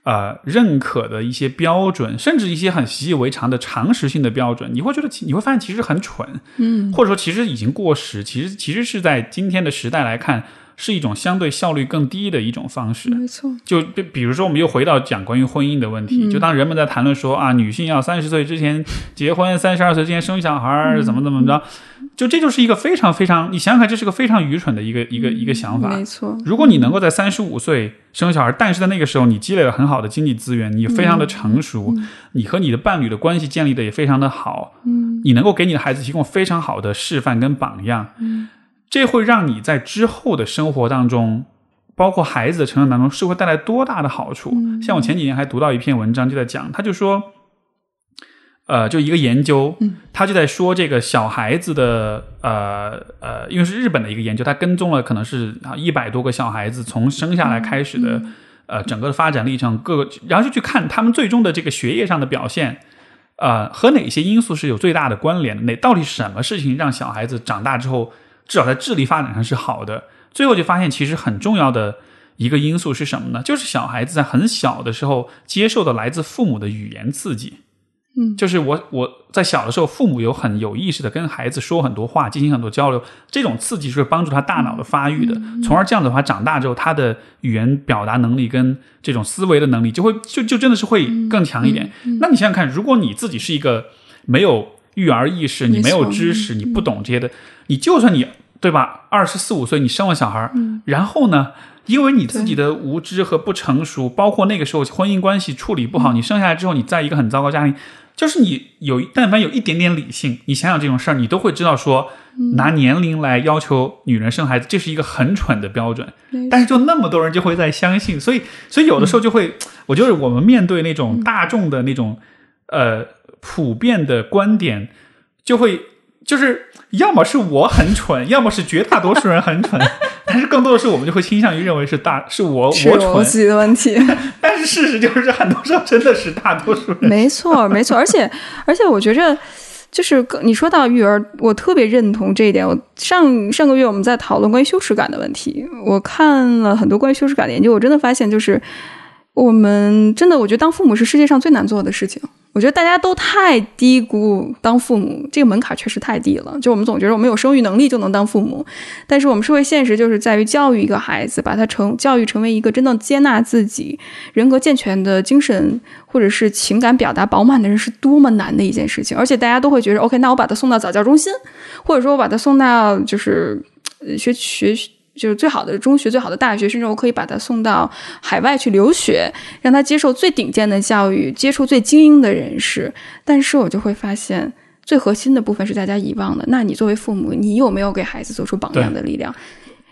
呃，认可的一些标准，甚至一些很习以为常的常识性的标准，你会觉得，你会发现其实很蠢，嗯，或者说其实已经过时，其实其实是在今天的时代来看。是一种相对效率更低的一种方式，没错。就比比如说，我们又回到讲关于婚姻的问题。就当人们在谈论说啊，女性要三十岁之前结婚，三十二岁之前生小孩，怎么怎么着，就这就是一个非常非常，你想想看，这是个非常愚蠢的一个一个一个想法。没错。如果你能够在三十五岁生小孩，但是在那个时候你积累了很好的经济资源，你非常的成熟，你和你的伴侣的关系建立的也非常的好，嗯，你能够给你的孩子提供非常好的示范跟榜样，嗯。这会让你在之后的生活当中，包括孩子的成长当中，是会带来多大的好处？像我前几年还读到一篇文章，就在讲，他就说，呃，就一个研究，他就在说这个小孩子的，呃呃，因为是日本的一个研究，他跟踪了可能是啊一百多个小孩子从生下来开始的，呃，整个的发展历程，各个，然后就去看他们最终的这个学业上的表现，呃，和哪些因素是有最大的关联的？那到底什么事情让小孩子长大之后？至少在智力发展上是好的。最后就发现，其实很重要的一个因素是什么呢？就是小孩子在很小的时候接受的来自父母的语言刺激。嗯，就是我我在小的时候，父母有很有意识的跟孩子说很多话，进行很多交流。这种刺激是帮助他大脑的发育的，从而这样的话，长大之后他的语言表达能力跟这种思维的能力就会就就真的是会更强一点。那你想想看，如果你自己是一个没有育儿意识，你没有知识，你不懂这些的，你就算你。对吧？二十四五岁你生了小孩然后呢？因为你自己的无知和不成熟，包括那个时候婚姻关系处理不好，你生下来之后，你在一个很糟糕家庭，就是你有但凡有一点点理性，你想想这种事儿，你都会知道说，拿年龄来要求女人生孩子，这是一个很蠢的标准。但是就那么多人就会在相信，所以所以有的时候就会，我觉得我们面对那种大众的那种呃普遍的观点，就会。就是要么是我很蠢，要么是绝大多数人很蠢，但是更多的是我们就会倾向于认为是大是我我蠢的问题。但是事实就是很多时候真的是大多数人。没错，没错，而且而且我觉着就是你说到育儿，我特别认同这一点。我上上个月我们在讨论关于羞耻感的问题，我看了很多关于羞耻感的研究，我真的发现就是我们真的，我觉得当父母是世界上最难做的事情。我觉得大家都太低估当父母这个门槛，确实太低了。就我们总觉得我们有生育能力就能当父母，但是我们社会现实就是在于教育一个孩子，把他成教育成为一个真正接纳自己、人格健全的精神或者是情感表达饱满的人，是多么难的一件事情。而且大家都会觉得，OK，那我把他送到早教中心，或者说我把他送到就是学学就是最好的中学、最好的大学，甚至我可以把他送到海外去留学，让他接受最顶尖的教育，接触最精英的人士。但是我就会发现，最核心的部分是大家遗忘的。那你作为父母，你有没有给孩子做出榜样的力量？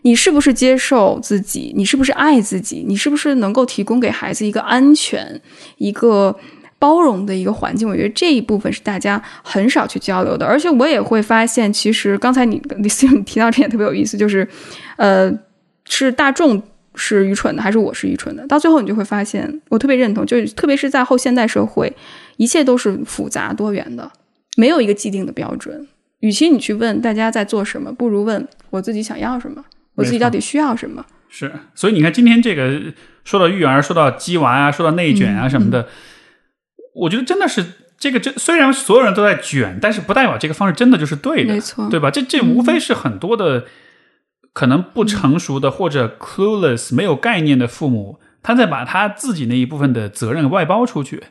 你是不是接受自己？你是不是爱自己？你是不是能够提供给孩子一个安全、一个包容的一个环境？我觉得这一部分是大家很少去交流的。而且我也会发现，其实刚才你李思颖提到这点特别有意思，就是，呃，是大众是愚蠢的，还是我是愚蠢的？到最后你就会发现，我特别认同，就是特别是在后现代社会，一切都是复杂多元的，没有一个既定的标准。与其你去问大家在做什么，不如问我自己想要什么。我自己到底需要什么？是，所以你看，今天这个说到育儿，说到鸡娃啊，说到内卷啊什么的，我觉得真的是这个，这虽然所有人都在卷，但是不代表这个方式真的就是对的，没错，对吧？这这无非是很多的可能不成熟的或者 clueless 没有概念的父母，他在把他自己那一部分的责任外包出去，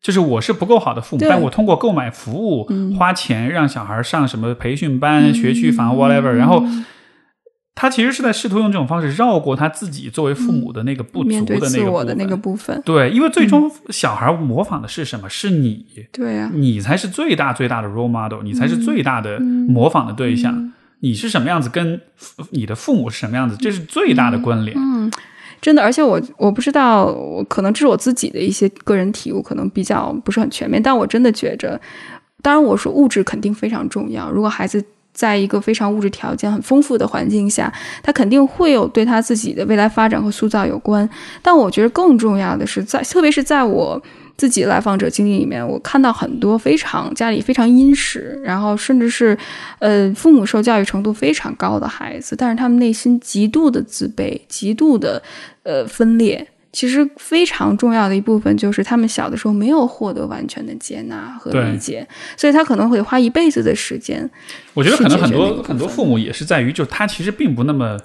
就是我是不够好的父母，但我通过购买服务、花钱让小孩上什么培训班、学区房 whatever，然后。他其实是在试图用这种方式绕过他自己作为父母的那个不足的那个部分。对，因为最终小孩模仿的是什么？是你。对呀，你才是最大最大的 role model，你才是最大的模仿的对象。你是什么样子，跟你的父母是什么样子，这是最大的关联。嗯，真的，而且我我不知道，我可能这是我自己的一些个人体悟，可能比较不是很全面。但我真的觉着，当然我说物质肯定非常重要。如果孩子。在一个非常物质条件很丰富的环境下，他肯定会有对他自己的未来发展和塑造有关。但我觉得更重要的是，在特别是在我自己来访者经历里面，我看到很多非常家里非常殷实，然后甚至是呃父母受教育程度非常高的孩子，但是他们内心极度的自卑，极度的呃分裂。其实非常重要的一部分就是他们小的时候没有获得完全的接纳和理解，所以他可能会花一辈子的时间。我觉得可能很多很多父母也是在于，就是他其实并不那么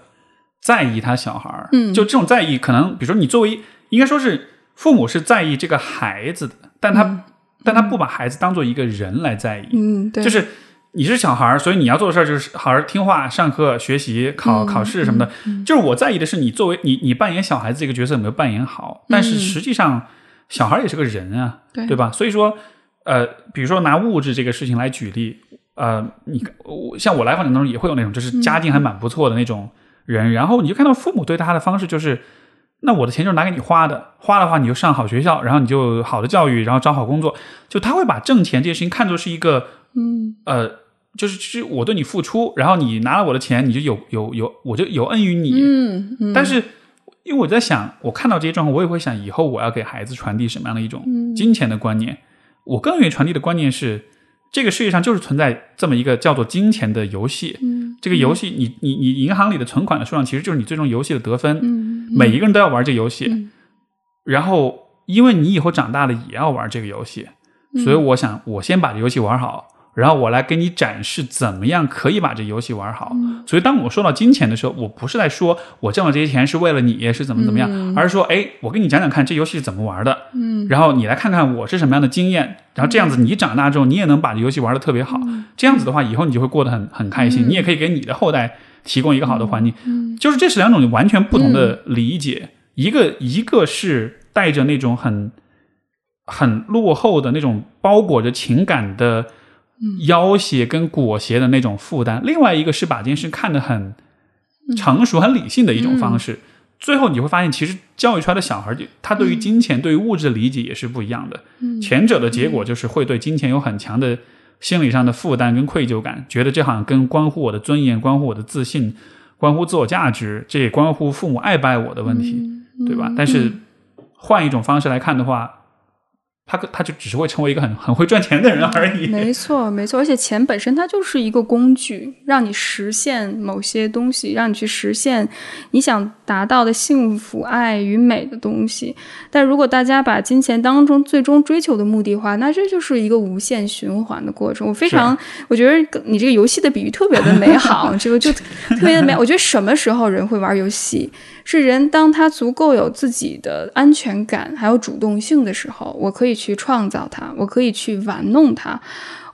在意他小孩儿。嗯，就这种在意，可能比如说你作为应该说是父母是在意这个孩子的，但他但他不把孩子当做一个人来在意。嗯，对，就是。你是小孩儿，所以你要做的事儿就是好好听话、上课、学习、考考试什么的。就是我在意的是你作为你，你扮演小孩子这个角色有没有扮演好。但是实际上，小孩也是个人啊，对吧？所以说，呃，比如说拿物质这个事情来举例，呃，你像我来访当中也会有那种，就是家境还蛮不错的那种人，然后你就看到父母对他的方式就是，那我的钱就是拿给你花的，花的话你就上好学校，然后你就好的教育，然后找好工作，就他会把挣钱这件事情看作是一个，嗯，呃。就是是我对你付出，然后你拿了我的钱，你就有有有，我就有恩于你。嗯，但是因为我在想，我看到这些状况，我也会想，以后我要给孩子传递什么样的一种金钱的观念？我更愿意传递的观念是，这个世界上就是存在这么一个叫做金钱的游戏。嗯，这个游戏，你你你银行里的存款的数量，其实就是你最终游戏的得分。嗯，每一个人都要玩这游戏，然后因为你以后长大了也要玩这个游戏，所以我想，我先把这游戏玩好。然后我来给你展示怎么样可以把这游戏玩好。所以当我说到金钱的时候，我不是在说我挣了这些钱是为了你是怎么怎么样，而是说，哎，我跟你讲讲看这游戏是怎么玩的。嗯，然后你来看看我是什么样的经验，然后这样子你长大之后你也能把这游戏玩的特别好。这样子的话，以后你就会过得很很开心，你也可以给你的后代提供一个好的环境。嗯，就是这是两种完全不同的理解，一个一个是带着那种很很落后的那种包裹着情感的。要挟跟裹挟的那种负担，另外一个是把这件事看得很成熟、很理性的一种方式。最后你会发现，其实教育出来的小孩，他对于金钱、对于物质的理解也是不一样的。前者的结果就是会对金钱有很强的心理上的负担跟愧疚感，觉得这好像跟关乎我的尊严、关乎我的自信、关乎自我价值，这也关乎父母爱不爱我的问题，对吧？但是换一种方式来看的话。他他就只是会成为一个很很会赚钱的人而已。没错，没错，而且钱本身它就是一个工具，让你实现某些东西，让你去实现你想达到的幸福、爱与美的东西。但如果大家把金钱当中最终追求的目的化，那这就是一个无限循环的过程。我非常，我觉得你这个游戏的比喻特别的美好，这个就特别的美。我觉得什么时候人会玩游戏？是人当他足够有自己的安全感还有主动性的时候，我可以。去创造它，我可以去玩弄它。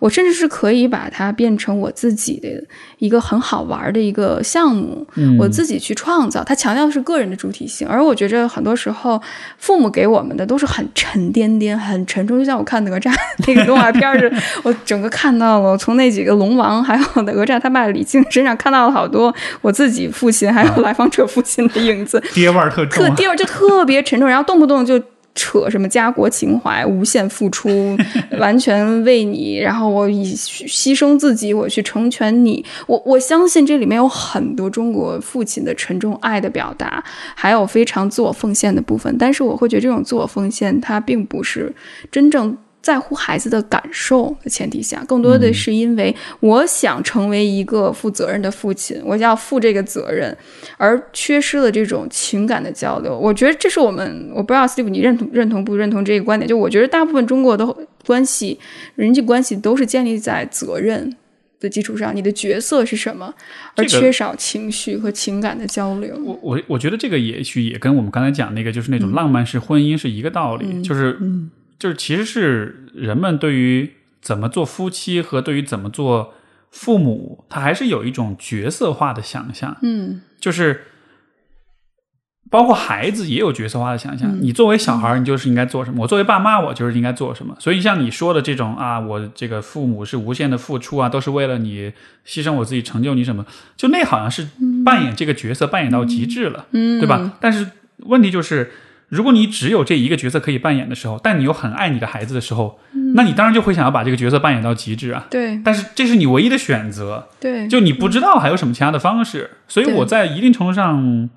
我甚至是可以把它变成我自己的一个很好玩的一个项目，我自己去创造。它强调的是个人的主体性，而我觉着很多时候父母给我们的都是很沉甸甸、很沉重。就像我看哪吒 <laughs> 那个动画片儿我整个看到了从那几个龙王还有哪吒他爸李靖身上看到了好多我自己父亲还有来访者父亲的影子，爹味儿特重，特爹味儿就特别沉重，然后动不动就。扯什么家国情怀，无限付出，<laughs> 完全为你，然后我以牺牲自己，我去成全你。我我相信这里面有很多中国父亲的沉重爱的表达，还有非常自我奉献的部分。但是我会觉得这种自我奉献，它并不是真正。在乎孩子的感受的前提下，更多的是因为我想成为一个负责任的父亲，我要负这个责任，而缺失了这种情感的交流。我觉得这是我们，我不知道 Steve 你认同认同不认同这个观点？就我觉得大部分中国的关系、人际关系都是建立在责任的基础上，你的角色是什么，而缺少情绪和情感的交流。我我我觉得这个也许也跟我们刚才讲那个就是那种浪漫式婚姻是一个道理，就是嗯。就是其实是人们对于怎么做夫妻和对于怎么做父母，他还是有一种角色化的想象。嗯，就是包括孩子也有角色化的想象。你作为小孩，你就是应该做什么；我作为爸妈，我就是应该做什么。所以像你说的这种啊，我这个父母是无限的付出啊，都是为了你牺牲我自己，成就你什么？就那好像是扮演这个角色扮演到极致了，嗯，对吧？但是问题就是。如果你只有这一个角色可以扮演的时候，但你又很爱你的孩子的时候，那你当然就会想要把这个角色扮演到极致啊。对，但是这是你唯一的选择。对，就你不知道还有什么其他的方式，所以我在一定程度上，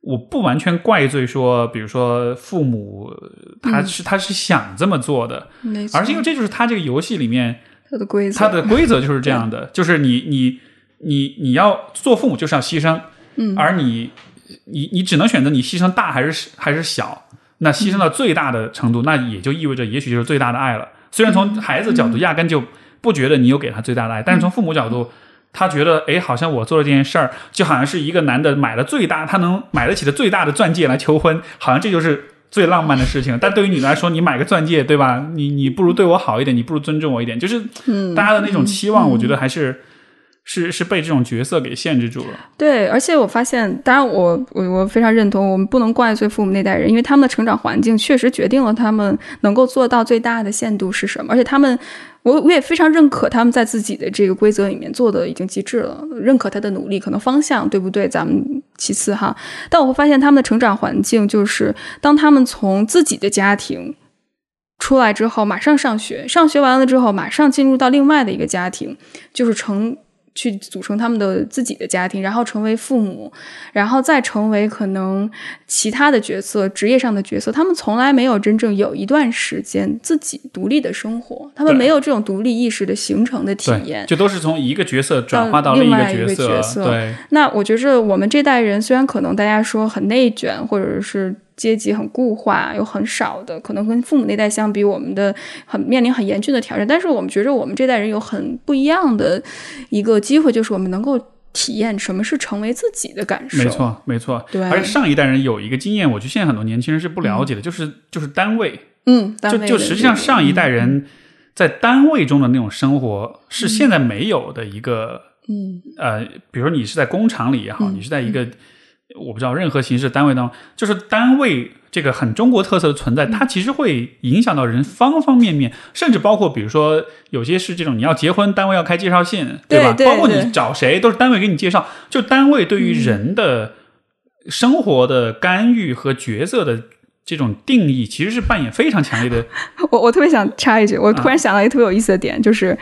我不完全怪罪说，比如说父母他是他是想这么做的，而是因为这就是他这个游戏里面他的规则，他的规则就是这样的，就是你你你你要做父母就是要牺牲，嗯，而你。你你只能选择你牺牲大还是还是小，那牺牲到最大的程度，那也就意味着也许就是最大的爱了。虽然从孩子角度压根就不觉得你有给他最大的爱，但是从父母角度，他觉得哎，好像我做了这件事儿，就好像是一个男的买了最大他能买得起的最大的钻戒来求婚，好像这就是最浪漫的事情。但对于你来说，你买个钻戒，对吧？你你不如对我好一点，你不如尊重我一点，就是大家的那种期望，我觉得还是。是是被这种角色给限制住了。对，而且我发现，当然我我我非常认同，我们不能怪罪父母那代人，因为他们的成长环境确实决定了他们能够做到最大的限度是什么。而且他们，我我也非常认可他们在自己的这个规则里面做的已经极致了，认可他的努力，可能方向对不对，咱们其次哈。但我会发现他们的成长环境就是，当他们从自己的家庭出来之后，马上上学，上学完了之后，马上进入到另外的一个家庭，就是成。去组成他们的自己的家庭，然后成为父母，然后再成为可能其他的角色、职业上的角色。他们从来没有真正有一段时间自己独立的生活，他们没有这种独立意识的形成的体验，就都是从一个角色转化到另外一个角色。对，那我觉着我们这代人虽然可能大家说很内卷，或者是。阶级很固化，有很少的可能跟父母那代相比，我们的很面临很严峻的挑战。但是我们觉得我们这代人有很不一样的一个机会，就是我们能够体验什么是成为自己的感受。没错，没错。对，而且上一代人有一个经验，我觉得现在很多年轻人是不了解的，就是就是单位。嗯，就就实际上上一代人在单位中的那种生活是现在没有的一个。嗯，呃，比如说你是在工厂里也好，你是在一个。我不知道任何形式单位当中，就是单位这个很中国特色的存在，它其实会影响到人方方面面，甚至包括比如说有些是这种你要结婚，单位要开介绍信，对吧？包括你找谁都是单位给你介绍，就单位对于人的生活的干预和角色的这种定义，其实是扮演非常强烈的。<laughs> 我我特别想插一句，我突然想到一个特别有意思的点，就是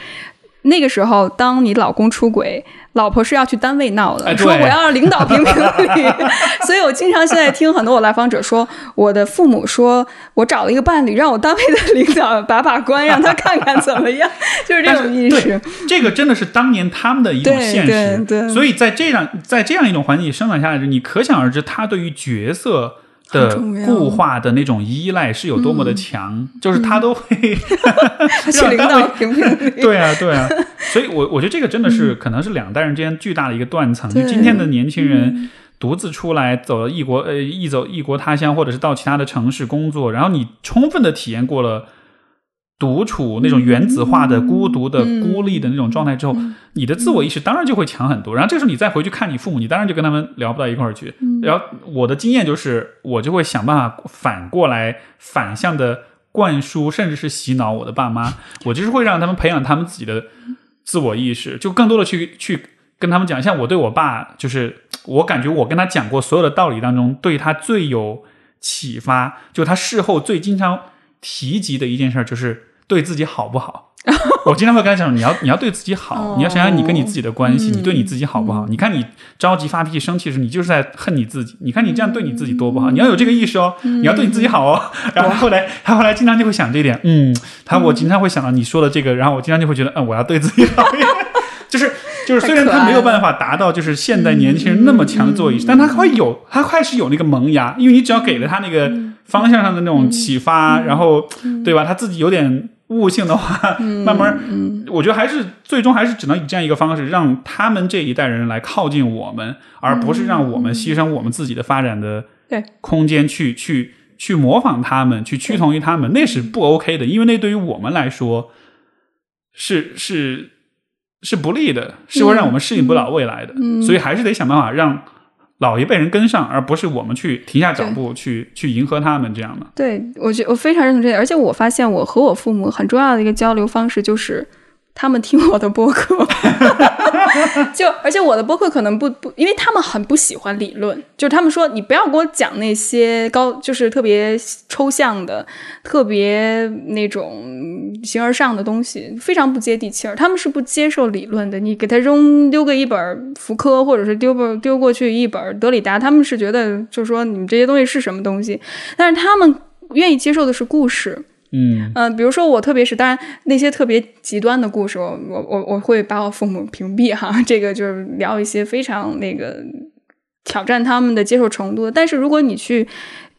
那个时候，当你老公出轨。老婆是要去单位闹的，说我要让领导评评理，<laughs> 所以我经常现在听很多我来访者说，我的父母说我找了一个伴侣，让我单位的领导把把关，让他看看怎么样，<laughs> 就是这种意识。这个真的是当年他们的一种现实，所以在这样在这样一种环境里生长下来，你可想而知，他对于角色。的固化的那种依赖是有多么的强，就是他都会 <laughs> 让领导评评理。对啊，对啊，<laughs> 所以，我我觉得这个真的是可能是两代人之间巨大的一个断层。就今天的年轻人独自出来走了异国，呃，异走异国他乡，或者是到其他的城市工作，然后你充分的体验过了独处那种原子化的、孤独的、孤立的那种状态之后，你的自我意识当然就会强很多。然后这时候你再回去看你父母，你当然就跟他们聊不到一块儿去。然后我的经验就是，我就会想办法反过来反向的灌输，甚至是洗脑我的爸妈。<laughs> 我就是会让他们培养他们自己的自我意识，就更多的去去跟他们讲。像我对我爸，就是我感觉我跟他讲过所有的道理当中，对他最有启发，就他事后最经常提及的一件事就是。对自己好不好？我经常会跟他讲，你要你要对自己好，你要想想你跟你自己的关系，你对你自己好不好？你看你着急发脾气、生气时，你就是在恨你自己。你看你这样对你自己多不好？你要有这个意识哦，你要对你自己好哦。<laughs> 然后后来他后来经常就会想这一点，嗯，他我经常会想到你说的这个，然后我经常就会觉得，嗯，我要对自己好一点，<laughs> 就是就是虽然他没有办法达到就是现代年轻人那么强的自我意识，但他会有，他开始有那个萌芽，因为你只要给了他那个方向上的那种启发，然后对吧？他自己有点。悟性的话，慢慢，我觉得还是最终还是只能以这样一个方式，让他们这一代人来靠近我们，而不是让我们牺牲我们自己的发展的空间去去去模仿他们，去趋同于他们，那是不 OK 的，因为那对于我们来说是是是不利的，是会让我们适应不了未来的，所以还是得想办法让。老一辈人跟上，而不是我们去停下脚步去去迎合他们这样的。对，我觉我非常认同这点，而且我发现我和我父母很重要的一个交流方式就是。他们听我的播客，<laughs> 就而且我的播客可能不不，因为他们很不喜欢理论，就是他们说你不要给我讲那些高，就是特别抽象的、特别那种形而上的东西，非常不接地气儿。他们是不接受理论的，你给他扔丢个一本福柯，或者是丢不丢过去一本德里达，他们是觉得就是说你们这些东西是什么东西，但是他们愿意接受的是故事。嗯嗯，比如说我特别是，当然那些特别极端的故事，我我我我会把我父母屏蔽哈。<laughs> 这个就是聊一些非常那个挑战他们的接受程度。但是如果你去。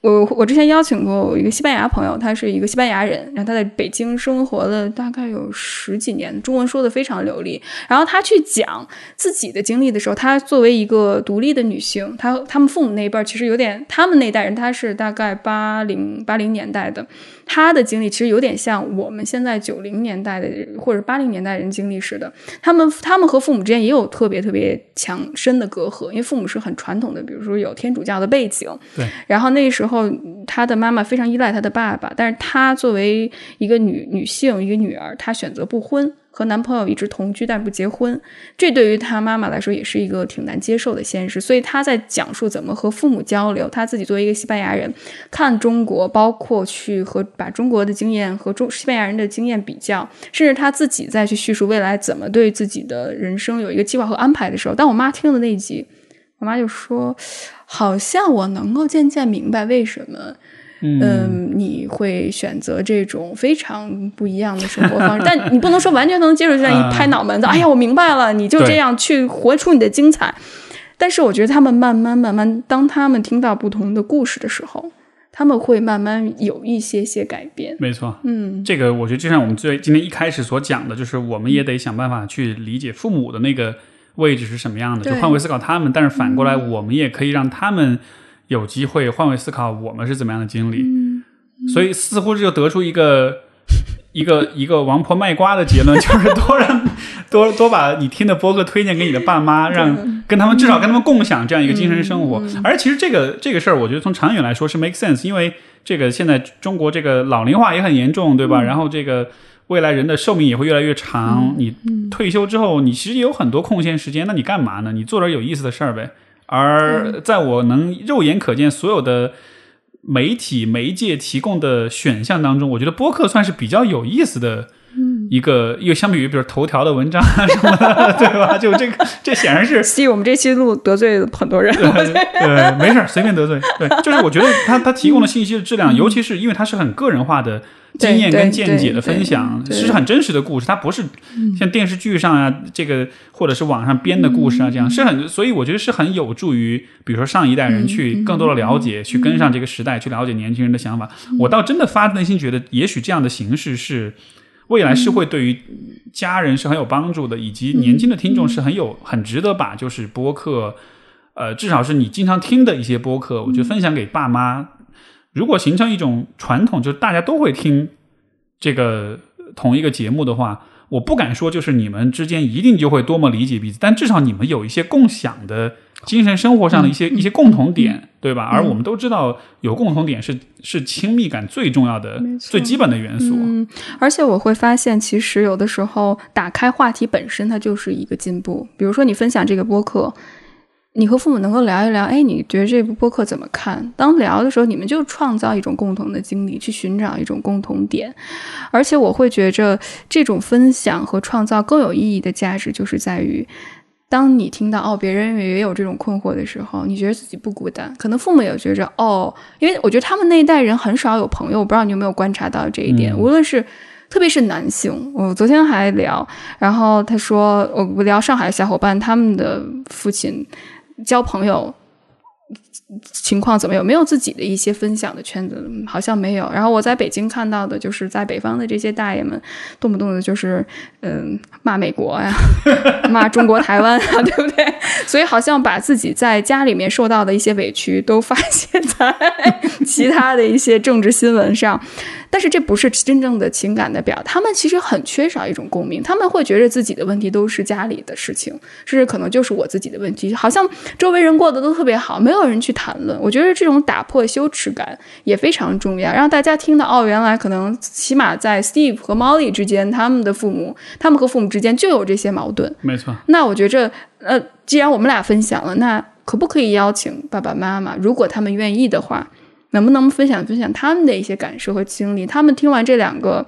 我我之前邀请过一个西班牙朋友，他是一个西班牙人，然后他在北京生活了大概有十几年，中文说的非常流利。然后他去讲自己的经历的时候，他作为一个独立的女性，他他们父母那一辈儿其实有点，他们那代人他是大概八零八零年代的，他的经历其实有点像我们现在九零年代的或者八零年代人经历似的。他们他们和父母之间也有特别特别强深的隔阂，因为父母是很传统的，比如说有天主教的背景，对，然后那时候。他的妈妈非常依赖他的爸爸，但是他作为一个女女性，一个女儿，她选择不婚，和男朋友一直同居，但不结婚。这对于她妈妈来说也是一个挺难接受的现实。所以她在讲述怎么和父母交流。她自己作为一个西班牙人，看中国，包括去和把中国的经验和中西班牙人的经验比较，甚至她自己再去叙述未来怎么对自己的人生有一个计划和安排的时候，当我妈听了那一集，我妈就说。好像我能够渐渐明白为什么，嗯，你会选择这种非常不一样的生活方式。<laughs> 但你不能说完全能接受，这样一拍脑门子，哎呀，我明白了，你就这样去活出你的精彩。但是我觉得他们慢慢慢慢，当他们听到不同的故事的时候，他们会慢慢有一些些改变。没错，嗯，这个我觉得就像我们最今天一开始所讲的，就是我们也得想办法去理解父母的那个。位置是什么样的？就换位思考他们，但是反过来，我们也可以让他们有机会换位思考我们是怎么样的经历。所以似乎就得出一个一个一个王婆卖瓜的结论，<laughs> 就是多让多多把你听的播客推荐给你的爸妈，让跟他们至少跟他们共享这样一个精神生活。而其实这个这个事儿，我觉得从长远来说是 make sense，因为这个现在中国这个老龄化也很严重，对吧？然后这个。未来人的寿命也会越来越长。你退休之后，你其实也有很多空闲时间，那你干嘛呢？你做点有意思的事儿呗。而在我能肉眼可见所有的媒体媒介提供的选项当中，我觉得播客算是比较有意思的。一个，又相比于比如头条的文章 <laughs> 什么的，对吧？<laughs> 就这个，这显然是。所以我们这期录得罪了很多人。对，没事随便得罪。对，<laughs> 就是我觉得他他提供的信息的质量，尤其是因为他是很个人化的经验跟见解的分享，是很真实的故事。它不是像电视剧上啊，这个或者是网上编的故事啊，这样是很，所以我觉得是很有助于，比如说上一代人去更多的了解，去跟上这个时代，去了解年轻人的想法。我倒真的发自内心觉得，也许这样的形式是。未来是会对于家人是很有帮助的，以及年轻的听众是很有很值得把就是播客，呃，至少是你经常听的一些播客，我觉得分享给爸妈。如果形成一种传统，就是大家都会听这个同一个节目的话，我不敢说就是你们之间一定就会多么理解彼此，但至少你们有一些共享的精神生活上的一些、一些共同点，对吧？而我们都知道，有共同点是是亲密感最重要的最基本的元素。嗯，而且我会发现，其实有的时候打开话题本身，它就是一个进步。比如说，你分享这个播客，你和父母能够聊一聊，哎，你觉得这部播客怎么看？当聊的时候，你们就创造一种共同的经历，去寻找一种共同点。而且我会觉着，这种分享和创造更有意义的价值，就是在于。当你听到哦，别人也有这种困惑的时候，你觉得自己不孤单。可能父母也觉着哦，因为我觉得他们那一代人很少有朋友，我不知道你有没有观察到这一点。嗯无论是特别是男性，我昨天还聊，然后他说我我聊上海的小伙伴，他们的父亲交朋友情况怎么有没有自己的一些分享的圈子？嗯好像没有。然后我在北京看到的就是在北方的这些大爷们，动不动的就是嗯骂美国呀，<laughs> 骂中国台湾啊，对不对？所以好像把自己在家里面受到的一些委屈都发泄在其他的一些政治新闻上。但是这不是真正的情感的表达，他们其实很缺少一种共鸣，他们会觉得自己的问题都是家里的事情，甚至可能就是我自己的问题，好像周围人过得都特别好，没有人去谈论。我觉得这种打破羞耻感也非常重要，让大家听到哦，原来可能起码在 Steve 和 Molly 之间，他们的父母，他们和父母之间就有这些矛盾。没错，那我觉着，呃，既然我们俩分享了，那可不可以邀请爸爸妈妈，如果他们愿意的话，能不能分享分享他们的一些感受和经历？他们听完这两个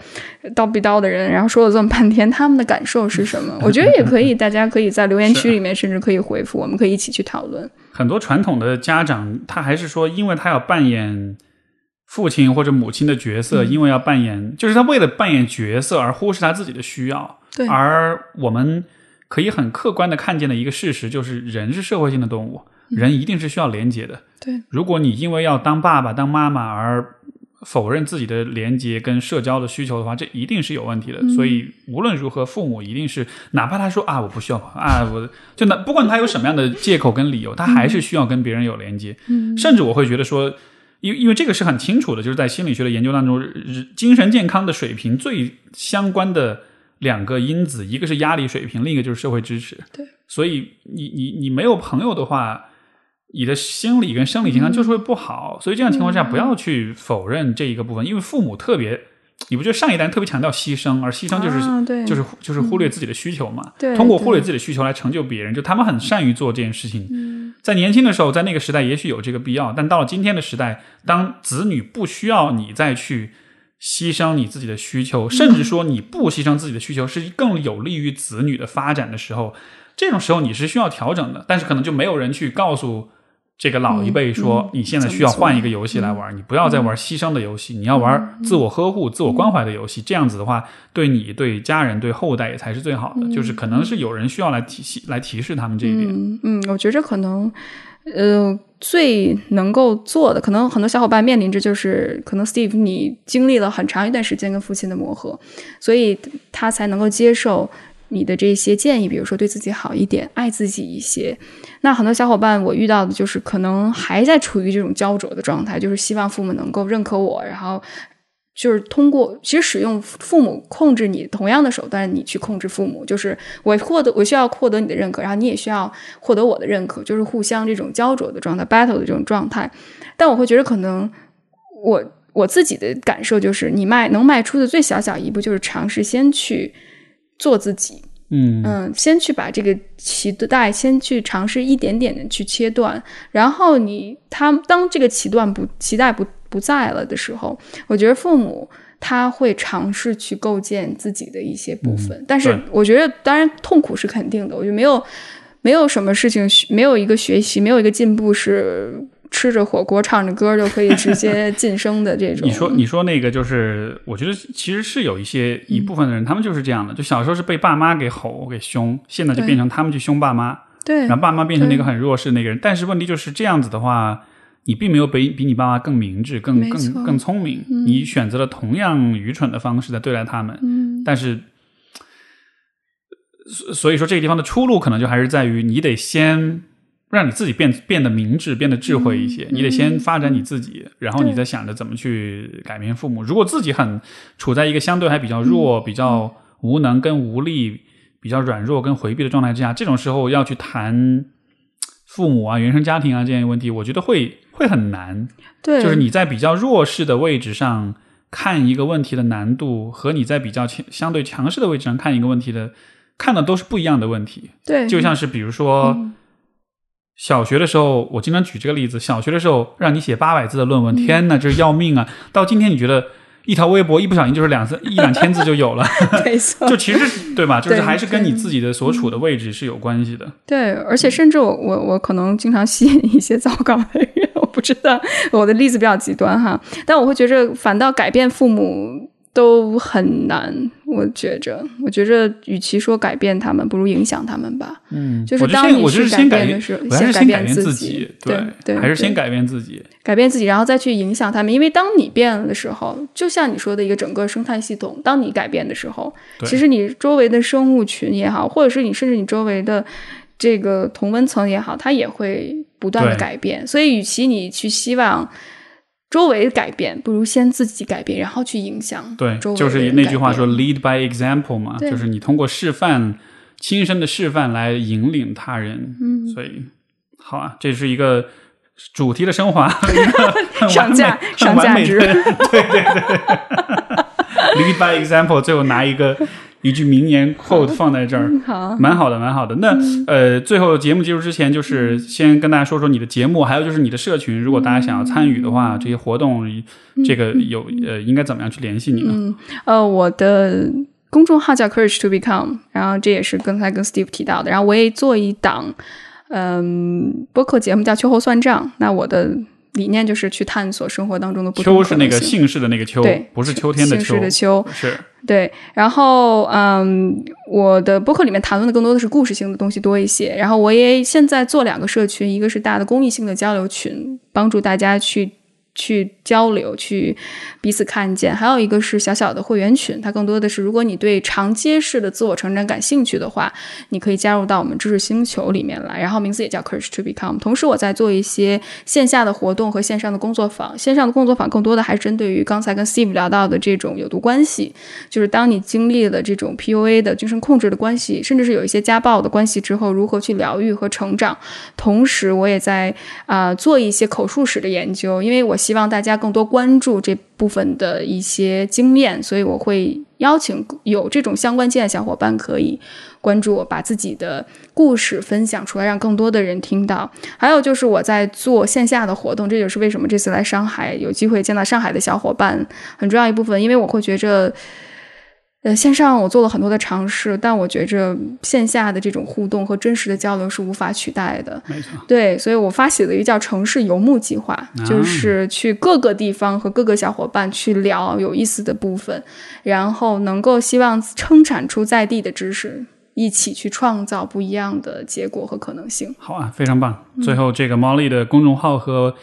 叨逼叨的人，然后说了这么半天，他们的感受是什么？<laughs> 我觉得也可以，大家可以在留言区里面，甚至可以回复，我们可以一起去讨论。很多传统的家长，他还是说，因为他要扮演父亲或者母亲的角色，嗯因为要扮演，就是他为了扮演角色而忽视他自己的需要。对而我们可以很客观的看见的一个事实，就是人是社会性的动物，嗯人一定是需要连接的。对，如果你因为要当爸爸、当妈妈而否认自己的连接跟社交的需求的话，这一定是有问题的。嗯所以无论如何，父母一定是，哪怕他说啊我不需要啊，我 <laughs> 就那不管他有什么样的借口跟理由，他还是需要跟别人有连接。嗯甚至我会觉得说，因为因为这个是很清楚的，就是在心理学的研究当中，精神健康的水平最相关的两个因子，一个是压力水平，另一个就是社会支持。对，所以你你你没有朋友的话。你的心理跟生理健康就是会不好，所以这样情况下不要去否认这一个部分，因为父母特别，你不觉得上一代特别强调牺牲，而牺牲就是、啊就是就是忽略自己的需求嘛？对通过忽略自己的需求来成就别人，就他们很善于做这件事情。嗯在年轻的时候，在那个时代也许有这个必要，但到了今天的时代，当子女不需要你再去牺牲你自己的需求，甚至说你不牺牲自己的需求是更有利于子女的发展的时候，这种时候你是需要调整的，但是可能就没有人去告诉。这个老一辈说：“嗯嗯你现在需要换一个游戏来玩，你不要再玩牺牲的游戏，你要玩自我呵护、自我关怀的游戏。这样子的话，对你、对家人、对后代也才是最好的。就是可能是有人需要来提醒、来提示他们这一点。嗯嗯，我觉着可能，呃，最能够做的，可能很多小伙伴面临着就是，可能 Steve 你经历了很长一段时间跟父亲的磨合，所以他才能够接受你的这些建议，比如说对自己好一点，爱自己一些。那很多小伙伴我遇到的就是可能还在处于这种焦灼的状态，就是希望父母能够认可我，然后。就是通过其实使用父母控制你同样的手段，你去控制父母，就是我获得我需要获得你的认可，然后你也需要获得我的认可，就是互相这种焦灼的状态，battle 的这种状态。但我会觉得，可能我我自己的感受就是，你迈能迈出的最小小一步，就是尝试先去做自己，嗯。嗯，先去把这个脐带先去尝试一点点的去切断，然后你他当这个脐断不脐带不不在了的时候，我觉得父母他会尝试去构建自己的一些部分，但是我觉得当然痛苦是肯定的，我觉得没有没有什么事情没有一个学习没有一个进步是。吃着火锅唱着歌就可以直接晋升的这种，<laughs> 你说你说那个就是，我觉得其实是有一些一部分的人，他们就是这样的，就小时候是被爸妈给吼给凶，现在就变成他们去凶爸妈，对然后爸妈变成那个很弱势的那个人。但是问题就是这样子的话，你并没有比比你爸妈更明智、更更更聪明，你选择了同样愚蠢的方式在对待他们。嗯但是，所所以说这个地方的出路可能就还是在于你得先让你自己变变得明智，变得智慧一些。嗯你得先发展你自己，然后你再想着怎么去改变父母。如果自己很处在一个相对还比较弱、嗯比较无能跟无力、比较软弱跟回避的状态之下，这种时候要去谈父母啊、原生家庭啊这样一个问题，我觉得会会很难。对，就是你在比较弱势的位置上看一个问题的难度，和你在比较强相对强势的位置上看一个问题的，看的都是不一样的问题。对，就像是比如说，嗯小学的时候，我经常举这个例子，小学的时候让你写八百字的论嗯文，天呐，这是要命啊！到今天你觉得一条微博一不小心就是两三一两千字就有了，<laughs> 没错，<laughs> 就其实对吧？就是还是跟你自己的所处的位置是有关系的。对，而且甚至我我我可能经常吸引一些 <laughs> 糟糕的人，我不知道我的例子比较极端哈，但我会觉着反倒改变父母都很难，我觉着，我觉着与其说改变他们，不如影响他们吧。嗯，就是当你是改变的时候，先改变变自己己，对对对对还是先改变自己。改变自己，然后再去影响他们。因为当你变了的时候，就像你说的一个整个生态系统，当你改变的时候，其实你周围的生物群也好，或者是你甚至你周围的这个同温层也好，它也会不断的改变。所以，与其你去希望周围改变，不如先自己改变，然后去影响对就是那句话说 “lead by example” 嘛，就是你通过示范、亲身的示范来引领他人。嗯，所以，好啊，这是一个主题的升华，<laughs> 上价上价值。对对对，<laughs> lead by example，最后拿一个一句名言 quote 放在这儿。好，蛮好的，蛮好的。那、呃，最后节目结束之前，就是先跟大家说说你的节目，还有就是你的社群。如果大家想要参与的话，这些活动，这个有呃，应该怎么样去联系你呢？呃，我的公众号叫 Courage to Become，然后这也是刚才跟 Steve 提到的。然后我也做一档嗯播客节目叫秋后算账。那我的理念就是去探索生活当中的不同秋是那个姓氏的那个秋对，不是秋天的秋姓氏。的秋，是对，然后嗯，我的博客里面谈论的更多的是故事性的东西多一些。然后我也现在做两个社群，一个是大的公益性的交流群，帮助大家去去交流，去彼此看见；还有一个是小小的会员群，它更多的是如果你对长街式的自我成长感兴趣的话，你可以加入到我们知识星球里面来。然后名字也叫 Courage to Become。同时，我在做一些线下的活动和线上的工作坊。线上的工作坊更多的还是针对于刚才跟 Steve 聊到的这种有毒关系。就是当你经历了这种 PUA 的精神控制的关系，甚至是有一些家暴的关系之后，如何去疗愈和成长。同时，我也在啊、做一些口述史的研究，因为我希望大家更多关注这部分的一些经验，所以我会邀请有这种相关经验的小伙伴可以关注我，把自己的故事分享出来，让更多的人听到。还有就是我在做线下的活动，这就是为什么这次来上海有机会见到上海的小伙伴很重要一部分，因为我会觉着。呃，线上我做了很多的尝试，但我觉着线下的这种互动和真实的交流是无法取代的。没错，对，所以我发起了一个叫“城市游牧计划”，就是去各个地方和各个小伙伴去聊有意思的部分，然后能够希望生产出在地的知识，一起去创造不一样的结果和可能性。好啊，非常棒。嗯最后，这个猫丽的公众号和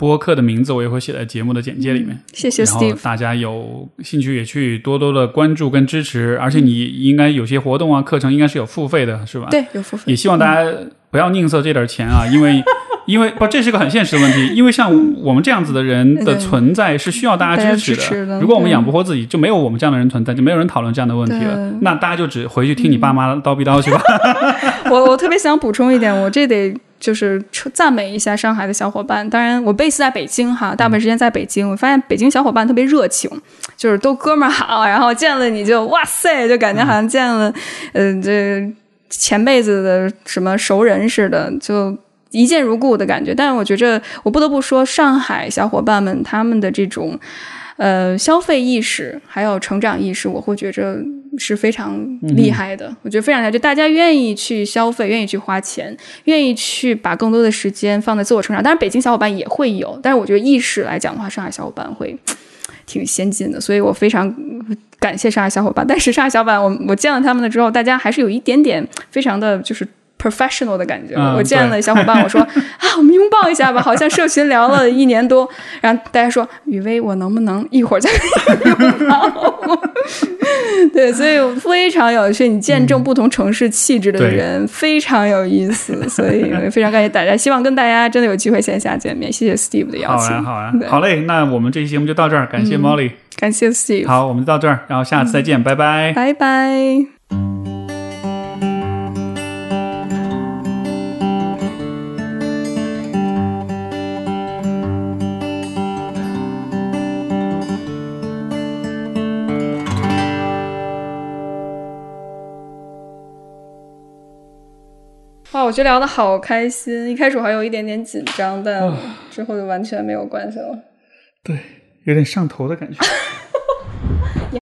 播客的名字我也会写在节目的简介里面。谢谢然后 Steve。大家有兴趣也去多多的关注跟支持，而且你应该有些活动啊、课程应该是有付费的，是吧？。对，有付费也。希望大家不要吝啬这点钱啊，因为 <laughs> 因为不，这是个很现实的问题。因为像我们这样子的人的存在是需要大家支持大家支持的如果我们养不活自己，就没有我们这样的人存在，就没有人讨论这样的问题了。那大家就只回去听你爸妈叨逼叨去吧。<laughs> 我我特别想补充一点，我这得就是赞美一下上海的小伙伴。当然，我 base 在北京哈，大部分时间在北京。我发现北京小伙伴特别热情，就是都哥们儿好，然后见了你就哇塞，就感觉好像见了，嗯、这前辈子的什么熟人似的，就。一见如故的感觉，但是我觉着，我不得不说，上海小伙伴们他们的这种，呃，消费意识还有成长意识，我会觉着是非常厉害的。我觉得非常厉害，就大家愿意去消费，愿意去花钱，愿意去把更多的时间放在自我成长。当然，北京小伙伴也会有，但是我觉得意识来讲的话，上海小伙伴会 <tsk> 挺先进的，所以我非常感谢上海小伙伴。但是上海小伙伴，我我见了他们了之后，大家还是有一点点非常的就是。Professional 的感觉。嗯我见了小伙伴，我说 <laughs> 啊，我们拥抱一下吧，好像社群聊了一年多，然后大家说雨薇，我能不能一会儿再拥抱？对，所以非常有趣，你见证不同城市气质的对人非常有意思，<laughs> 所以非常感谢大家，希望跟大家真的有机会线下见面。谢谢 Steve 的邀请，好啊，好啊，好嘞，那我们这期节目就到这儿，感谢 Molly。感谢 Steve，好，我们就到这儿，然后下次再见，拜拜。拜拜。我觉得聊的好开心，一开始我还有一点点紧张，但之后就完全没有关系了。对，有点上头的感觉。